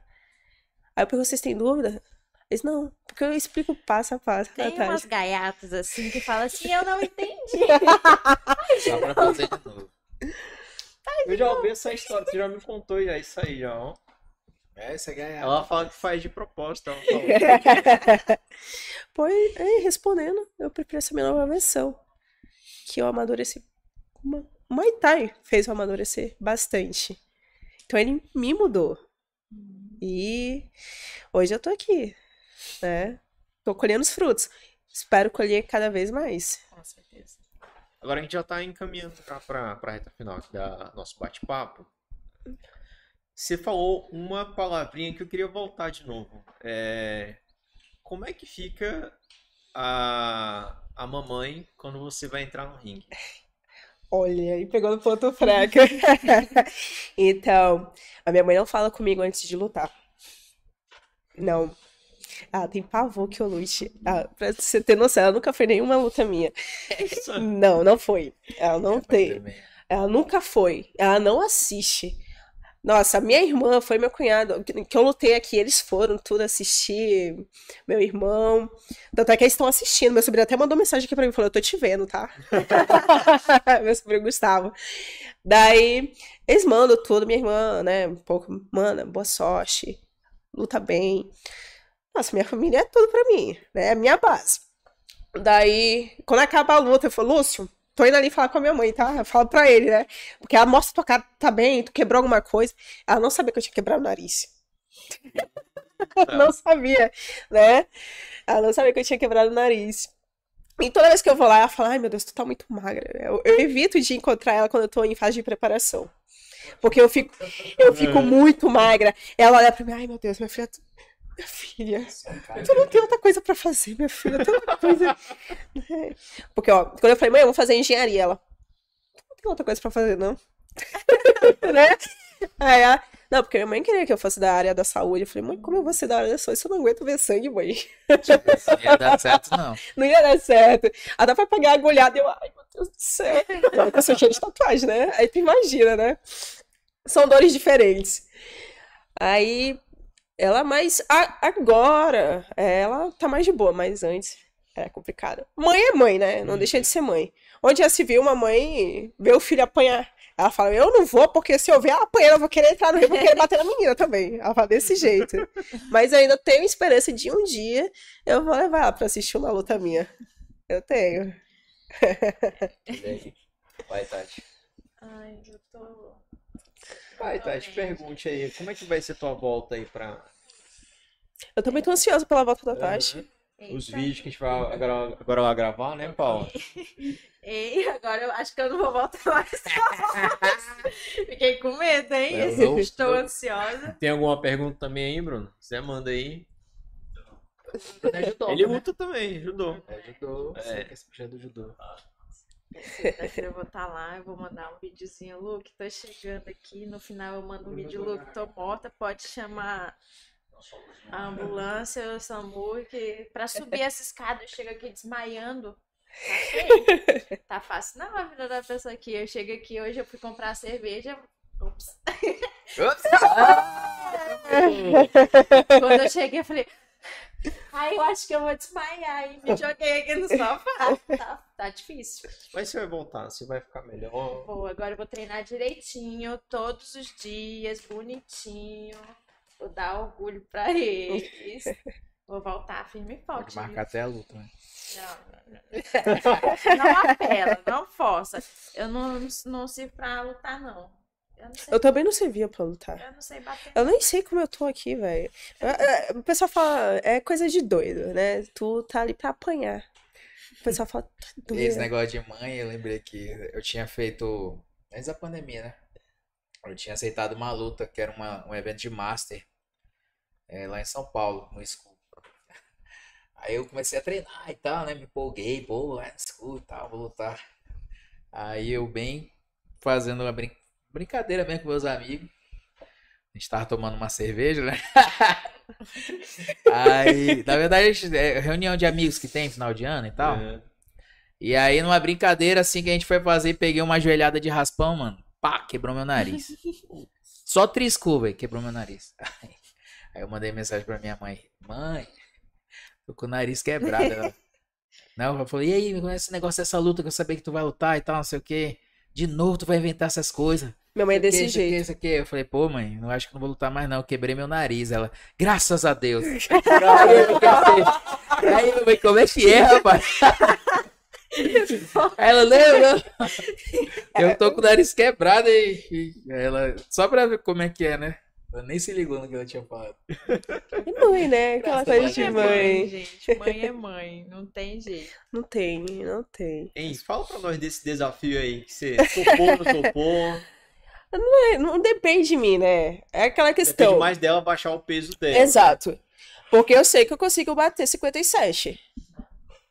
Aí eu pergunto, vocês têm dúvida? Eles, não, porque eu explico passo a passo. Tem umas gaiatas assim que falam assim, eu não entendi. Só pra fazer de novo. Eu já ouvi essa história, tu já me contou já isso aí, já, ó. Essa é a Ela fala que faz de propósito. Fala. Pois, aí, respondendo, eu prefiro essa minha nova versão. Que eu amadureci. uma- O Muay Thai fez eu amadurecer bastante. Então ele me mudou. E hoje eu tô aqui, né? Tô colhendo os frutos. espero colher cada vez mais. Com certeza. Agora a gente já tá encaminhando já pra, pra reta final aqui da nosso bate-papo. Você falou uma palavrinha que eu queria voltar de novo. É, como é que fica a, a mamãe quando você vai entrar no ringue? Olha, aí pegou no ponto fraco. então, a minha mãe não fala comigo antes de lutar. Não. Ela tem pavor que eu lute. Ah, pra você ter noção, ela nunca foi nenhuma luta minha. Não, não foi. Ela não tem. Ela nunca foi. Ela não assiste. Nossa, minha irmã foi meu cunhado, que eu lutei aqui, eles foram tudo assistir, meu irmão. Tanto é que eles estão assistindo. Meu sobrinho até mandou mensagem aqui pra mim, falou, eu tô te vendo, tá? meu sobrinho Gustavo. Daí, eles mandam tudo, minha irmã, né, um pouco, mana, boa sorte, luta bem. Nossa, minha família é tudo pra mim, né, é a minha base. Daí, quando acaba a luta, eu falo, Lúcio, tô indo ali falar com a minha mãe, tá? Eu falo pra ele, né? Porque ela mostra tua cara, tá bem, tu quebrou alguma coisa. Ela não sabia que eu tinha quebrado o nariz. não sabia, né? Ela não sabia que eu tinha quebrado o nariz. E toda vez que eu vou lá, ela fala, ai meu Deus, tu tá muito magra. Eu, eu evito de encontrar ela quando eu tô em fase de preparação. Porque eu fico, eu fico muito magra. Ela olha pra mim, ai meu Deus, minha filha, tu- minha filha, tu não tem outra coisa pra fazer, minha filha, tem outra coisa. Porque, ó, quando eu falei, mãe, eu vou fazer engenharia, ela. Não tem outra coisa pra fazer, não. né? Aí ela, não, porque minha mãe queria que eu fosse da área da saúde. Eu falei, mãe, como eu vou ser da área da saúde se eu não aguento ver sangue, mãe? Não ia dar certo, não. Não ia dar certo. Ela dá pra pagar agulhada e eu, ai, meu Deus do céu. Não, porque eu sou cheia de tatuagem, né? Aí tu imagina, né? São dores diferentes. Aí, ela mais. a- agora, ela tá mais de boa, mas antes era complicado. Mãe é mãe, né? Não deixa de ser mãe. Onde já se viu uma mãe ver o filho apanhar. Ela fala, eu não vou, porque se eu ver ela apanhando, eu vou querer entrar no rio, vou querer bater na menina também. Ela fala desse jeito. Mas ainda tenho esperança de um dia eu vou levar ela pra assistir uma luta minha. Eu tenho. Vai, Tati. Ai, eu tô. Vai, Tati, pergunte aí, como é que vai ser tua volta aí pra Eu tô muito ansiosa pela volta da Tati. os vídeos que a gente vai agora, agora vai gravar, né, Paulo? Ei, agora eu acho que eu não vou voltar mais. Fiquei com medo, hein? Eu não- Estou ansiosa. Tem alguma pergunta também aí, Bruno? Você manda aí. Ele ajudou. Ele luta também, ajudou. Ajudou. É. É. Esse puxa do judô. Segunda-feira eu vou estar lá, eu vou mandar um videozinho, Luke, tô chegando aqui, no final eu mando um vídeo, Luke, tô morta, pode chamar a ambulância, o SAMU, que pra subir essa escada eu chego aqui desmaiando. Tá? Tá fácil não a vida da pessoa aqui. Eu chego aqui hoje, eu fui comprar cerveja. Ops. Quando eu cheguei, eu falei. Ai, eu acho que eu vou desmaiar e me joguei aqui no sofá. Tá, tá difícil. Mas você vai voltar, você vai ficar melhor. Vou, agora eu vou treinar direitinho, todos os dias, bonitinho. Vou dar orgulho pra eles. Vou voltar firme e Pode forte. marcar até a luta, né? Não, não, não. Não apela, não força. Eu não, não sirvo pra lutar, não. Eu não sei, Eu também não servia pra lutar. eu não sei bater. Eu nem sei como eu tô aqui, velho. É, é, O pessoal fala, é coisa de doido, né? Tu tá ali pra apanhar. O pessoal fala, tá doido. Esse negócio de mãe, eu lembrei que eu tinha feito. Antes da pandemia, né? Eu tinha aceitado uma luta, que era uma, um evento de Master. é, lá em São Paulo, no School. Aí eu comecei a treinar e tal, né? Me empolguei, pô, é no School e tal, vou lutar. Aí eu bem fazendo uma brin- brincadeira mesmo com meus amigos. A gente tava tomando uma cerveja, né? Aí, na verdade, a gente- é reunião de amigos que tem final de ano e tal. É. E aí, numa brincadeira assim que a gente foi fazer, peguei uma joelhada de raspão, mano. Pá, quebrou meu nariz. Só triscou, velho, quebrou meu nariz. Aí eu mandei mensagem pra minha mãe: Mãe, tô com o nariz quebrado. Ela, não, eu falei: E aí, é esse negócio dessa luta que eu sabia que tu vai lutar e tal, não sei o quê. De novo tu vai inventar essas coisas. Minha mãe é Isso desse isso aqui, jeito. Isso aqui. Eu falei, pô, mãe, não acho que não vou lutar mais, não. Eu quebrei meu nariz. Ela, graças a Deus. aí aí, eu, mãe, como é que é, rapaz? Aí ela, lembra? Eu tô com o nariz quebrado e, e ela, só pra ver como é que é, né? Ela nem se ligou no que ela tinha falado. E mãe, né? Aquela coisa de é mãe. gente. Mãe é mãe. Não tem jeito. Não tem, não tem. Hein, fala pra nós desse desafio aí, que você topou, não topou. É, Não depende de mim, né? É aquela Depende questão. mais dela baixar o peso dela. Exato. Porque eu sei que eu consigo bater 57.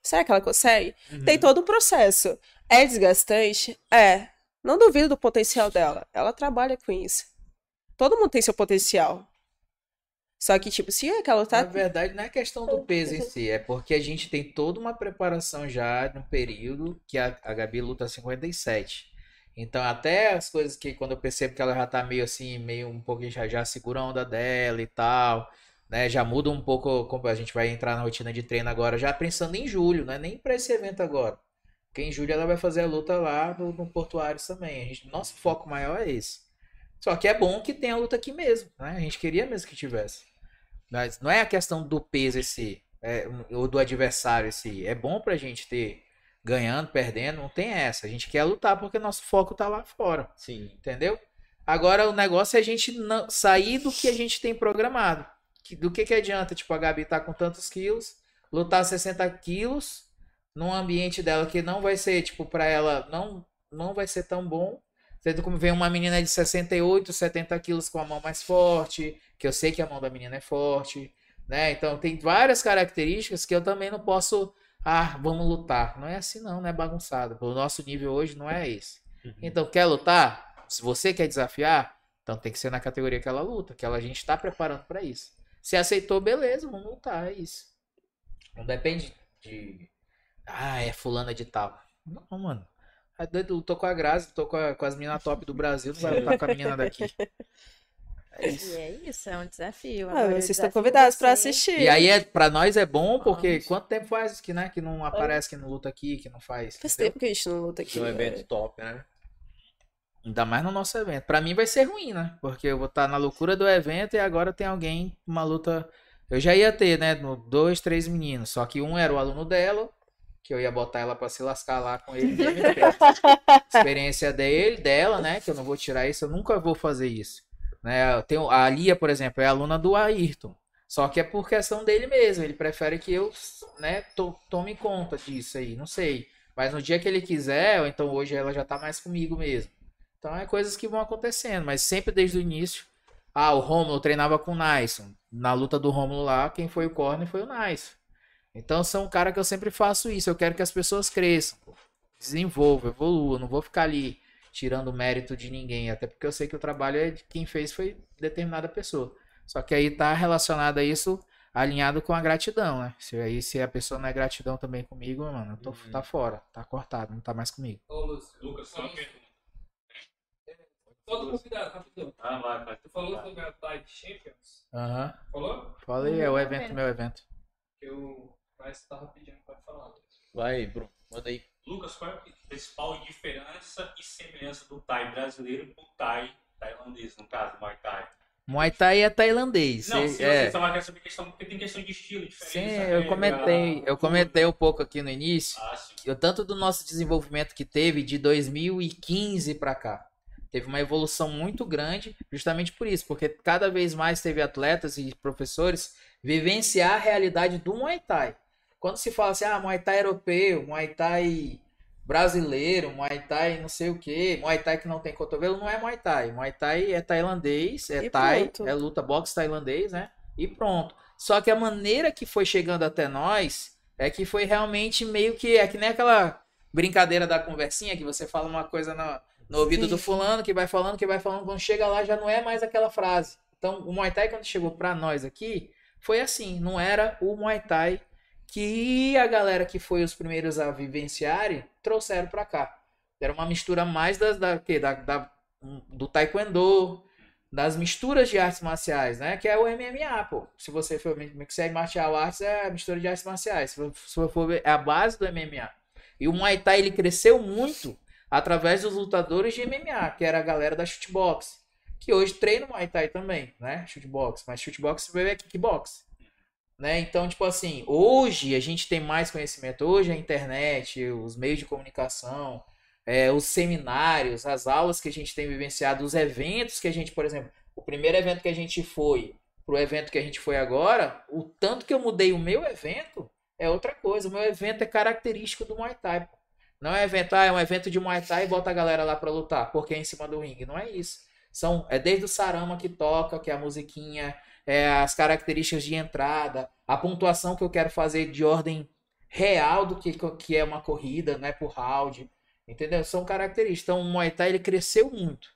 Será que ela consegue? Uhum. Tem todo um processo. É desgastante? É. Não duvido do potencial dela. Ela trabalha com isso. Todo mundo tem seu potencial. Só que, tipo, se aquela Na tá. verdade, não é questão do peso em si, é porque a gente tem toda uma preparação já no período que a, a Gabi luta 57. Então, até as coisas que quando eu percebo que ela já tá meio assim, meio um pouquinho já, já segura a onda dela e tal, né? Já muda um pouco, como a gente vai entrar na rotina de treino agora, já pensando em julho, não é nem para esse evento agora. Porque em julho ela vai fazer a luta lá no, no Portuários também. A gente, nosso foco maior é esse. Só que é bom que tenha a luta aqui mesmo, né? A gente queria mesmo que tivesse. Mas não é a questão do peso esse, é, ou do adversário esse. É bom pra gente ter ganhando, perdendo, não tem essa. A gente quer lutar porque nosso foco tá lá fora, Sim. entendeu? Agora o negócio é a gente não, sair do que a gente tem programado. Do que que adianta, tipo, a Gabi tá com tantos quilos, lutar 60 quilos num ambiente dela que não vai ser, tipo, pra ela, não, não vai ser tão bom. Sendo como vem uma menina de 68, 70 quilos com a mão mais forte, que eu sei que a mão da menina é forte, né? Então tem várias características que eu também não posso, ah, vamos lutar. Não é assim não, não é bagunçado. O nosso nível hoje não é esse. Uhum. Então, quer lutar? Se você quer desafiar, então tem que ser na categoria que ela luta, que ela, a gente tá preparando pra isso. Se aceitou, beleza, vamos lutar, é isso. Não depende de. Ah, é fulana de tal. Não, mano. É doido, lutou com a Grazi, lutou com, a- com as meninas top do Brasil, não vai lutar com a menina daqui. É E isso. é isso, é um desafio. Ah, eu vocês estão convidados pra você. assistir. E aí, é, pra nós é bom, porque Vamos. quanto tempo faz que, né, que não aparece, que não luta aqui, que não faz. Faz entendeu? tempo que a gente não luta aqui. É um né? evento top, né? Ainda mais no nosso evento. Pra mim vai ser ruim, né? Porque eu vou estar na loucura do evento e agora tem alguém, uma luta. Eu já ia ter, né? No dois, três meninos. Só que um era o aluno dela, que eu ia botar ela pra se lascar lá com ele. experiência dele, dela, né? Que eu não vou tirar isso, eu nunca vou fazer isso. Né? Tem, a Lia, por exemplo, é aluna do Ayrton. Só que é por questão dele mesmo. Ele prefere que eu, né, to- tome conta disso aí. Não sei. Mas no dia que ele quiser, ou então hoje ela já tá mais comigo mesmo. Então é coisas que vão acontecendo, mas sempre desde o início. Ah, o Romulo treinava com o Nyson. Na luta do Romulo lá, quem foi o corner foi o Nyson. Então são um cara que eu sempre faço isso. Eu quero que as pessoas cresçam, desenvolvam, evoluam. Não vou ficar ali tirando mérito de ninguém, até porque eu sei que o trabalho é de quem fez foi determinada pessoa. Só que aí tá relacionado a isso alinhado com a gratidão, né? Se aí se a pessoa não é gratidão também comigo, mano, eu tô, Uhum. tá fora, tá cortado, não tá mais comigo. Ô, Lúcio, Lucas, só do convidado, rapidão. Ah, vai, vai. Tu falou sobre a Tide Champions? Aham. Falou? Falei, é o Meu evento, evento. meu evento. Que o Mas tava pedindo pra falar. Vai, Bruno. Manda aí. Lucas, qual é a principal diferença e semelhança do Thai brasileiro com o Thai tailandês, no caso, Muay Thai? Muay Thai é tailandês. Não, se é. você vai querer saber questão, porque tem questão de estilo diferente. Sim, sabe? eu comentei, Ah, eu comentei um pouco aqui no início. Ah. Eu, tanto do nosso desenvolvimento que teve de 2015 para cá. Teve uma evolução muito grande, justamente por isso, porque cada vez mais teve atletas e professores vivenciar a realidade do Muay Thai. Quando se fala assim, ah, Muay Thai europeu, Muay Thai brasileiro, Muay Thai não sei o que, Muay Thai que não tem cotovelo, não é Muay Thai. Muay Thai é tailandês, é E Thai, pronto. é luta boxe tailandês, né? E pronto. Só que a maneira que foi chegando até nós é que foi realmente meio que é que nem aquela brincadeira da conversinha que você fala uma coisa no, no ouvido do fulano, que vai falando, que vai falando, quando chega lá já não é mais aquela frase. Então, o Muay Thai quando chegou pra nós aqui, foi assim, não era o Muay Thai que a galera que foi os primeiros a vivenciarem trouxeram pra cá. Era uma mistura mais das, da, da, da- do taekwondo, das misturas de artes marciais, né? Que é o MMA, pô. Se você for mixer martial arts, é a mistura de artes marciais. Se você for é a base do MMA. E o Muay Thai, ele cresceu muito através dos lutadores de MMA, que era a galera da shootbox. Que hoje treina Muay Thai também, né? Shootbox. Mas shootbox veio é kickbox. Né? Então, tipo assim, hoje a gente tem mais conhecimento. Hoje a internet, os meios de comunicação, é, os seminários, as aulas que a gente tem vivenciado, os eventos que a gente, por exemplo, o primeiro evento que a gente foi pro evento que a gente foi agora, o tanto que eu mudei o meu evento é outra coisa. O meu evento é característico do Muay Thai. Não é evento, ah, é um evento de Muay Thai e bota a galera lá pra lutar, porque é em cima do ringue. Não é isso. São, é desde o sarama que toca, que é a musiquinha, é as características de entrada, a pontuação que eu quero fazer de ordem real do que, que é uma corrida, não é por round. Entendeu? São características. Então, o Muay Thai ele cresceu muito.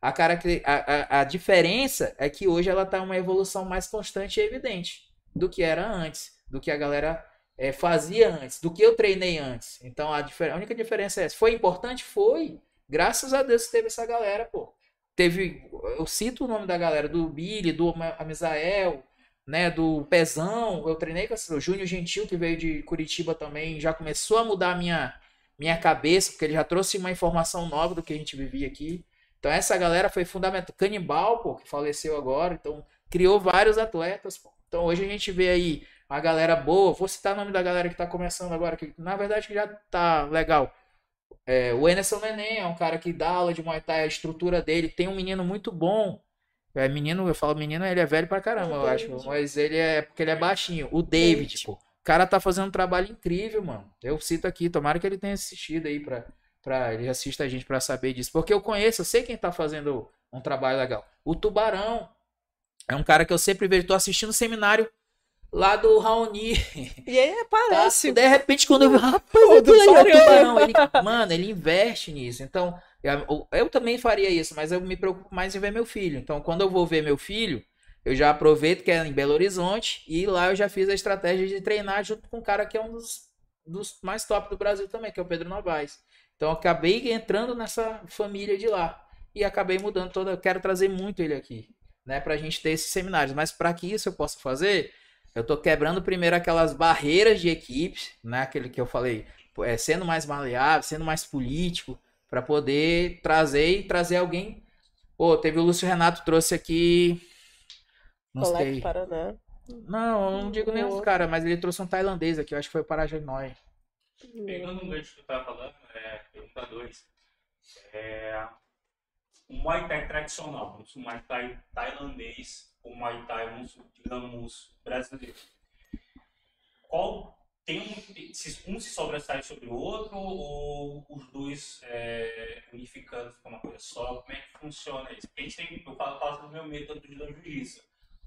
A, a, a, a diferença é que hoje ela está uma evolução mais constante e evidente do que era antes, do que a galera eh, fazia antes, do que eu treinei antes. Então, a, a única diferença é essa. Foi importante? Foi. Graças a Deus teve essa galera, pô. Teve, eu cito o nome da galera, do Billy, do Amisael, né, do Pezão, eu treinei com esse- o Júnior Gentil, que veio de Curitiba também, já começou a mudar a minha, minha cabeça, porque ele já trouxe uma informação nova do que a gente vivia aqui. Então essa galera foi fundamental. Canibal, pô, que faleceu agora, então criou vários atletas, pô. Então hoje a gente vê aí a galera boa, vou citar o nome da galera que tá começando agora, que na verdade já tá legal. É, o Enerson Neném é um cara que dá aula de Muay Thai, a estrutura dele, tem um menino muito bom. É menino, eu falo menino, ele é velho pra caramba, eu acho, mas ele é porque ele é baixinho. O David, pô. O cara tá fazendo um trabalho incrível, mano. Eu cito aqui, tomara que ele tenha assistido aí pra, pra ele assista a gente pra saber disso, porque eu conheço, eu sei quem tá fazendo um trabalho legal. O Tubarão é um cara que eu sempre vejo, tô assistindo o seminário lá do Raoni. E aí Tá? aparece. De repente, quando eu vi, rapaz, aí é o tubarão. Ele, mano, ele investe nisso. Então, eu, eu também faria isso, mas eu me preocupo mais em ver meu filho. Então, quando eu vou ver meu filho, eu já aproveito que é em Belo Horizonte e lá eu já fiz a estratégia de treinar junto com um cara que é um dos, dos mais top do Brasil também, que é o Pedro Novaes. Então, eu acabei entrando nessa família de lá e acabei mudando toda. Eu quero trazer muito ele aqui, né, pra gente ter esses seminários. Mas para que isso eu possa fazer, eu tô quebrando primeiro aquelas barreiras de equipes, né? Aquele que eu falei, é, sendo mais maleável, sendo mais político, para poder trazer e trazer alguém. Pô, teve o Lúcio Renato trouxe aqui. Não Colec sei. Paraná. Não, eu não digo nenhum dos caras, mas ele trouxe um tailandês aqui, eu acho que foi o Parajanói. Pegando um gancho que tu tava falando, é, pergunta 2. É, o Muay Thai tradicional, o Muay Thai tailandês, o Muay Thai, vamos, digamos, brasileiro. Qual tem um, se um se sobressai sobre o outro ou os dois é, unificando ficam uma coisa só? Como é que funciona isso? Porque a gente tem, eu falo, falo do meu método de jiu-jitsu.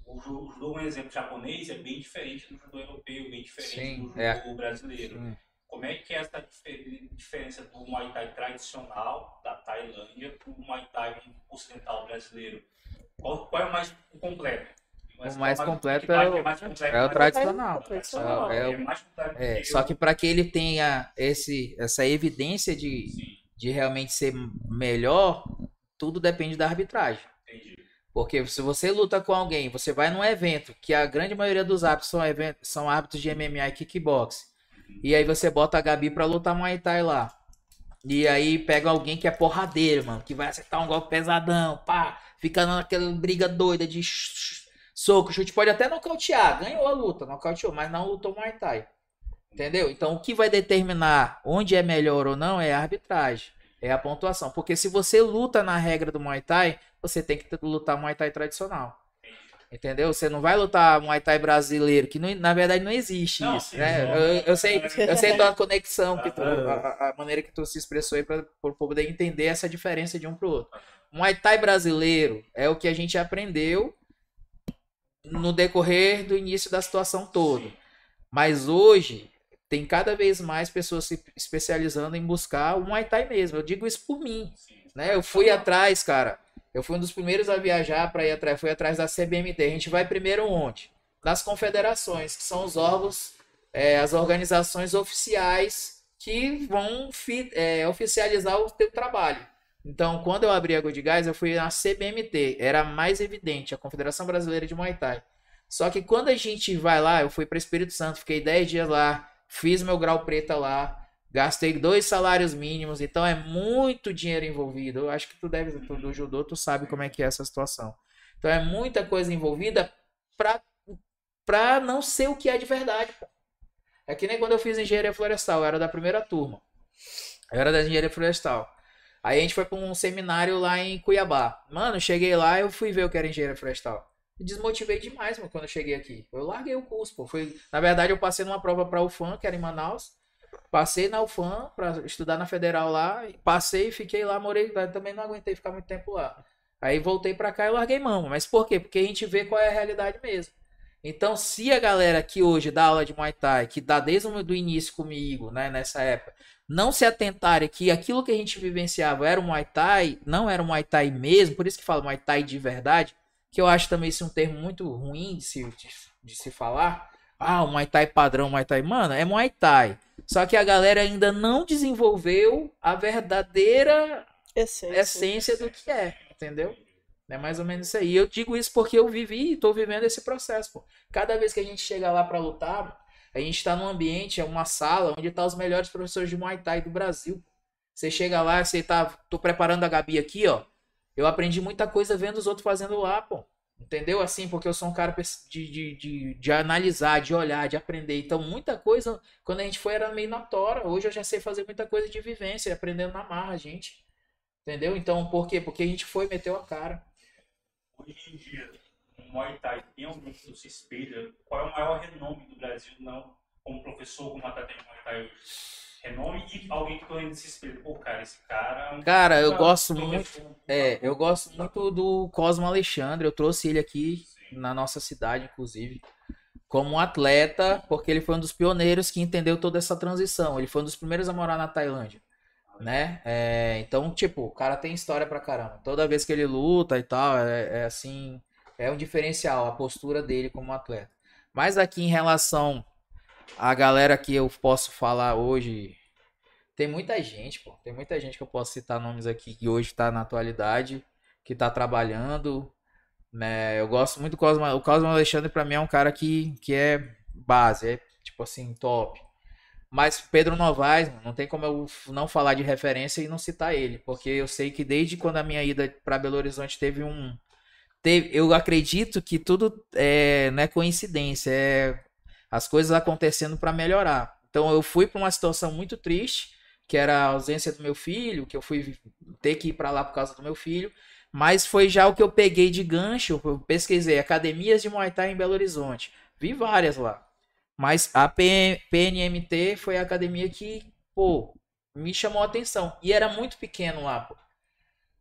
O ju- o judô, um exemplo japonês, é bem diferente do judô europeu, bem diferente Sim, do judô é. brasileiro. Sim. Como é que é essa difer- diferença do Muay Thai tradicional da Tailândia para o Muay Thai ocidental brasileiro? Qual, qual é o mais completo? O mais qual completo que é mais- o- que mais completo, É o tradicional. Tradicional. É, É, o- mais completo é, só que para que ele tenha esse, essa evidência de, Sim, de realmente ser melhor, tudo depende da arbitragem. entendi. Porque se você luta com alguém, você vai num evento, que a grande maioria dos árbitros são, eventos, são árbitros de MMA e kickbox. E aí você bota a Gabi pra lutar Muay Thai lá. E aí pega alguém que é porradeiro, mano, que vai acertar um golpe pesadão, pá, fica naquela briga doida de soco, chute, pode até nocautear, ganhou a luta, nocauteou, mas não lutou Muay Thai. Entendeu? Então o que vai determinar onde é melhor ou não é a arbitragem, é a pontuação. Porque se você luta na regra do Muay Thai, você tem que lutar Muay Thai tradicional. Entendeu? Você não vai lutar Muay Thai brasileiro, que não- na verdade não existe Não, isso, né? Eu, eu sei, eu sei da conexão que tu, Aham. a, a- a maneira que tu se expressou aí para poder entender essa diferença de um pro outro. Muay Thai brasileiro é o que a gente aprendeu no decorrer do início da situação toda. Mas hoje tem cada vez mais pessoas se especializando em buscar o Muay Thai mesmo. Eu digo isso por mim, né? Eu fui atrás, cara. Eu fui um dos primeiros a viajar para ir atrás, fui atrás da CBMT. A gente vai primeiro onde? Nas confederações, que são os órgãos, é, as organizações oficiais que vão é, oficializar o teu trabalho. Então, quando eu abri a Good Guys, eu fui na CBMT, era mais evidente, a Confederação Brasileira de Muay Thai. Só que quando a gente vai lá, eu fui para Espírito Santo, fiquei 10 dias lá, fiz meu grau preta lá, gastei dois salários mínimos, então é muito dinheiro envolvido. Eu acho que tu deve, tu, do judô, tu sabe como é que é essa situação. Então é muita coisa envolvida pra, pra não ser o que é de verdade. É que nem quando eu fiz engenharia florestal, eu era da primeira turma. Eu era da engenharia florestal. Aí a gente foi pra um seminário lá em Cuiabá. Mano, cheguei lá eu fui ver o que era engenharia florestal. Desmotivei demais, mano, quando eu cheguei aqui. Eu larguei o curso, pô. Foi, na verdade, eu passei numa prova pra UFAM, que era em Manaus. Passei na UFAM pra estudar na Federal lá. Passei, fiquei lá, morei. Também não aguentei ficar muito tempo lá. Aí voltei pra cá e larguei mão. Mas por quê? Porque a gente vê qual é a realidade mesmo. Então, se a galera que hoje dá aula de Muay Thai, que dá desde o início comigo, né, nessa época, não se atentarem que aquilo que a gente vivenciava era o Muay Thai, não era o Muay Thai mesmo, por isso que fala Muay Thai de verdade, que eu acho também isso um termo muito ruim de se, de, de se falar. Ah, o Muay Thai padrão, Muay Thai. Mano, é Muay Thai. Só que a galera ainda não desenvolveu a verdadeira Essência. essência do que é, entendeu? É mais ou menos isso aí. Eu digo isso porque eu vivi e tô vivendo esse processo, pô. Cada vez que a gente chega lá pra lutar, a gente tá num ambiente, é uma sala onde tá os melhores professores de Muay Thai do Brasil. Você chega lá, você tá, tô preparando a Gabi aqui, ó. Eu aprendi muita coisa vendo os outros fazendo lá, pô. Entendeu? Assim, porque eu sou um cara de, de, de, de analisar, de olhar, de aprender. Então, muita coisa, quando a gente foi, era meio na tora. Hoje eu já sei fazer muita coisa de vivência, aprendendo na marra, gente. Entendeu? Então, por quê? Porque a gente foi, meteu a cara. Hoje em dia, Muay Thai tem alguém que se espelha. Qual é o maior renome do Brasil, não como professor, como atleta de Muay Thai hoje? Renome e alguém que ainda se espelha. Pô, cara, esse cara é Cara, eu gosto muito. É, eu gosto muito do Cosmo Alexandre. Eu trouxe ele aqui na nossa cidade, inclusive, como um atleta, porque ele foi um dos pioneiros que entendeu toda essa transição. Ele foi um dos primeiros a morar na Tailândia, né? É, então, tipo, o cara tem história pra caramba. Toda vez que ele luta e tal, é, é assim, é um diferencial a postura dele como atleta. Mas aqui em relação à galera que eu posso falar hoje, tem muita gente, pô. Tem muita gente que eu posso citar nomes aqui que hoje tá na atualidade, que tá trabalhando, né? Eu gosto muito do Cosmo. O Cosmo Alexandre pra mim é um cara que, que é base, é tipo assim, top. Mas Pedro Novaes, não tem como eu não falar de referência e não citar ele, porque eu sei que desde quando a minha ida pra Belo Horizonte teve um teve, eu acredito que tudo é, não é coincidência, é as coisas acontecendo pra melhorar. Então eu fui pra uma situação muito triste, que era a ausência do meu filho, que eu fui ter que ir pra lá por causa do meu filho, mas foi já o que eu peguei de gancho, eu pesquisei academias de Muay Thai em Belo Horizonte. Vi várias lá. Mas a PNMT foi a academia que, pô, me chamou a atenção. E era muito pequeno lá, pô.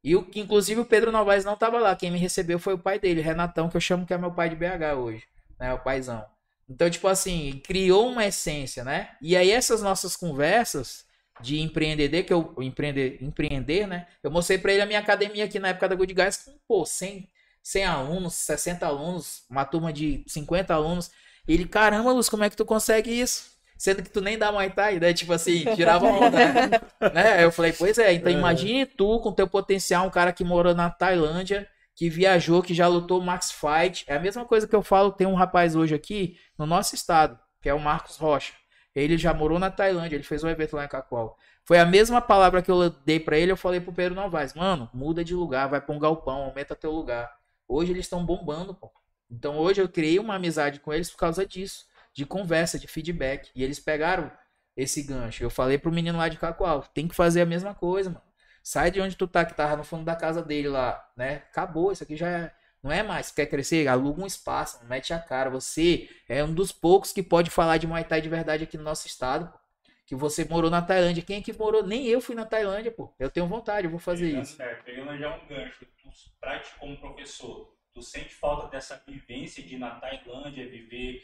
E o, inclusive o Pedro Novaes não tava lá. Quem me recebeu foi o pai dele, Renatão, que eu chamo que é meu pai de BH hoje, né? O paizão. Então, tipo assim, criou uma essência, né? E aí essas nossas conversas de empreender, que eu empreender, empreender, né? Eu mostrei pra ele a minha academia aqui na época da Good Guys com, pô, 100, 100 alunos, 60 alunos, uma turma de 50 alunos. Ele, caramba, Luz, como é que tu consegue isso? Sendo que tu nem dá Muay Thai, né? Tipo assim, tirava onda, né? né? Eu falei, pois é, então É. imagine tu com teu potencial, um cara que morou na Tailândia, que viajou, que já lutou Max Fight. É a mesma coisa que eu falo, tem um rapaz hoje aqui no nosso estado, que é o Marcos Rocha. Ele já morou na Tailândia, ele fez um evento lá em Cacoal. Foi a mesma palavra que eu dei pra ele, eu falei pro Pedro Novaes, mano, muda de lugar, vai pra um galpão, aumenta teu lugar. Hoje eles estão bombando, pô. Então hoje eu criei uma amizade com eles por causa disso, de conversa, de feedback. E eles pegaram esse gancho. Eu falei pro menino lá de Cacoal, tem que fazer a mesma coisa, mano. Sai de onde tu tá, que tava no fundo da casa dele lá, né? Acabou, isso aqui já é... Não é mais, quer crescer? Aluga um espaço, mete a cara. Você é um dos poucos que pode falar de Muay Thai de verdade aqui no nosso estado, pô. Que você morou na Tailândia. Quem é que morou? Nem eu fui na Tailândia, pô. Eu tenho vontade, eu vou fazer Pegando, isso. é, pegando já um gancho, tu, pra ti como professor, tu sente falta dessa vivência de ir na Tailândia, viver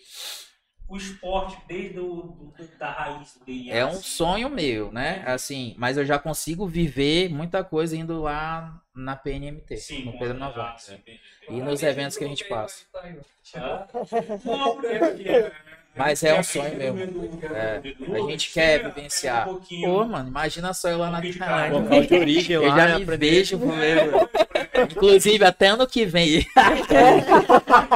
o esporte desde o, do, da raiz do DNA? É um assim? sonho meu, né? Assim, mas eu já consigo viver muita coisa indo lá na PNMT, Sim, no Pedro Novaes. ah. E nos eventos que a gente passa. Não, porque- Mas é um sonho meu. É, a gente quer vivenciar. Pô, mano, imagina só eu lá na Tailândia. carne. Local de origem Eu já né, me vejo mesmo. Inclusive, até ano que vem. A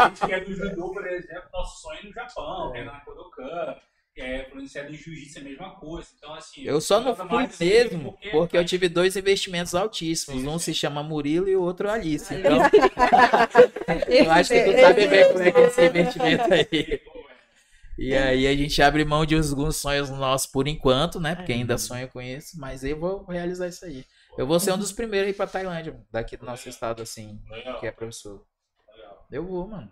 gente que é do judô, por exemplo, nosso sonho é no Japão, treinar na Kodokan, é, pronunciar do jiu-jitsu é a mesma coisa. Então, assim. Eu só não fui mais mesmo porque eu vai- tive dois investimentos altíssimos. Sim, Um se chama Murilo e o outro Alice. Então, eu acho que tu sabe bem como é que é esse investimento aí. E aí a gente abre mão de alguns sonhos nossos por enquanto, né? Porque ainda sonho com isso, mas eu vou realizar isso aí. Eu vou ser um dos primeiros a ir pra Tailândia, daqui do nosso estado, assim, Legal. que é professor. legal. Eu vou, mano.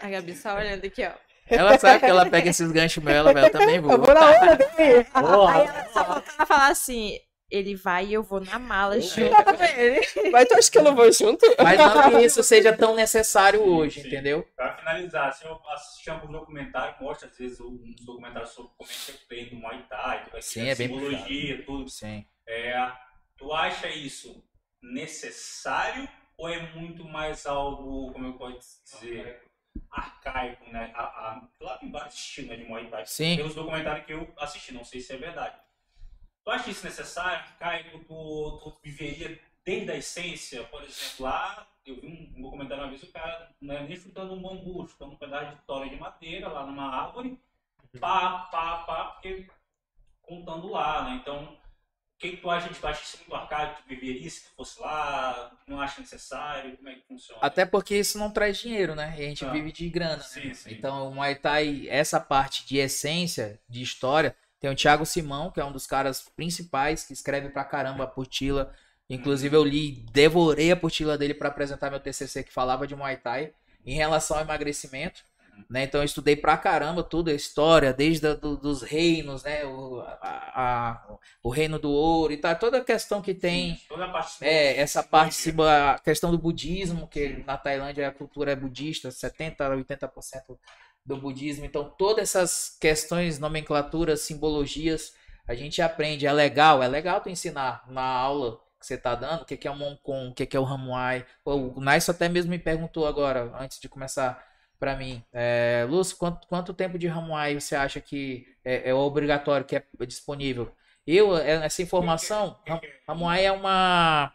A Gabi só olhando aqui, ó. Ela sabe que ela pega esses ganchos meus, ela, eu também vou. Eu vou na onda dele. Aí ela só faltava falar assim, ele vai e eu vou na mala junto com ele. Mas tu acha que eu não vou junto? Mas não que isso seja tão necessário hoje, Sim. entendeu? Pra finalizar, assim, eu assisti alguns documentários, mostra às vezes uns documentários sobre como é que é o treino do Muay Thai, tipo, Sim, é bem simbologia, tudo. Sim. É, tu acha isso necessário ou é muito mais algo, como eu posso dizer, arcaico, né? A, a, lá tem vários estilos né, de Muay Thai. Sim. Pelos documentários que eu assisti, não sei se é verdade. Tu acha isso necessário, arcaico? Tu, tu viveria desde a essência? Por exemplo, lá eu vi um, um documentário uma vez, o cara não é nem chutando um bambu, chutando um pedaço de tora de madeira lá numa árvore, pá, pá, pá, porque contando lá, né? Então, o que, que tu acha? Tu acha isso muito arcaico? Tu viveria se tu fosse lá? Não acha necessário? Como é que funciona? Até porque isso não traz dinheiro, né? E a gente Ah. vive de grana, né? Sim, sim. Então, o Muay Thai, essa parte de essência, de história, tem o Thiago Simão, que é um dos caras principais, que escreve pra caramba a apostila. Inclusive, eu li, devorei a apostila dele para apresentar meu TCC, que falava de Muay Thai, em relação ao emagrecimento. Né? Então, eu estudei pra caramba tudo, a história, desde a, do- dos reinos, né? O, a- a- o reino do ouro e tal, toda a questão que tem. Toda a parte É, essa parte, simbologia. simbol- a questão do budismo, que na Tailândia a cultura é budista, 70 a 80% do budismo. Então, todas essas questões, nomenclaturas, simbologias, a gente aprende. É legal, é legal tu ensinar na aula que você tá dando, o que é o Monkon, o que é o Hamuai. Pô, O Nice até mesmo me perguntou agora, antes de começar pra mim, é, Lúcio, quanto, quanto tempo de Hamuai você acha que é, é obrigatório, que é disponível? Eu, é- essa informação, Hamuai é uma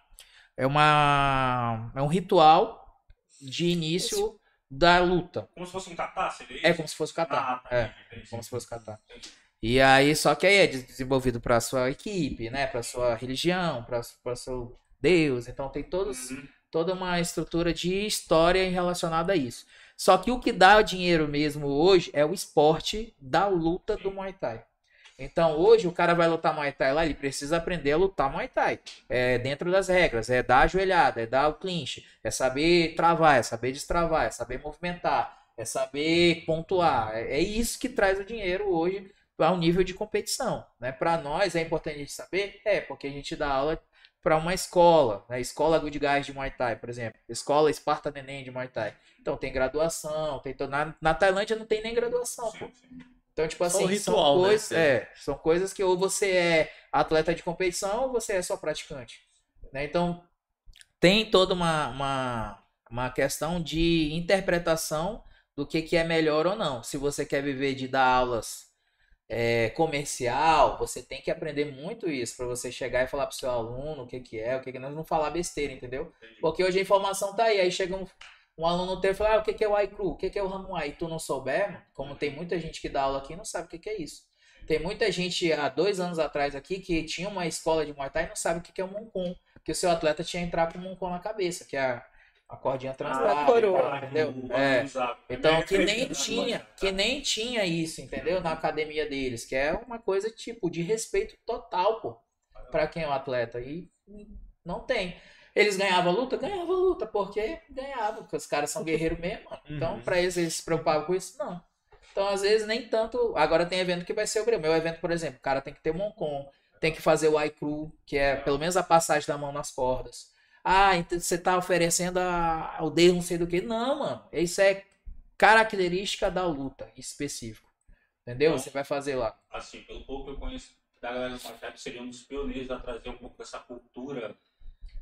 é uma é um ritual de início da luta. Como se fosse um kata, seria isso? É como se fosse kata. Ah, tá. É, entendi, como se fosse kata. E aí só que aí é des- desenvolvido para sua equipe, né, para sua religião, para seu Deus. Então tem todos Uhum. toda uma estrutura de história relacionada a isso. Só que o que dá dinheiro mesmo hoje é o esporte da luta do Muay Thai. Então hoje o cara vai lutar Muay Thai lá, ele precisa aprender a lutar Muay Thai. É dentro das regras, é dar a joelhada, é dar o clinch, é saber travar, é saber destravar, é saber movimentar, é saber pontuar. É, é isso que traz o dinheiro hoje ao nível de competição. Né? Para nós é importante a gente saber, é porque a gente dá aula para uma escola, né? Escola Good Guys de Muay Thai, por exemplo. Escola Esparta Neném de Muay Thai. Então tem graduação, tem na, na Tailândia não tem nem graduação, pô. Sim, sim. Então, tipo assim, ritual, são, né, coisas, Cê? é, são coisas que ou você é atleta de competição ou você é só praticante. Né? Então, tem toda uma, uma, uma questão de interpretação do que, que é melhor ou não. Se você quer viver de dar aulas é, comercial, você tem que aprender muito isso para você chegar e falar pro seu aluno o que, que é, o que, que nós não falar besteira, entendeu? Porque hoje a informação tá aí. Aí chega um, um aluno teu e fala, ah, o que, é o iCru? O que, é o Ramuai? E tu não souber, como tem muita gente que dá aula aqui não sabe o que, é isso. Tem muita gente há dois anos atrás aqui que tinha uma escola de Muay Thai e não sabe o que, é o Moncon. Que o seu atleta tinha que entrar com o Moncon na cabeça, que é a, a cordinha translada, coroa. entendeu? O- É. Então, que nem é, tinha, que nem tinha isso, entendeu? Na academia deles, que é uma coisa tipo de respeito total, pô, pra quem é o atleta e não tem. Eles ganhavam luta, ganhavam luta, porque ganhavam, porque os caras são guerreiros mesmo. mano. Então, Uhum. pra eles eles se preocupavam com isso, não. Então, às vezes nem tanto. Agora tem evento que vai ser o meu evento, por exemplo, o cara tem que ter Moncon, tem que fazer o iCru, que é pelo menos a passagem da mão nas cordas. Ah, então você tá oferecendo a, o dedo não sei do que. Não, mano. Isso é característica da luta específico. Entendeu? Você vai fazer lá. Assim, pelo pouco que eu conheço da galera do tu seria um dos pioneiros a trazer um pouco dessa cultura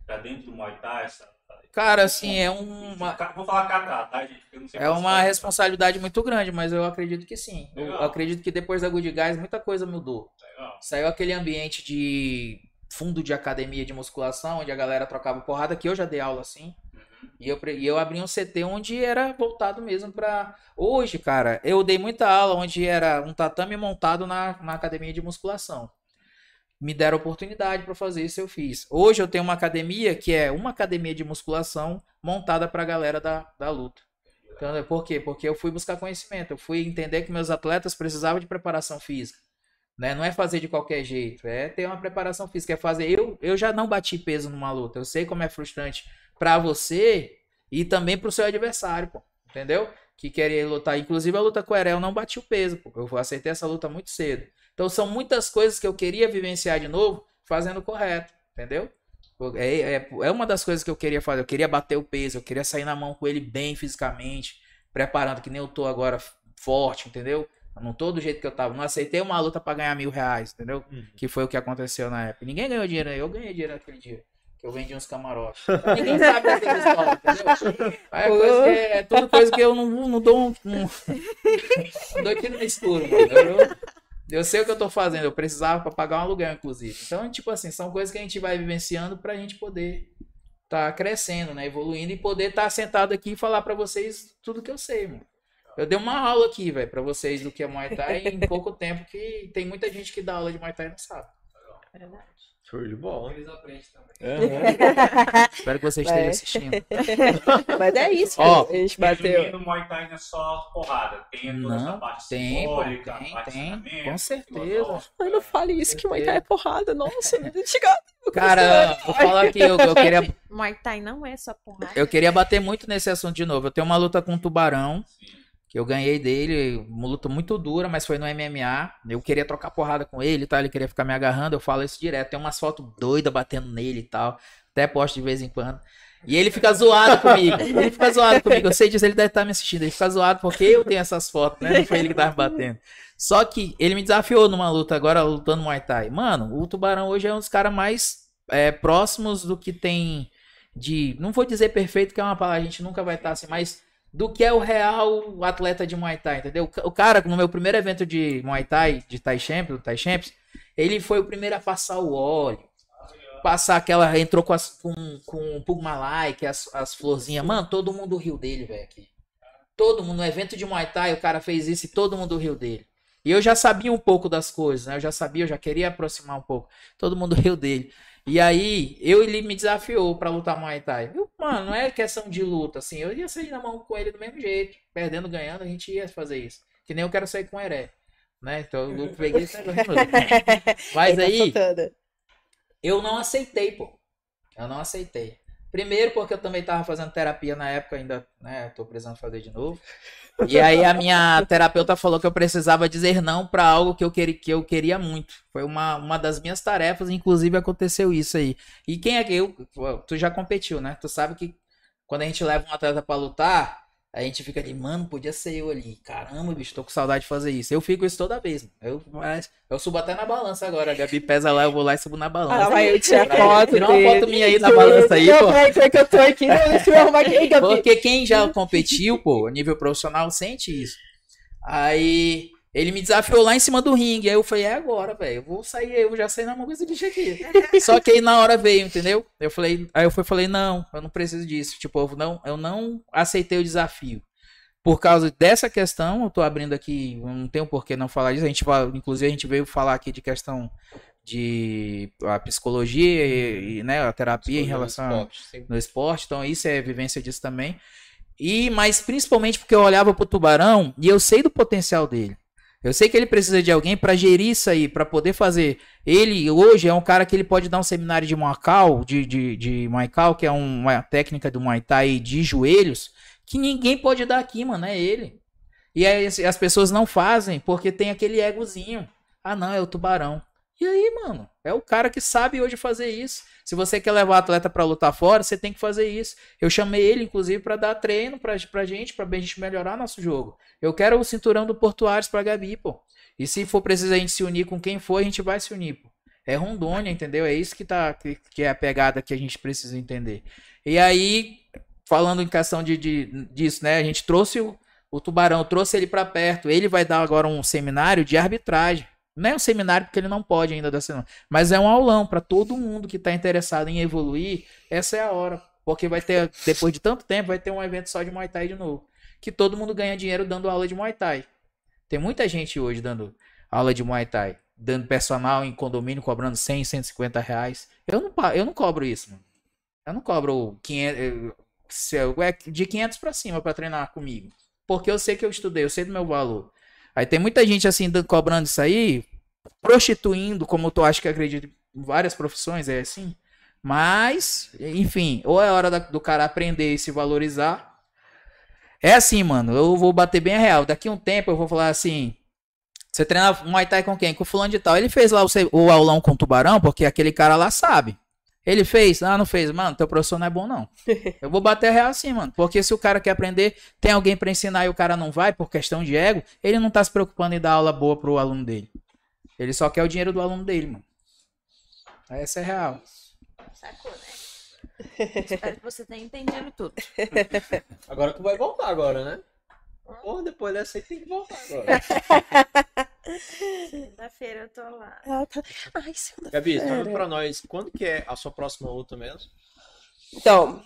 pra dentro do Muay Thai. Essa, Cara, assim, é uma, Vou falar tá, gente? Porque eu não sei é uma responsabilidade muito grande, mas eu acredito que sim. Eu Legal. acredito que depois da Good Guys muita coisa mudou. Legal. Saiu aquele ambiente de fundo de academia de musculação, onde a galera trocava porrada, que eu já dei aula assim. Uhum. E eu, e eu abri um CT onde era voltado mesmo pra. Hoje, cara, eu dei muita aula onde era um tatame montado na, na academia de musculação. Me deram oportunidade pra fazer isso, eu fiz. Hoje eu tenho uma academia que é uma academia de musculação montada pra galera da, da luta. Então, por quê? Porque eu fui buscar conhecimento, eu fui entender que meus atletas precisavam de preparação física. Né? Não é fazer de qualquer jeito, é ter uma preparação física, é fazer. Eu, eu já não bati peso numa luta, eu sei como é frustrante pra você e também pro seu adversário, pô. Entendeu? Que queria lutar. Inclusive a luta com o Erel não bati o peso, pô. Eu aceitei essa luta muito cedo. Então são muitas coisas que eu queria vivenciar de novo fazendo correto, entendeu? É, é, é uma das coisas que eu queria fazer. Eu queria bater o peso, eu queria sair na mão com ele bem fisicamente, preparando, que nem eu tô agora forte, entendeu? Eu não tô do jeito que eu tava. Não aceitei uma luta para ganhar mil reais, entendeu? Uhum. Que foi o que aconteceu na época. Ninguém ganhou dinheiro, eu ganhei dinheiro naquele dia. Que eu vendi uns camarotes. Ninguém sabe dessa história, entendeu? Aí é, coisa que é, é tudo coisa que eu não, não dou um. um não dou tiro no escuro, mano. Eu, eu sei o que eu tô fazendo, eu precisava para pagar um aluguel, inclusive. Então, tipo assim, são coisas que a gente vai vivenciando pra gente poder tá crescendo, né? Evoluindo e poder estar tá sentado aqui e falar para vocês tudo que eu sei, mano. Eu dei uma aula aqui, velho, pra vocês do que é Muay Thai em pouco tempo, que tem muita gente que dá aula de Muay Thai e não sabe. É verdade. Show de bola. Eles aprendem também. Espero que vocês É. estejam assistindo. Mas é isso, Ó, a gente bateu. Resumindo, Muay Thai não é só porrada. Tem toda essa Não, parte tem, pô, simbólica, a tem, parte tem, com certeza. Ai, não fale isso, que Muay Thai é porrada. Nossa, me chega. Cara, vou falar aqui, eu, eu queria, Muay Thai não é só porrada. eu queria bater muito nesse assunto de novo. Eu tenho uma luta com o Tubarão, que eu ganhei dele, uma luta muito dura, mas foi no MMA. Eu queria trocar porrada com ele e tal, ele queria ficar me agarrando, eu falo isso direto. Tem umas fotos doidas batendo nele e tal, até posto de vez em quando. E ele fica zoado comigo. Ele fica zoado comigo. Eu sei disso, ele deve estar me assistindo. Ele fica zoado porque eu tenho essas fotos, né? Não foi ele que tava batendo. Só que ele me desafiou numa luta agora, lutando Muay Thai. Mano, o Tubarão hoje é um dos caras mais é, próximos do que tem de. Não vou dizer perfeito, que é uma palavra, a gente nunca vai estar assim, mas do que é o real atleta de Muay Thai, entendeu? O ca- O cara, no meu primeiro evento de Muay Thai, de Thai Champions, Thai Champions, ele foi o primeiro a passar o óleo. Passar aquela. Entrou com, as, com, com o Pugmalai, que é as, as florzinhas. Mano, todo mundo riu dele, velho. Todo mundo, no evento de Muay Thai, o cara fez isso e todo mundo riu dele. E eu já sabia um pouco das coisas, né? Eu já sabia, eu já queria aproximar um pouco. Todo mundo riu dele. E aí, eu ele me desafiou pra lutar Muay Thai. Eu, mano, não é questão de luta, assim. Eu ia sair na mão com ele do mesmo jeito. Perdendo, ganhando, a gente ia fazer isso. Que nem eu quero sair com o Heré. Né? Então eu peguei esse negócio. Mas tá aí, eu não aceitei, pô. Eu não aceitei. Primeiro porque eu também tava fazendo terapia na época, ainda, né, tô precisando fazer de novo. E aí a minha terapeuta falou que eu precisava dizer não pra algo que eu, queria, que eu queria muito. Foi uma, uma das minhas tarefas, inclusive aconteceu isso aí. E quem é que eu, tu já competiu, né? Tu sabe que quando a gente leva um atleta pra lutar, a gente fica ali, mano, podia ser eu ali. Caramba, bicho, tô com saudade de fazer isso. Eu fico isso toda vez. Eu, mas eu subo até na balança agora. A Gabi pesa lá, eu vou lá e subo na balança. Ah, vai eu tirar foto Tira uma foto minha aí na balança aí, pô. que eu tô aqui? Deixa eu arrumar aqui, Gabi. Porque quem já competiu, pô, a nível profissional, sente isso. Aí ele me desafiou lá em cima do ringue. Aí eu falei, é agora, velho. Eu vou sair, eu já saí na mão com esse bicho aqui. Só que aí na hora veio, entendeu? Eu falei, aí eu fui, falei, não, eu não preciso disso. Tipo, eu não, eu não aceitei o desafio. Por causa dessa questão, eu tô abrindo aqui, não tenho por que não falar disso. A gente vai, inclusive, a gente veio falar aqui de questão de a psicologia e, e, né, a terapia em relação a, Esporte, no esporte, então isso é vivência disso também. E mas principalmente porque eu olhava pro Tubarão e eu sei do potencial dele. Eu sei que ele precisa de alguém para gerir isso aí, para poder fazer. Ele hoje é um cara que ele pode dar um seminário de Thai, de, de, de Thai, que é um- uma técnica do Muay Thai de joelhos, que ninguém pode dar aqui, mano, é ele. E aí as pessoas não fazem porque tem aquele egozinho. Ah, não, é o Tubarão. E aí, mano, é o cara que sabe hoje fazer isso. Se você quer levar o atleta pra lutar fora, você tem que fazer isso. Eu chamei ele, inclusive, pra dar treino pra, pra gente, pra a gente melhorar nosso jogo. Eu quero o cinturão do Portuários pra Gabi, pô. E se for preciso a gente se unir com quem for, a gente vai se unir, pô. É Rondônia, entendeu? É isso que, tá, que, que é a pegada que a gente precisa entender. E aí, falando em questão de, de- disso, né? A gente trouxe o, o Tubarão, trouxe ele pra perto. Ele vai dar agora um seminário de arbitragem. Não é um seminário porque ele não pode ainda dar seminário. Mas é um aulão para todo mundo que está interessado em evoluir. Essa é a hora. Porque vai ter, depois de tanto tempo, vai ter um evento só de Muay Thai de novo. Que todo mundo ganha dinheiro dando aula de Muay Thai. Tem muita gente hoje dando aula de Muay Thai. Dando personal em condomínio, cobrando 100, 150 reais. Eu não, eu não cobro isso, mano. Eu não cobro 500, eh, é de 500 para cima para treinar comigo. Porque eu sei que eu estudei, eu sei do meu valor. Aí tem muita gente assim cobrando isso aí prostituindo, como tu acha que acredita em várias profissões, é assim. Mas, enfim, ou é hora da- do cara aprender e se valorizar. É assim, mano, eu vou bater bem a real. Daqui um tempo eu vou falar assim. Você treina Muay Thai com quem? Com fulano de tal. Ele fez lá o, o aulão com o tubarão, porque aquele cara lá sabe. Ele fez? Ah, não fez. Mano, teu professor não é bom, não. Eu vou bater a real assim, mano. Porque se o cara quer aprender, tem alguém pra ensinar e o cara não vai por questão de ego, ele não tá se preocupando em dar aula boa pro aluno dele. Ele só quer o dinheiro do aluno dele, mano. Essa é real. Sacou, né? Espero que você tenha entendido tudo. Agora tu vai voltar agora, né? Porra, depois dessa aí tem que voltar agora. Segunda-feira eu tô lá. Ela tá... Ai, segunda Gabi, fala pra nós, quando que é a sua próxima luta mesmo? Então,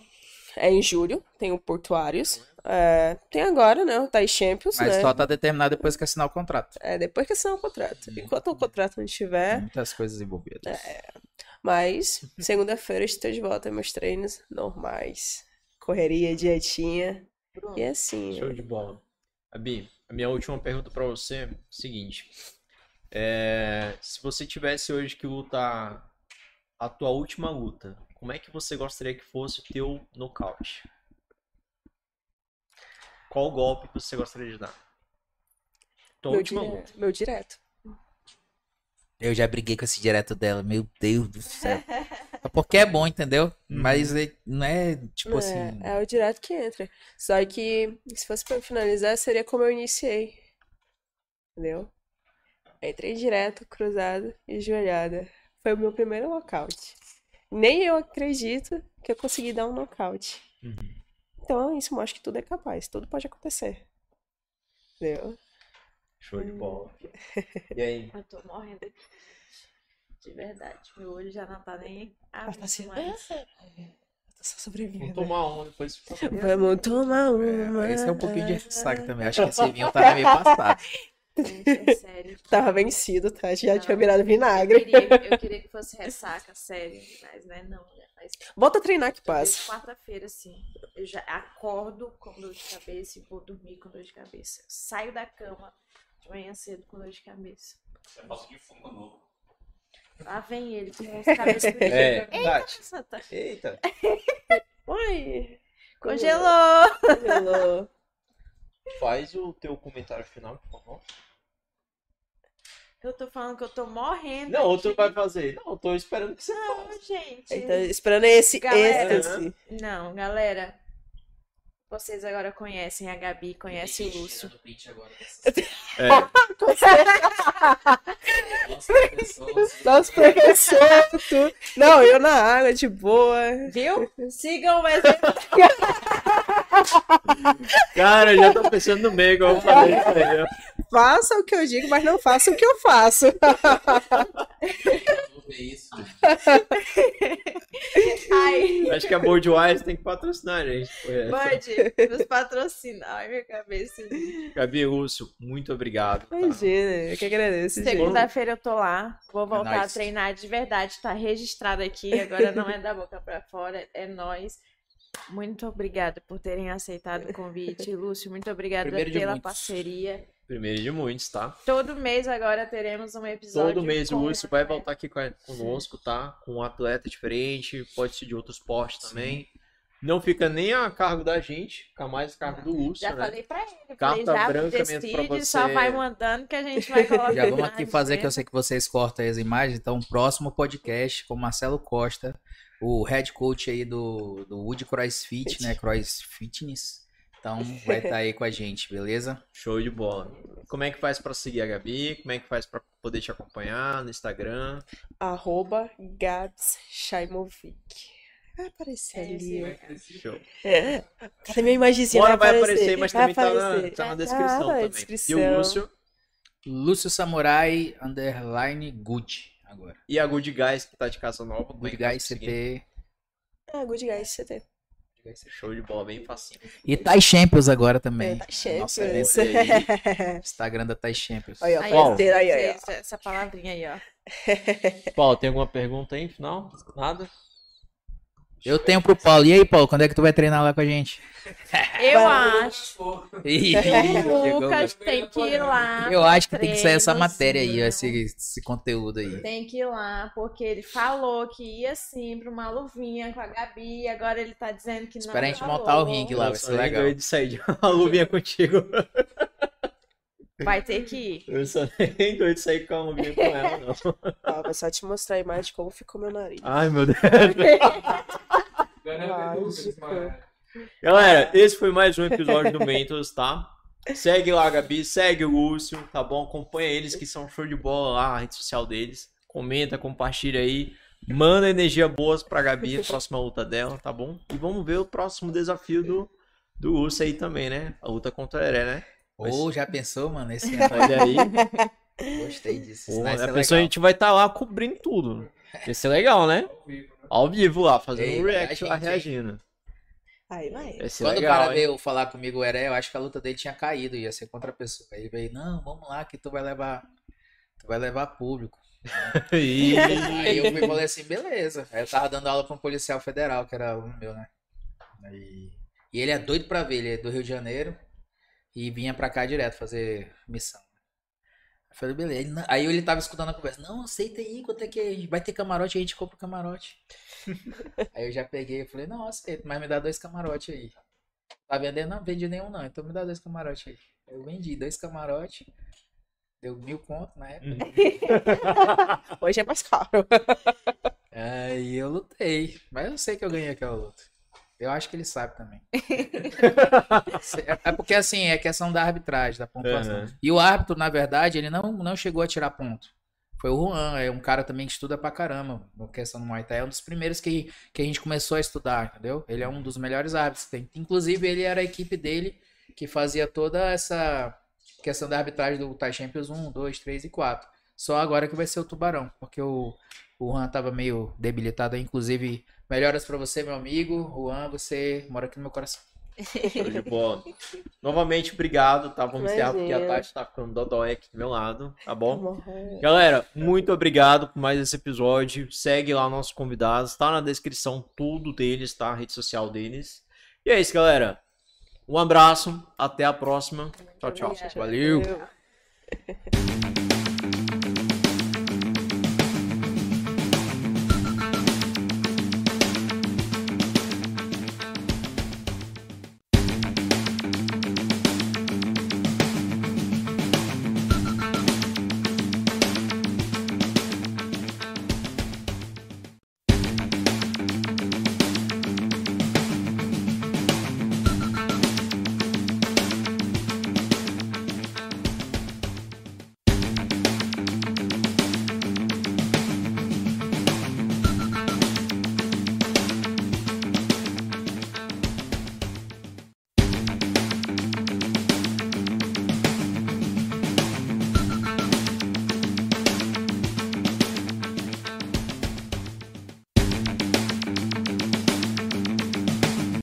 é em julho, tem o Portuários. É, tem agora, né? O Thai Champions, Mas né? só tá determinado depois que assinar o contrato. É, depois que assinar o contrato. Enquanto o contrato não estiver. Muitas coisas envolvidas. Mas, segunda-feira eu estou de volta aos meus treinos normais. Correria, dietinha. Bruno, E assim. Show de bola. Gabi, a minha última pergunta pra você é o seguinte. É, se você tivesse hoje que lutar a tua última luta, como é que você gostaria que fosse o teu nocaute? Qual golpe você gostaria de dar? Tua Meu, última dire- luta. meu direto. Eu já briguei com esse direto dela, meu Deus do céu. É Porque é bom, entendeu? Mas é- não é tipo assim. É, é o direto que entra. Só que, se fosse pra eu finalizar, seria como eu iniciei. Entendeu? Entrei direto, cruzado e joelhada. Foi o meu primeiro nocaute. Nem eu acredito que eu consegui dar um nocaute. Uhum. Então, isso mostra que tudo é capaz. Tudo pode acontecer. Entendeu? Show de bola. E aí? eu tô morrendo aqui. De verdade. Meu olho já não tá nem tá assim, abrindo mais. Eu tô só sobrevivendo. Vamos tomar um depois. Vamos tomar uma. Esse é um pouquinho de ressaca também. Acho que esse vinho tá meio passado. Gente, é sério. Tava vencido, tá? Já Não, tinha virado Eu vinagre. queria, eu queria que fosse ressaca, sério. Mas não é não. Faz Volta a treinar que passa. quarta-feira, assim. Eu já acordo com dor de cabeça e vou dormir com dor de cabeça. Eu saio da cama de manhã cedo com dor de cabeça. Você passa de fumo novo. Lá vem ele com os cabelos É, Eita. Santa. Eita. Oi! Congelou! Congelou. Faz o teu comentário final, por favor. Eu tô falando que eu tô morrendo. Não, outro vai fazer. Não, eu tô esperando que você faça. Não, gente. Ele tá esperando esse Galera. êxtase. Não, galera. Vocês agora conhecem a Gabi, conhecem o Lúcio. É. Nosso professor, tu. Não, eu na água, de boa. Viu? Sigam o exemplo. Cara, já tô pensando no meio, igual eu falei. Faça o que eu digo, mas não faça o que eu faço. Ai, Acho que a Budweiser tem que patrocinar a gente. Bud, nos patrocina. Ai, minha cabeça. Gabi Lúcio, muito obrigado. tá? Imagina, eu que agradeço. Segunda-feira eu tô lá. Vou voltar a nóis. treinar de verdade. Tá registrado aqui. Agora não é da boca pra fora, é nós. Muito obrigada por terem aceitado o convite. Lúcio, muito obrigada pela muitos. parceria. Primeiro de muitos, tá? Todo mês agora teremos um episódio. Todo mês o Lúcio vai voltar aqui com a- conosco, tá? Com um atleta diferente, pode ser de outro esporte também. Não fica nem a cargo da gente, fica mais a cargo do Lúcio, Já né? falei pra ele. Carta falei, já branca mesmo decide, pra só você. vai mandando que a gente vai colocar. Já vamos aqui fazer, que eu sei que vocês cortam aí as imagens. Então, próximo podcast com Marcelo Costa, o head coach aí do, do Wood CrossFit, né? Cross Fitness. Então, vai estar aí com a gente, beleza? Show de bola. Como é que faz pra seguir a Gabi? Como é que faz pra poder te acompanhar no Instagram? Arroba Gabs Shaimovic. Vai aparecer É, ali. vai. Show. É. Cadê minha imagenzinha? Bora, vai aparecer, mas vai também tá na, aparecer. tá na Ah, descrição na também. descrição. E o Lúcio Lúcio Samurai underline good agora. e a Good Guys, que tá de casa nova. é Good faz Guys? CT. Ah, Good Guys CT. Show de bola, bem facinho. E Thai Champions agora também. É, tá cheio. Nossa, Champions. Instagram da Thai Champions. Aí, ó, Aí, Paulo. aí, aí, ó. Essa, essa palavrinha aí, ó. Paulo, tem alguma pergunta aí, final? Nada? Eu tenho pro Paulo. E aí, Paulo, quando é que tu vai treinar lá com a gente? Eu acho. Ih, O. Lucas tem que ir lá. Eu acho que tem que sair essa matéria aí, sim. esse, esse conteúdo aí. Tem que ir lá, porque ele falou que ia sim pra uma luvinha com a Gabi, agora ele tá dizendo que não. Espera a gente falou. montar o ringue lá, vai Eu ser legal. doido de sair de uma luvinha contigo. Vai ter que ir. Eu sou nem doido de sair com a com ela, não. Ó, vou só te mostrar a imagem de como ficou meu nariz. Ai, meu Deus. Galera, esse foi mais um episódio do Mentos, tá? Segue lá a Gabi, segue o Lúcio, tá bom? Acompanha eles que são show de bola lá, a rede social deles. Comenta, compartilha aí. Manda energia boas pra Gabi, a próxima luta dela, tá bom? E vamos ver o próximo desafio do, do Lúcio aí também, né? A luta contra o Heré, né? Ô, já pensou, mano? Esse ano Olha aí. Gostei disso. Pô, a ser pessoa a gente vai estar lá cobrindo tudo. Vai ser legal, né? ao vivo, né? Ao vivo lá, fazendo Ei, um react a lá reagindo. Aí vai. Ser Quando legal, o cara hein? veio falar comigo, o Heré, eu acho que a luta dele tinha caído, ia ser contra a pessoa. Aí ele veio, não, vamos lá que tu vai levar. Tu vai levar público. Ih, Aí eu fui e falei assim, beleza. Aí eu tava dando aula pra um policial federal, que era aluno meu, né? Aí- E ele é doido pra ver, ele é do Rio de Janeiro e vinha pra cá direto fazer missão. Eu falei, beleza. Aí ele tava escutando a conversa. Não, aceita aí, quanto é que é? vai ter camarote, a gente compra o camarote. aí eu já peguei e falei, não, aceito, mas me dá dois camarotes aí. Tá vendendo? Não, vendi nenhum não, então me dá dois camarotes aí. Eu vendi dois camarotes, deu mil conto na época. Hoje é mais caro. Aí eu lutei, mas eu sei que eu ganhei aquela luta. Eu acho que ele sabe também. É porque assim, é questão da arbitragem, da pontuação. Uhum. E o árbitro, na verdade, ele não, não chegou a tirar ponto. Foi o Juan, é um cara também que estuda pra caramba na questão do Muay Thai. É um dos primeiros que, que a gente começou a estudar, entendeu? Ele é um dos melhores árbitros que tem. Inclusive, ele era a equipe dele que fazia toda essa questão da arbitragem do Thai Champions 1, 2, 3 e 4. Só agora que vai ser o Tubarão, porque o, o Juan tava meio debilitado. Inclusive, melhoras pra você, meu amigo. Juan, você mora aqui no meu coração. Show de bola. Novamente, obrigado, tá? Vamos encerrar porque a. Tati tá ficando dodói aqui do meu lado, tá bom? Morreu. Galera, muito obrigado por mais esse episódio. Segue lá nossos convidados, tá na descrição tudo deles, tá? A rede social deles. E é isso, galera. Um abraço, até a próxima. Tchau, tchau. Valeu.